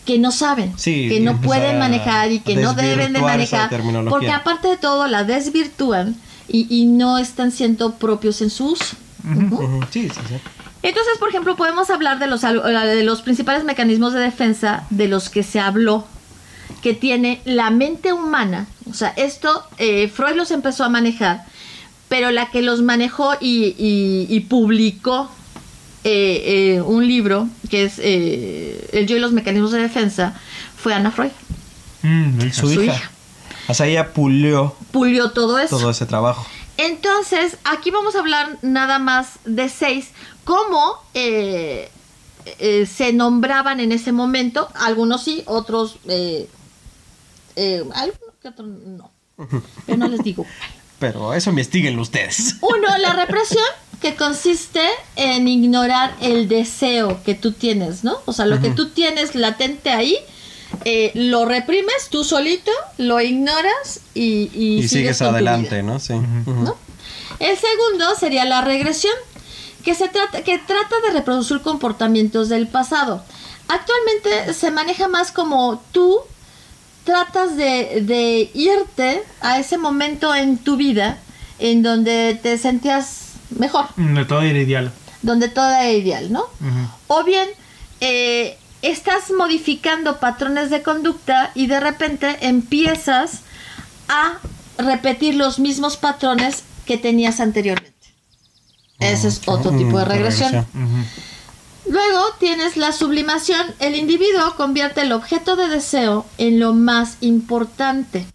que no saben, Sí, que no pueden manejar y que no deben de manejar, porque aparte de todo la desvirtúan y, y no están siendo propios en su uso. Ujú. Ujú, Sí, sí, sí. Entonces, por ejemplo, podemos hablar de los, al- de los principales mecanismos de defensa de los que se habló, que tiene la mente humana. O sea, esto eh, Freud los empezó a manejar, pero la que los manejó y, y- y publicó eh, eh, un libro que es eh, El yo y los mecanismos de defensa, fue Ana Freud. Mm. Su, Su hija. hija. O sea, ella pulió Pulió todo eso. todo ese trabajo. Entonces, aquí vamos a hablar nada más de seis, cómo se nombraban en ese momento, algunos sí, otros, algunos que otros no. Pero no les digo. Pero eso investiguenlo ustedes. Uno, la represión, que consiste en ignorar el deseo que tú tienes, ¿no? O sea, lo que tú tienes latente ahí, eh, lo reprimes tú solito, lo ignoras y, y, Y, sigues adelante. ¿no? Sí. El segundo sería la regresión, que, se trata, que trata de reproducir comportamientos del pasado. Actualmente se maneja más como tú tratas de, de irte a ese momento en tu vida en donde te sentías mejor, Mm, De todo era ideal. donde todo era ideal, ¿no? O bien eh, estás modificando patrones de conducta y de repente empiezas a repetir los mismos patrones que tenías anteriormente. Ese es otro tipo de Mm, regresión. regresión. Ujú. Luego tienes la sublimación. El individuo convierte el objeto de deseo en lo más importante.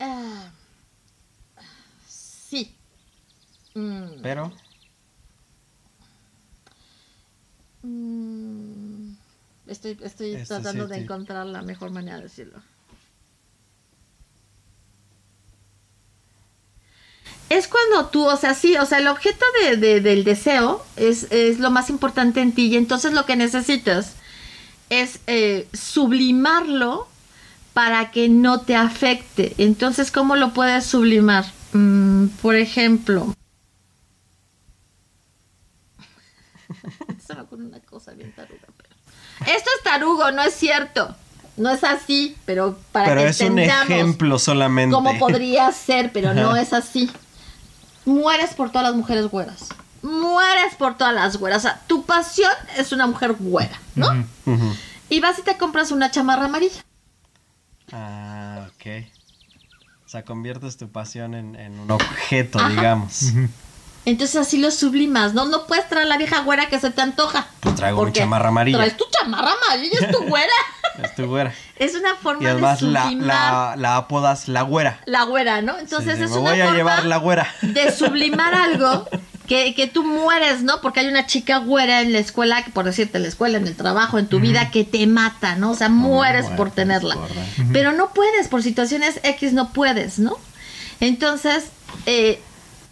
Ah, sí. Mm. Pero, Mm, Estoy, estoy Este tratando sí, de encontrar la mejor manera de decirlo. Es cuando tú, o sea, sí, o sea, el objeto de, de- del deseo es, es lo más importante en ti y entonces lo que necesitas es eh, sublimarlo para que no te afecte. Entonces, ¿cómo lo puedes sublimar? Mm, por ejemplo, una cosa bien taruga. pero- Esto es tarugo, no es cierto. No es así, pero para pero que es un entendamos ejemplo solamente. cómo podría ser, pero no es así. Mueres por todas las mujeres güeras. Mueres por todas las güeras. O sea, tu pasión es una mujer güera, ¿no? Y vas y te compras una chamarra amarilla. Ah, ok. O sea, conviertes tu pasión en, en un objeto, Ajá. digamos. Entonces así lo sublimas, ¿no? No puedes traer a la vieja güera que se te antoja. Pues traigo mi chamarra amarilla. Traes tu chamarra amarilla, es tu güera. Es tu güera. es una forma Y además de la, sublimar la, la apodas la güera. la güera, ¿no? Entonces Sí, es me una voy a forma llevar la güera. de sublimar algo que, que tú mueres, ¿no? Porque hay una chica güera en la escuela, que por decirte, en la escuela, en el trabajo, en tu vida, que te mata, ¿no? O sea, mueres por tenerla. Pero no puedes, por situaciones X no puedes, ¿no? Entonces, eh,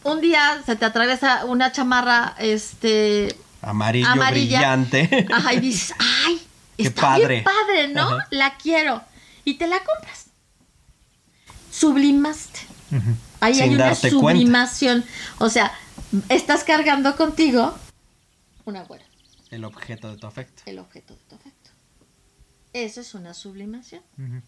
un día se te atraviesa una chamarra, este, Amarillo Amarilla. brillante. ajá, y dices, ay, Qué está bien padre. padre, ¿no? Ajá. La quiero. Y te la compras. Sublimaste. Ahí Sin hay una cuenta. sublimación. O sea, estás cargando contigo una güera, El objeto de tu afecto. el objeto de tu afecto. Eso es una sublimación. Ujú.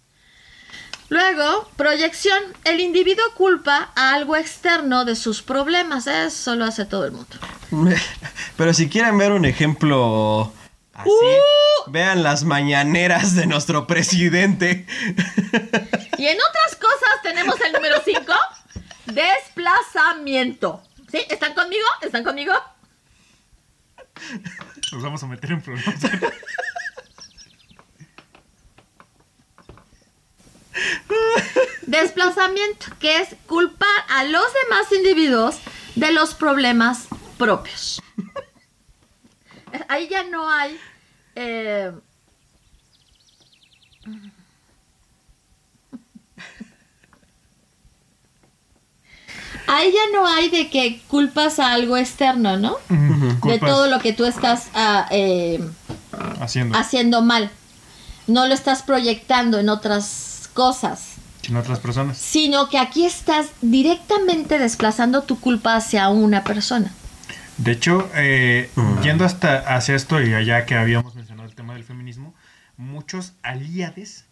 Luego, proyección. El individuo culpa a algo externo de sus problemas. Eso lo hace todo el mundo. Pero si quieren ver un ejemplo así, Uh. vean las mañaneras de nuestro presidente. Y en otras cosas tenemos el número 5. Desplazamiento. ¿Sí? ¿Están conmigo? ¿Están conmigo? Nos vamos a meter en problemas. Desplazamiento, que es culpar a los demás individuos de los problemas propios. Ahí ya no hay... eh, Ahí ya no hay de que culpas a algo externo, ¿no? De todo lo que tú estás ah, eh, haciendo. haciendo mal. No lo estás proyectando en otras cosas. En otras personas. sino que aquí estás directamente desplazando tu culpa hacia una persona. De hecho, eh, Mm. yendo hasta hacia esto y allá que habíamos mencionado el tema del feminismo, muchos aliades,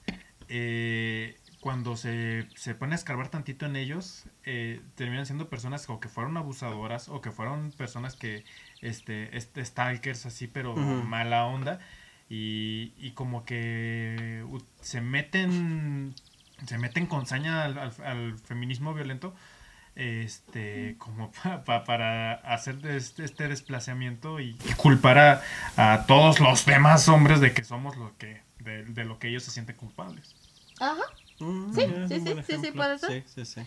eh, cuando se, se pone a escarbar tantito en ellos, eh, terminan siendo personas o que fueron abusadoras o que fueron personas que, este, este stalkers así, pero mala onda, y, y como que u- se meten, se meten con saña al, al- al feminismo violento este como pa- pa- para hacer este, este desplazamiento y culpar a, a todos los demás hombres de que somos lo que de, de lo que ellos se sienten culpables. Ajá. Mm, Sí, sí, sí, sí, sí, puede ser. Sí, sí, sí.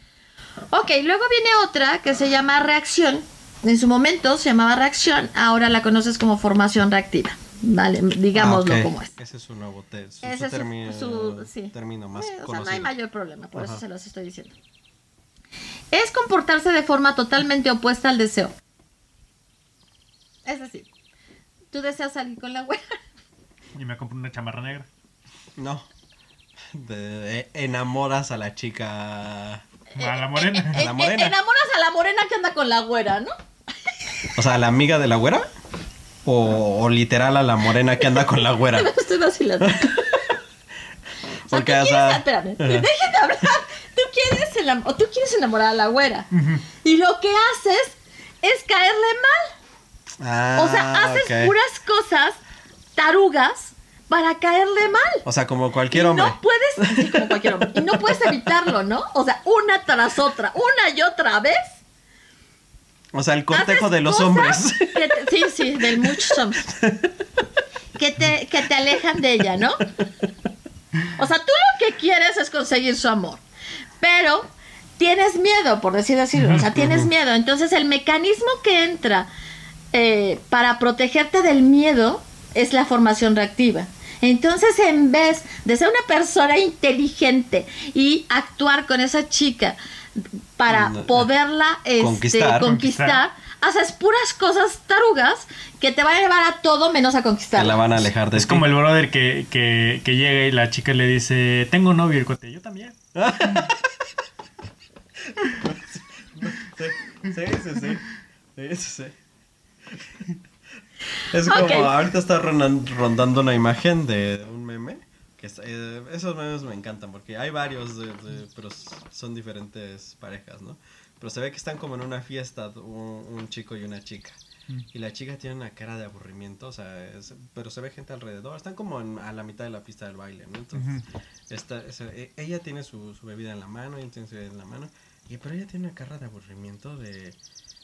Ok, luego viene otra que se llama reacción. En su momento se llamaba reacción, ahora la conoces como formación reactiva. Vale, digámoslo Ah, como es. Ese es su nuevo te- su, Ese su es su- termi- su- sí. término más Eh, o sea, no hay mayor problema, por eso se los estoy diciendo. Es comportarse de forma totalmente opuesta al deseo. Es decir, tú deseas salir con la güera. Y me compré una chamarra negra. No. De- eh, enamoras a la chica. A la morena. A la morena. Eh, enamoras a la morena que anda con la güera, ¿no? O sea, a la amiga de la güera. O, o literal a la morena que anda con la güera. Me estoy vacilando. O sea, Porque, tú o quieres, sea, espérame, ajá. dejen de hablar. Tú quieres, enam- o tú quieres enamorar a la güera. Y lo que haces es caerle mal. Ah, O sea, haces ok. puras cosas tarugas para caerle mal. O sea, como cualquier Y hombre. No puedes, sí, como cualquier hombre. Y no puedes evitarlo, ¿no? O sea, una tras otra, una y otra vez. O sea, el cortejo de los hombres. te- sí, sí, del muchos hombres. Que te, que te alejan de ella, ¿no? O sea, tú lo que quieres es conseguir su amor. Pero tienes miedo, por decir así. O sea, tienes miedo. Entonces, el mecanismo que entra eh, para protegerte del miedo es la formación reactiva. Entonces, en vez de ser una persona inteligente y actuar con esa chica para No, poderla este, conquistar. conquistar, haces puras cosas tarugas que te van a llevar a todo menos a Te conquistar. la van a alejar de Es ti. como el brother que, que, que llega y la chica le dice, tengo novio, y el cuate, yo también. Sí, sí, sí, sí. Sí, sí, sí. Es como, ahorita está rondando una imagen de un meme. Que es- eh, esos memes me encantan porque hay varios, de- de- pero son diferentes parejas, ¿no? Pero se ve que están como en una fiesta, un, un chico y una chica. Y la chica tiene una cara de aburrimiento, o sea, es- pero se ve gente alrededor. Están como en- a la mitad de la pista del baile, ¿no? Entonces, e- ella tiene su, su bebida en la mano, ella tiene su bebida en la mano. Y, pero ella tiene una cara de aburrimiento de...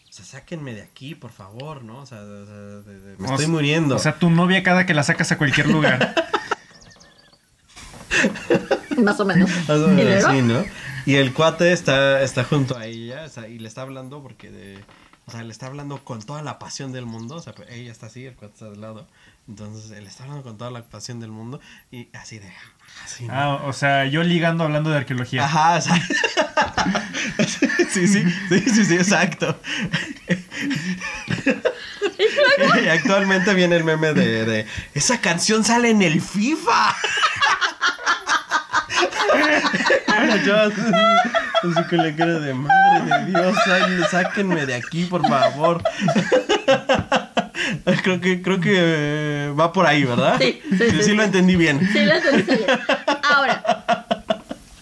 O sea, sáquenme de aquí, por favor, ¿no? O sea, sea, de- de- me O estoy muriendo. O sea, tu novia cada que la sacas a cualquier lugar. Más o menos. Más o ¿Y menos así, ¿no? Y el cuate está, está junto a ella, o sea, y le está hablando porque de... O sea, le está hablando con toda la pasión del mundo, o sea, pues, ella está así, el cuate está del lado. Entonces, él está hablando con toda la pasión del mundo y así de... Así, ¿no? Ah, o sea, yo ligando hablando de arqueología. Ajá, o sea, sí, sí, sí, sí, sí, exacto. Y actualmente viene el meme de, de esa canción sale en el FIFA. Así, así con la cara de madre de Dios, ay, sáquenme de aquí, por favor. Creo que, creo que eh, va por ahí, ¿verdad? Sí, sí, sí, sí, sí. lo entendí bien. Sí, lo entendiste bien. Ahora,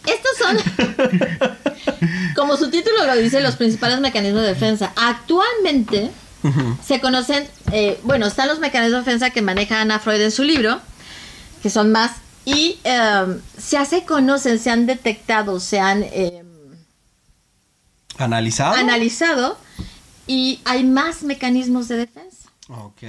estos son, como su título lo dice, los principales mecanismos de defensa. Actualmente se conocen, eh, bueno, están los mecanismos de defensa que maneja Ana Freud en su libro, que son más, y eh, ya se conocen, se han detectado, se han eh, ¿Analizado? analizado, y hay más mecanismos de defensa. Ok.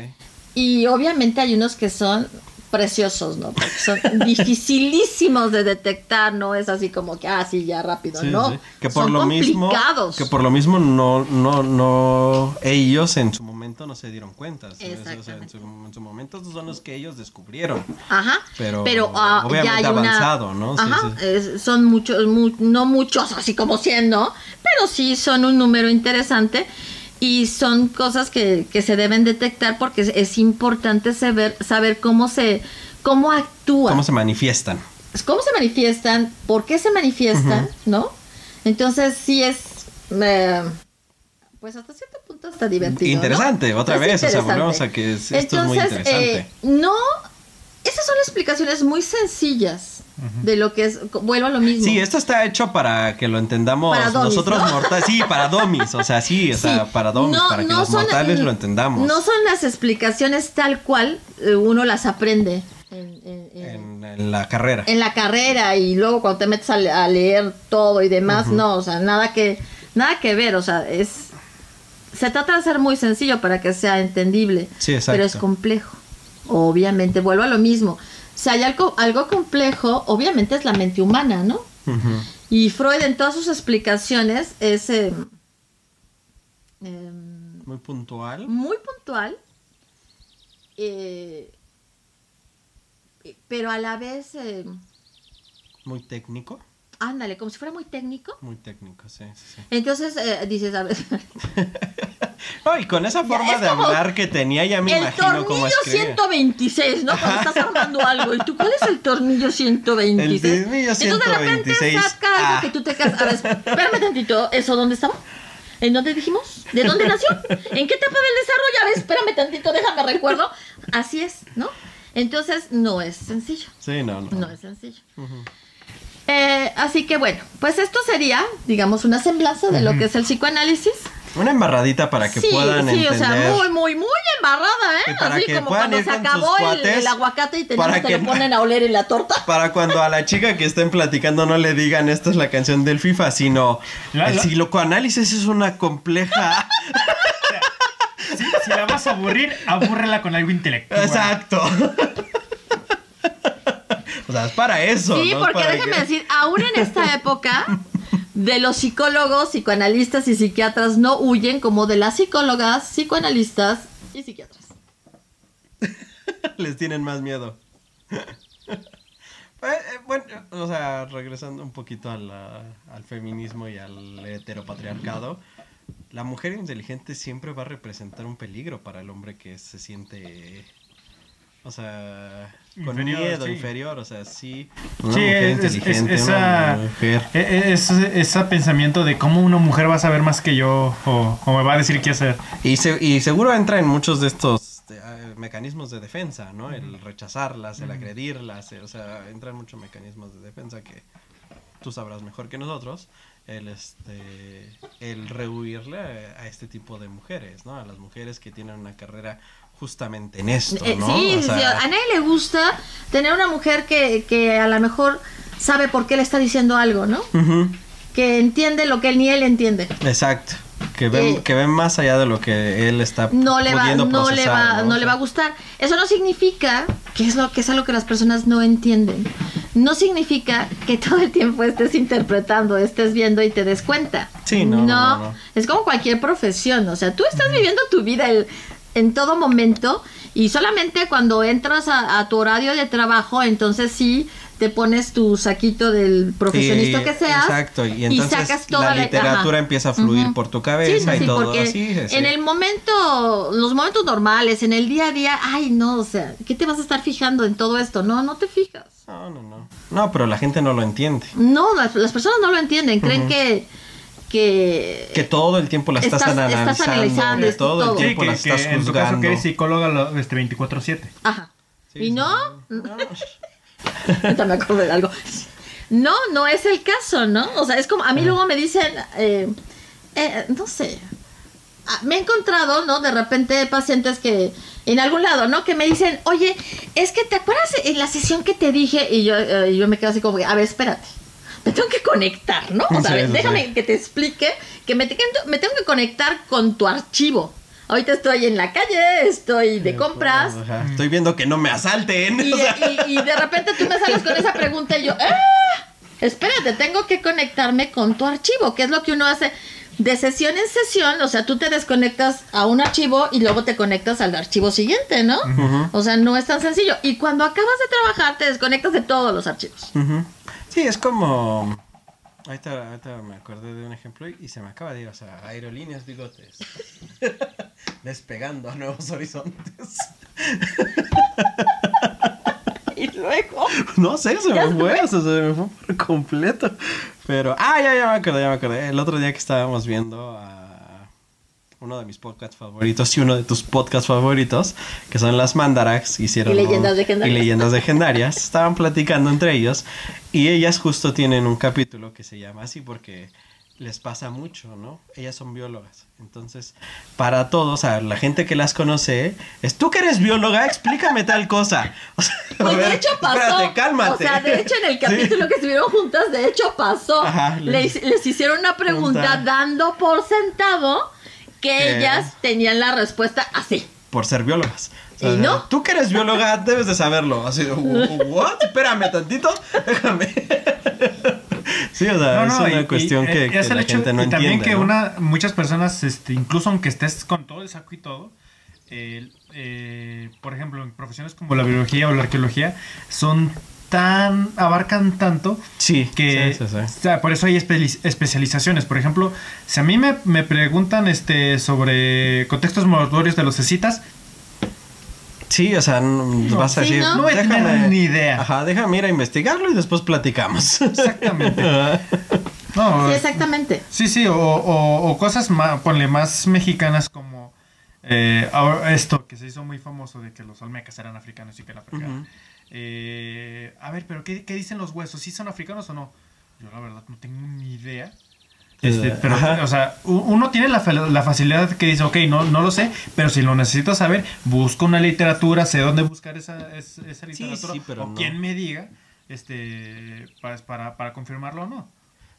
Y obviamente hay unos que son preciosos, ¿no? Porque son dificilísimos de detectar, no es así como que, ah, sí, ya rápido, Sí, no. sí. Que por son lo mismo, que por lo mismo no, no, no, ellos en su momento no se dieron cuenta. ¿sabes? O sea, en, su, en su momento son los que ellos descubrieron. Ajá. Pero, ah, obviamente ya hay una- avanzado, ¿no? Ajá. sí. es- son muchos, mu- no muchos así como 100, ¿no? Pero sí son un número interesante y son cosas que, que se deben detectar porque es, es importante saber, saber cómo se, cómo actúa. ¿Cómo se manifiestan? cómo se manifiestan, por qué se manifiestan, ¿no? Entonces sí es, eh, pues hasta cierto punto está divertido. ¿no? Interesante, otra Es vez, o sea, volvemos a que es- esto es muy interesante. eh, no, esas son explicaciones muy sencillas de lo que es, vuelvo a lo mismo. Sí, esto está hecho para que lo entendamos Para domis, nosotros ¿no? mortales. Sí, para domis, o sea, sí, o sea, Sí. para domis, No- para que los son- mortales lo entendamos. No son las explicaciones tal cual eh, uno las aprende en- en- en- en, en la carrera. en la carrera y luego cuando te metes a leer todo y demás, no, o sea, nada que Nada que ver, o sea, es... Se trata de hacer muy sencillo para que sea entendible, Sí, pero es complejo. Obviamente, vuelvo a lo mismo. Si hay algo, algo complejo, obviamente es la mente humana, ¿no? Y Freud en todas sus explicaciones es eh, em, Muy puntual. muy puntual, eh, eh, pero a la vez, eh, Muy técnico. Ándale, como si fuera muy técnico. Muy técnico, sí, sí, sí. Entonces eh, dices, a ver, No, y con esa forma es de hablar que tenía, ya me el imagino cómo tornillo escribía. 126, ¿no? Cuando estás armando algo. ¿Y tú cuál es el tornillo 126? El tornillo Entonces de repente 126. saca algo Ah. que tú te quedas. A ver, espérame tantito. ¿Eso dónde estaba? ¿En dónde dijimos? ¿De dónde nació? ¿En qué etapa del desarrollo? A ver, espérame tantito, déjame recuerdo. Así es, ¿no? Entonces no es sencillo. Sí, no, no. No es sencillo. Eh, así que bueno, pues esto sería, digamos, una semblanza de lo que es el psicoanálisis. Una embarradita para que sí, puedan sí, entender. o sea, muy, muy, muy embarrada, ¿eh? para Así que como puedan cuando ir se acabó el, cuates, el aguacate y tenemos para que que lo ponen a oler en la torta. Para cuando a la chica que estén platicando no le digan esta es la canción del FIFA, sino La- el psicoanálisis es una compleja. Si, si la vas a aburrir, abúrrela con algo intelectual. Exacto. o sea, es para eso. Sí, ¿no? porque Para déjeme que- decir, aún en esta época, de los psicólogos, psicoanalistas y psiquiatras no huyen como de las psicólogas, psicoanalistas y psiquiatras. Les tienen más miedo. Eh, eh, bueno, o sea, regresando un poquito a la- al feminismo y al heteropatriarcado, la mujer inteligente siempre va a representar un peligro para el hombre que se siente, o sea, con Inferior, miedo, sí. inferior, o sea, sí. Una Sí, mujer es, es- inteligente, es- una esa, mujer- e- e- es- ese pensamiento de cómo una mujer va a saber más que yo o, o me va a decir qué hacer. Y, se- y seguro entra en muchos de estos eh, mecanismos de defensa, ¿no? El rechazarlas, el agredirlas, eh, o sea, entran muchos mecanismos de defensa que tú sabrás mejor que nosotros. El, este, el rehuirle a, a este tipo de mujeres, ¿no? A las mujeres que tienen una carrera justamente en esto, Eh, ¿no? sí, O sí, a nadie le gusta tener una mujer que, que a lo mejor sabe por qué le está diciendo algo, ¿no? Que entiende lo que él ni él entiende. exacto. Que ven, Eh, que ven más allá de lo que él está no le va, pudiendo no le va, no le va a gustar. Eso no significa que es lo que es algo que las personas no entienden. No significa que todo el tiempo estés interpretando, estés viendo y te des cuenta. Sí, no, no, no, no. Es como cualquier profesión, o sea, tú estás viviendo tu vida el- en todo momento y solamente cuando entras a, a tu horario de trabajo, entonces sí te pones tu saquito del profesionista Sí, que seas Exacto, y entonces sacas toda la literatura empieza a fluir por tu cabeza sí, y todo así. sí, sí. en el momento, los momentos normales, en el día a día, ay no, o sea, ¿qué te vas a estar fijando en todo esto? No, no te fijas. No, no, no. No, pero la gente no lo entiende. No, las, las personas no lo entienden, creen que, que, Que todo el tiempo la estás, Estás- estás analizando, analizando, que todo todo. el Sí, tiempo que, la que estás en tu caso juzgando. que eres psicóloga lo- este 24/7. Ajá. Sí, ¿Y sí, no? sí. Ahorita me acuerdo de algo. No, no es el caso, ¿no? O sea, es como, a mí luego me dicen, eh, eh, no sé, Ah, me he encontrado, ¿no? De repente pacientes que, en algún lado, ¿no? Que me dicen, oye, es que te acuerdas en la sesión que te dije, y yo, eh, yo me quedo así como, que, a ver, espérate. Me tengo que conectar, ¿no? O sea, Sí, déjame sí. que te explique que me, me tengo que conectar con tu archivo. Ahorita estoy en la calle, estoy de compras. Estoy viendo que no me asalten. y, o sea. y- y de repente tú me sales con esa pregunta y yo, ¡ah! Espérate, tengo que conectarme con tu archivo, que es lo que uno hace de sesión en sesión, o sea, tú te desconectas a un archivo y luego te conectas al archivo siguiente, ¿no? O sea, no es tan sencillo. Y cuando acabas de trabajar, te desconectas de todos los archivos. Ujú. Sí, es como... Ahorita, ahorita me acordé de un ejemplo y, y se me acaba de ir, o sea, aerolíneas bigotes. Despegando a nuevos horizontes. Y luego... No sé, se me fue. o sea, se me fue por completo. Pero, ah, ya, ya me acordé, ya me acordé. El otro día que estábamos viendo a uno de mis podcasts favoritos y uno de tus podcasts favoritos, que son las Mandarax, hicieron Y Leyendas Legendarias. y leyendas legendarias. Estaban platicando entre ellos y ellas justo tienen un capítulo que se llama así porque les pasa mucho, ¿no? Ellas son biólogas. Entonces, para todos, a la gente que las conoce, es tú que eres bióloga, explícame tal cosa. O sea, Pues ver, de hecho pasó. Espérate, cálmate. O sea, de hecho en el capítulo que estuvieron juntas, de hecho pasó. Ajá, les, les- les hicieron una pregunta Pregunta. dando por sentado que ellas tenían la respuesta así. Por ser biólogas. O ¿Y no? Tú que eres bióloga, debes de saberlo. Así, ¿what? Espérame tantito, déjame. sí, o sea, es una y- cuestión y, que, que es el la hecho- gente no y también entiende. que ¿no? una muchas personas este incluso aunque estés con todo el saco y todo eh, por ejemplo en profesiones como la biología o la arqueología son tan abarcan tanto Sí, que sí, sí, sí. o sea, por eso hay espe- especializaciones por ejemplo si a mí me, me preguntan este sobre contextos mortuorios de los cecitas Sí, o sea, no- vas a Sí, decir, ¿no? no ni idea Ajá, déjame ir a investigarlo y después platicamos. exactamente no, Sí, exactamente. Sí, sí, o, o- o cosas más, ponle, más mexicanas como eh, ahora esto que se hizo muy famoso de que los olmecas eran africanos y que la. Ujú. Eh, a ver, pero ¿qué, qué dicen los huesos? ¿Sí son africanos o no? Yo la verdad no tengo ni idea. Este, pero, ajá. o sea, uno tiene la, la facilidad que dice, ok, no, no lo sé, pero si lo necesito saber, busco una literatura, sé dónde buscar esa, es- esa Sí, literatura, sí, pero o no. quien me diga, este, para, para, para confirmarlo o no.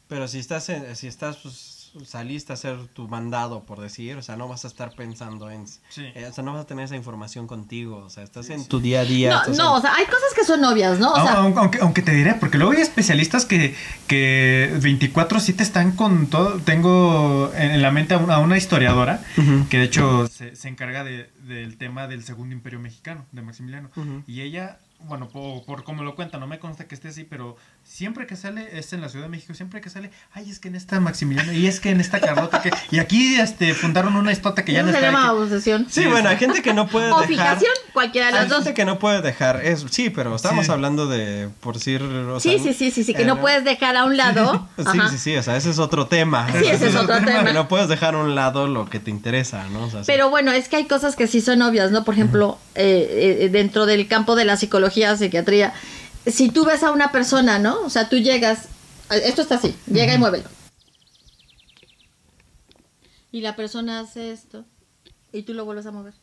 Pero si estás, en- si estás, pues, saliste a hacer tu mandado, por decir, o sea, no vas a estar pensando en... Sí. eh, o sea, no vas a tener esa información contigo, o sea, estás en tu día a día. No, no, en- o sea, hay cosas que son obvias, ¿no? O sea, Aun- aunque, aunque te diré, porque luego hay especialistas que, que 24-7 están con todo. Tengo en, en la mente a una, a una historiadora que de hecho se, se encarga de- del tema del segundo imperio mexicano, de Maximiliano. Y ella, bueno, por, por como lo cuenta, no me consta que esté así, pero siempre que sale, es en la Ciudad de México, siempre que sale, ay, es que en esta Maximiliano, y es que en esta Carlota, que, y aquí este, fundaron una estota que ya no se está llama aquí. obsesión. Sí, Sí, bueno, hay gente que no puede O dejar... fijación, cualquiera de las Hay dos. gente que no puede dejar... Es, sí, pero estamos Sí. hablando de, por decir... o Sí, sea, sí, sí, sí, sí, que eh, no puedes dejar a un lado. Sí, Ajá. sí, sí, o sea, ese es otro tema. Sí, ese es otro tema. Que no puedes dejar a un lado lo que te interesa, ¿no? O sea, sí. Pero bueno, es que hay cosas que sí son obvias, ¿no? Por ejemplo, eh, eh, dentro del campo de la psicología, psiquiatría, si tú ves a una persona, ¿no? O sea, tú llegas, esto está así, llega y muévelo. Y la persona hace esto, y tú lo vuelves a mover.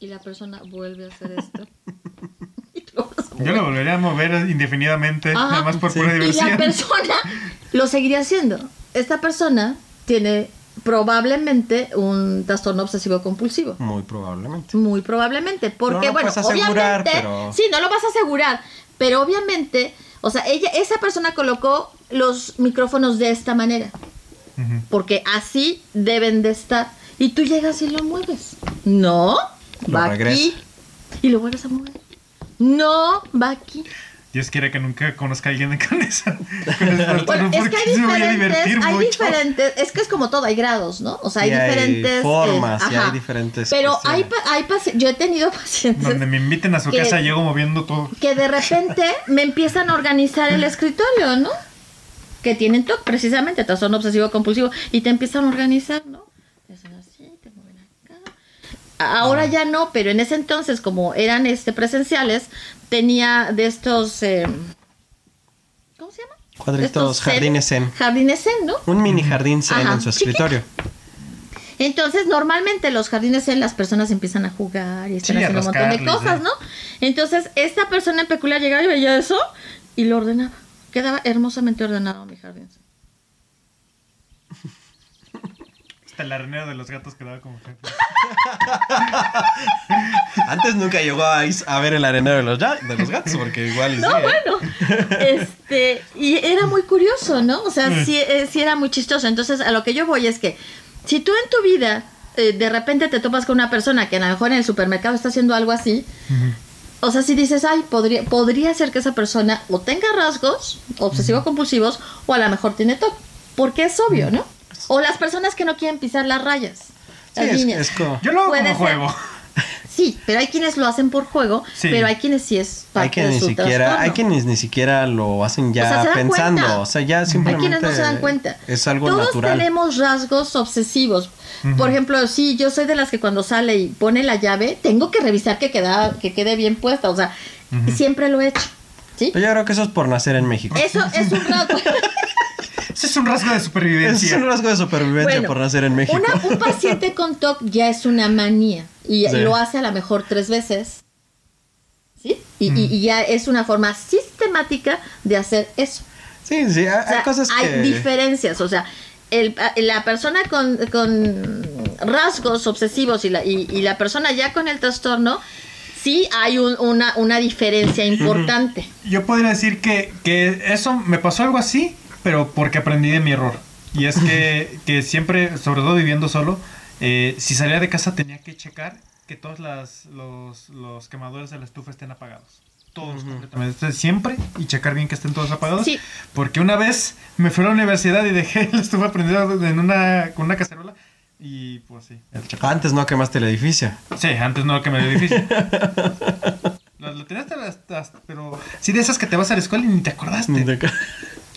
Y la persona vuelve a hacer esto. y tú lo vuelves a mover. Yo lo volvería a mover indefinidamente, Ajá. nada más por Sí. pura Y diversión. la persona lo seguiría haciendo. Esta persona tiene probablemente un trastorno obsesivo compulsivo. Muy probablemente. Muy probablemente, porque No bueno, asegurar, obviamente, pero- sí, no lo vas a asegurar, pero obviamente, o sea, ella, esa persona colocó los micrófonos de esta manera, porque así deben de estar, y tú llegas y lo mueves, no, Lo va regresa. aquí y lo vuelves a mover, no, va aquí. Dios quiere que nunca conozca a alguien con esa. Con Bueno, es que hay diferentes, divertir hay mucho. diferentes, es que es como todo, hay grados, ¿no? O sea, hay Y hay diferentes eh, formas, y hay diferentes Pero hay, hay yo he tenido pacientes Donde me inviten a su que- casa, llego moviendo todo. que de repente me empiezan a organizar el escritorio, ¿no? Que tienen TOC, precisamente, trastorno obsesivo compulsivo, y te empiezan a organizar, ¿no? Te hacen así, te mueven acá. Ahora ya no, pero en ese entonces, como eran este presenciales, tenía de estos. eh, ¿Cómo se llama? Cuadritos, zen- jardines zen. Jardines zen, ¿no? Un mini jardín zen Ajá, en su escritorio. Entonces, normalmente los jardines en las personas empiezan a jugar y están Sí, haciendo un montón de cosas, ¿eh? ¿no? Entonces, esta persona en peculiar llegaba y veía eso y lo ordenaba. Quedaba hermosamente ordenado mi jardín. El arenero de los gatos quedaba como jefe. Antes nunca llegó a, a ver el arenero de los, ya- de los gatos, porque igual sí, No, ¿eh? bueno, este, y era muy curioso, ¿no? O sea, sí, eh, sí era muy chistoso. Entonces, a lo que yo voy es que si tú en tu vida eh, de repente te topas con una persona que a lo mejor en el supermercado está haciendo algo así, O sea, si dices, ay, podría, podría ser que esa persona o tenga rasgos obsesivo-compulsivos o a lo mejor tiene TOC. Porque es obvio, ¿no? O las personas que no quieren pisar las rayas, Sí, las es, líneas. es como... Yo lo hago Puede como ser. juego. Sí, pero hay quienes lo hacen por juego, Sí. pero hay quienes sí es parte Hay quienes de ni su siquiera, trastorno. hay quienes ni siquiera lo hacen ya O sea, se pensando, cuenta. o sea, ya Hay simplemente quienes no se dan cuenta. es algo Todos natural. tenemos rasgos obsesivos. Por ejemplo, sí, yo soy de las que cuando sale y pone la llave, tengo que revisar que, queda, que quede bien puesta. O sea, siempre lo he hecho. ¿Sí? Pero yo creo que eso es por nacer en México. Eso es un rasgo. Ese es un rasgo de supervivencia. Es un rasgo de supervivencia Bueno, por nacer en México. Una- un paciente con TOC ya es una manía y Sí. lo hace a lo mejor tres veces. ¿Sí? Y, Mm. y- y ya es una forma sistemática de hacer eso. Sí, sí, hay, O sea, hay cosas hay que... diferencias. O sea, el- la persona con, con rasgos obsesivos y la, y, y la persona ya con el trastorno, sí hay un- una, una diferencia importante. Yo podría decir que, que eso me pasó algo así, pero porque aprendí de mi error. Y es que, que siempre, sobre todo viviendo solo, eh, si salía de casa tenía que checar que todos las, los, los quemadores de la estufa estén apagados. Todos completamente. Entonces, siempre y checar bien que estén todos apagados. Sí. Porque una vez me fui a la universidad y dejé la estufa prendida en una, con una cacerola. Y pues sí. el. Antes no quemaste el edificio. Sí, antes no que me dio difícil. lo, lo tenías hasta, hasta- pero sí de esas que te vas a la escuela y ni te acordaste.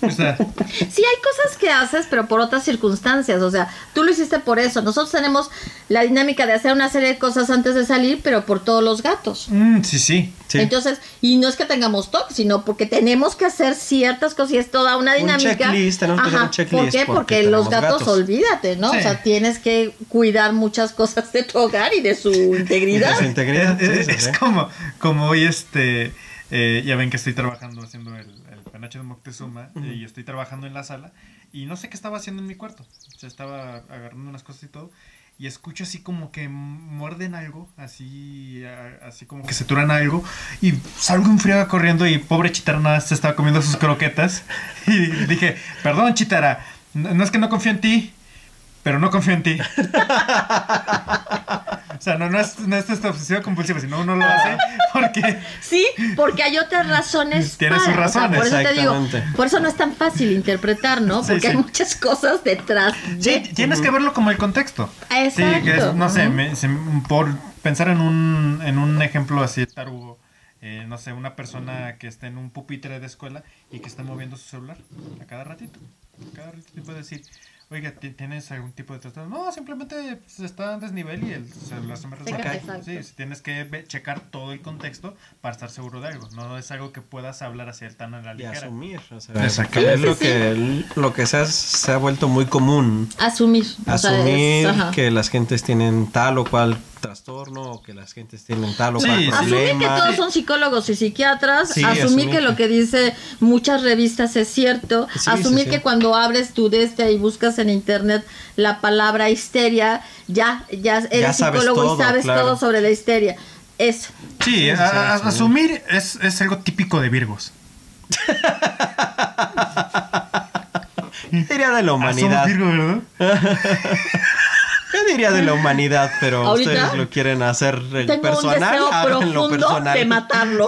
O sea, Sí, hay cosas que haces, pero por otras circunstancias. O sea, tú lo hiciste por eso. Nosotros tenemos la dinámica de hacer una serie de cosas antes de salir, pero por todos los gatos. mm, sí, sí. Sí. Entonces, y no es que tengamos TOC, sino porque tenemos que hacer ciertas cosas y es toda una Un dinámica. checklist, tenemos que hacer un checklist ¿Por qué? porque Porque, los gatos, gatos. olvídate, ¿no? Sí. O sea, tienes que cuidar muchas cosas de tu hogar y de su integridad. De su integridad. Es, como, como hoy este, eh, ya ven que estoy trabajando haciendo el, penache de Moctezuma y estoy trabajando en la sala y no sé qué estaba haciendo en mi cuarto. O sea, estaba agarrando unas cosas y todo y escucho así como que muerden algo, así, a- así como que se turan algo y salgo en friega corriendo y pobre Chitara se estaba comiendo sus croquetas y dije, perdón Chitara, no no es que no confío en ti, pero no confío en ti. O sea, no, no es, no es esta obsesiva compulsiva, sino uno lo hace porque... Sí, porque hay otras razones. Tiene sus para, o sea, razones, por eso te digo, exactamente. por eso no es tan fácil interpretar, ¿no? Sí, Porque hay sí. muchas cosas detrás. Sí, tienes que verlo como el contexto. Sí, Exacto. que es- no sé, me- se- por pensar en un, en un ejemplo así tarugo, eh, no sé, una persona que esté en un pupitre de escuela y que esté moviendo su celular a cada ratito. A cada ratito puede decir, oiga, ¿ti- ¿tienes algún tipo de trastorno? No, simplemente pues, está en desnivel y el celular se me exacto. Sí, sí, tienes que checar todo el contexto para estar seguro de algo. No es algo que puedas hablar así tan a la Y ligera. asumir. O sea, Sí, lo que, lo que se ha, se ha vuelto muy común. Asumir. o sea, es- Asumir que las gentes tienen tal o cual trastorno o que las gentes tienen tal o Sí, cual sí. problema. Asumir que todos son psicólogos y psiquiatras, Sí, asumir, asumir que lo que dice muchas revistas es cierto, Sí, asumir sí, sí. que cuando abres tu de este y buscas en internet la palabra histeria, ya, ya eres Ya psicólogo todo, y sabes claro. todo sobre la histeria. Eso. Sí, Sí, a- sí, a- asumir. asumir es, es algo típico de Virgos. Diría de la Ah, humanidad. Virgo, ¿verdad? Yo diría de la humanidad, pero ustedes lo quieren hacer el Tengo personal. un deseo profundo personal. de matarlo.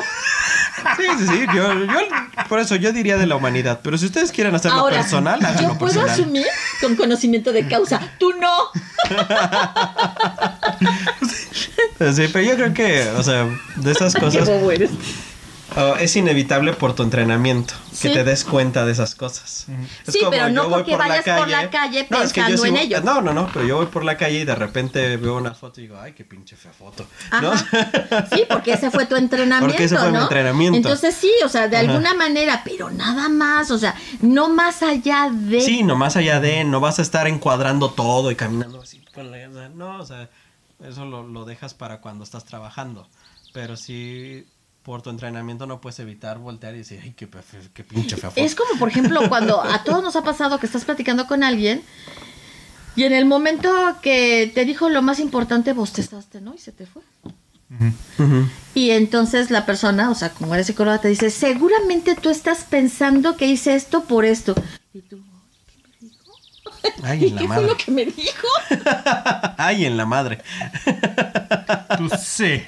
Sí, sí, sí. Yo, yo- por eso yo diría de la humanidad. Pero si ustedes quieren hacerlo Ahora, personal, háganlo yo puedo personal. asumir con conocimiento de causa. Tú no. Sí, pero yo creo que, o sea, de esas cosas eres. Uh, es inevitable por tu entrenamiento que Sí. te des cuenta de esas cosas. Es Sí, como pero no yo voy porque vayas por la calle No, es que yo pensando sí en voy- ello. No, no, no, pero yo voy por la calle y de repente veo una foto y digo, ay, qué pinche fea foto. ¿no? Sí, porque ese fue tu entrenamiento. Porque ese fue mi entrenamiento. Entonces sí, o sea, de Ajá. alguna manera, pero nada más, o sea, no más allá de. Sí, no más allá de, no vas a estar encuadrando todo y caminando así con la... No, o sea, eso lo, lo dejas para cuando estás trabajando. Pero sí, por tu entrenamiento no puedes evitar voltear y decir, ay, qué, qué pinche fea foto. Es como, por ejemplo, cuando a todos nos ha pasado que estás platicando con alguien y en el momento que te dijo lo más importante, bostezaste, ¿no? Y se te fue. Y entonces la persona, o sea, como eres psicóloga, te dice, seguramente tú estás pensando que hice esto por esto. Y tú, Ay, ¿y en la qué fue madre. lo que me dijo? Ay, en la madre. Tú sí.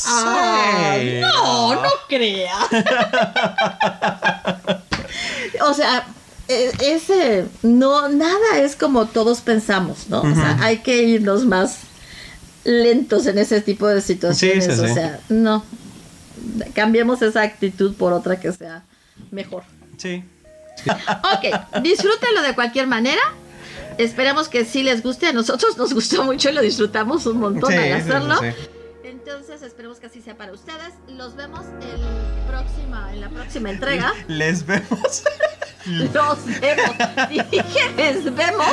Sí. no, no crea. o sea, e- ese no nada es como todos pensamos, ¿no? O sea, hay que irnos más lentos en ese tipo de situaciones, Sí, sí, o sea, no. Cambiemos esa actitud por otra que sea mejor. Sí. Ok, disfrútenlo de cualquier manera. Esperemos que sí les guste. A nosotros nos gustó mucho y lo disfrutamos un montón al sí, hacerlo. Entonces esperemos que así sea para ustedes. Los vemos el próxima, en la próxima entrega. Les vemos. Los vemos. Dije, les vemos.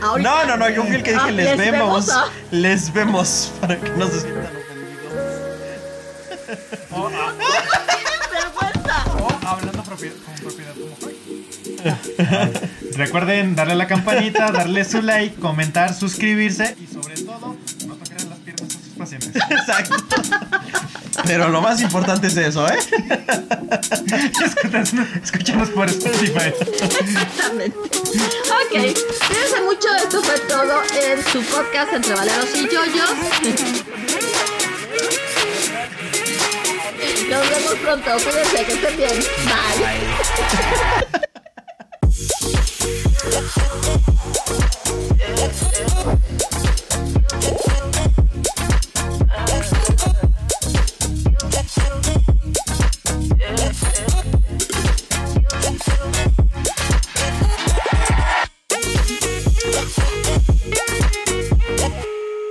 Ahorita. No, no, no, yo fui el que dije Ah, les, vemos. ah. Les vemos para que no se sientan ofendidos. vergüenza. O hablando propiedad, con propiedad como Freud. Recuerden darle a la campanita, darle su like, comentar, suscribirse y sobre todo no tocar las Exacto. Pero lo más importante es eso, ¿eh? Escúchanos por Spotify. Exactamente. Ok. Cuídense mucho. Esto fue todo en su podcast entre Valeros y Yoyos. Nos vemos pronto. Cuídense, que estén bien. Bye. Bye. Bye.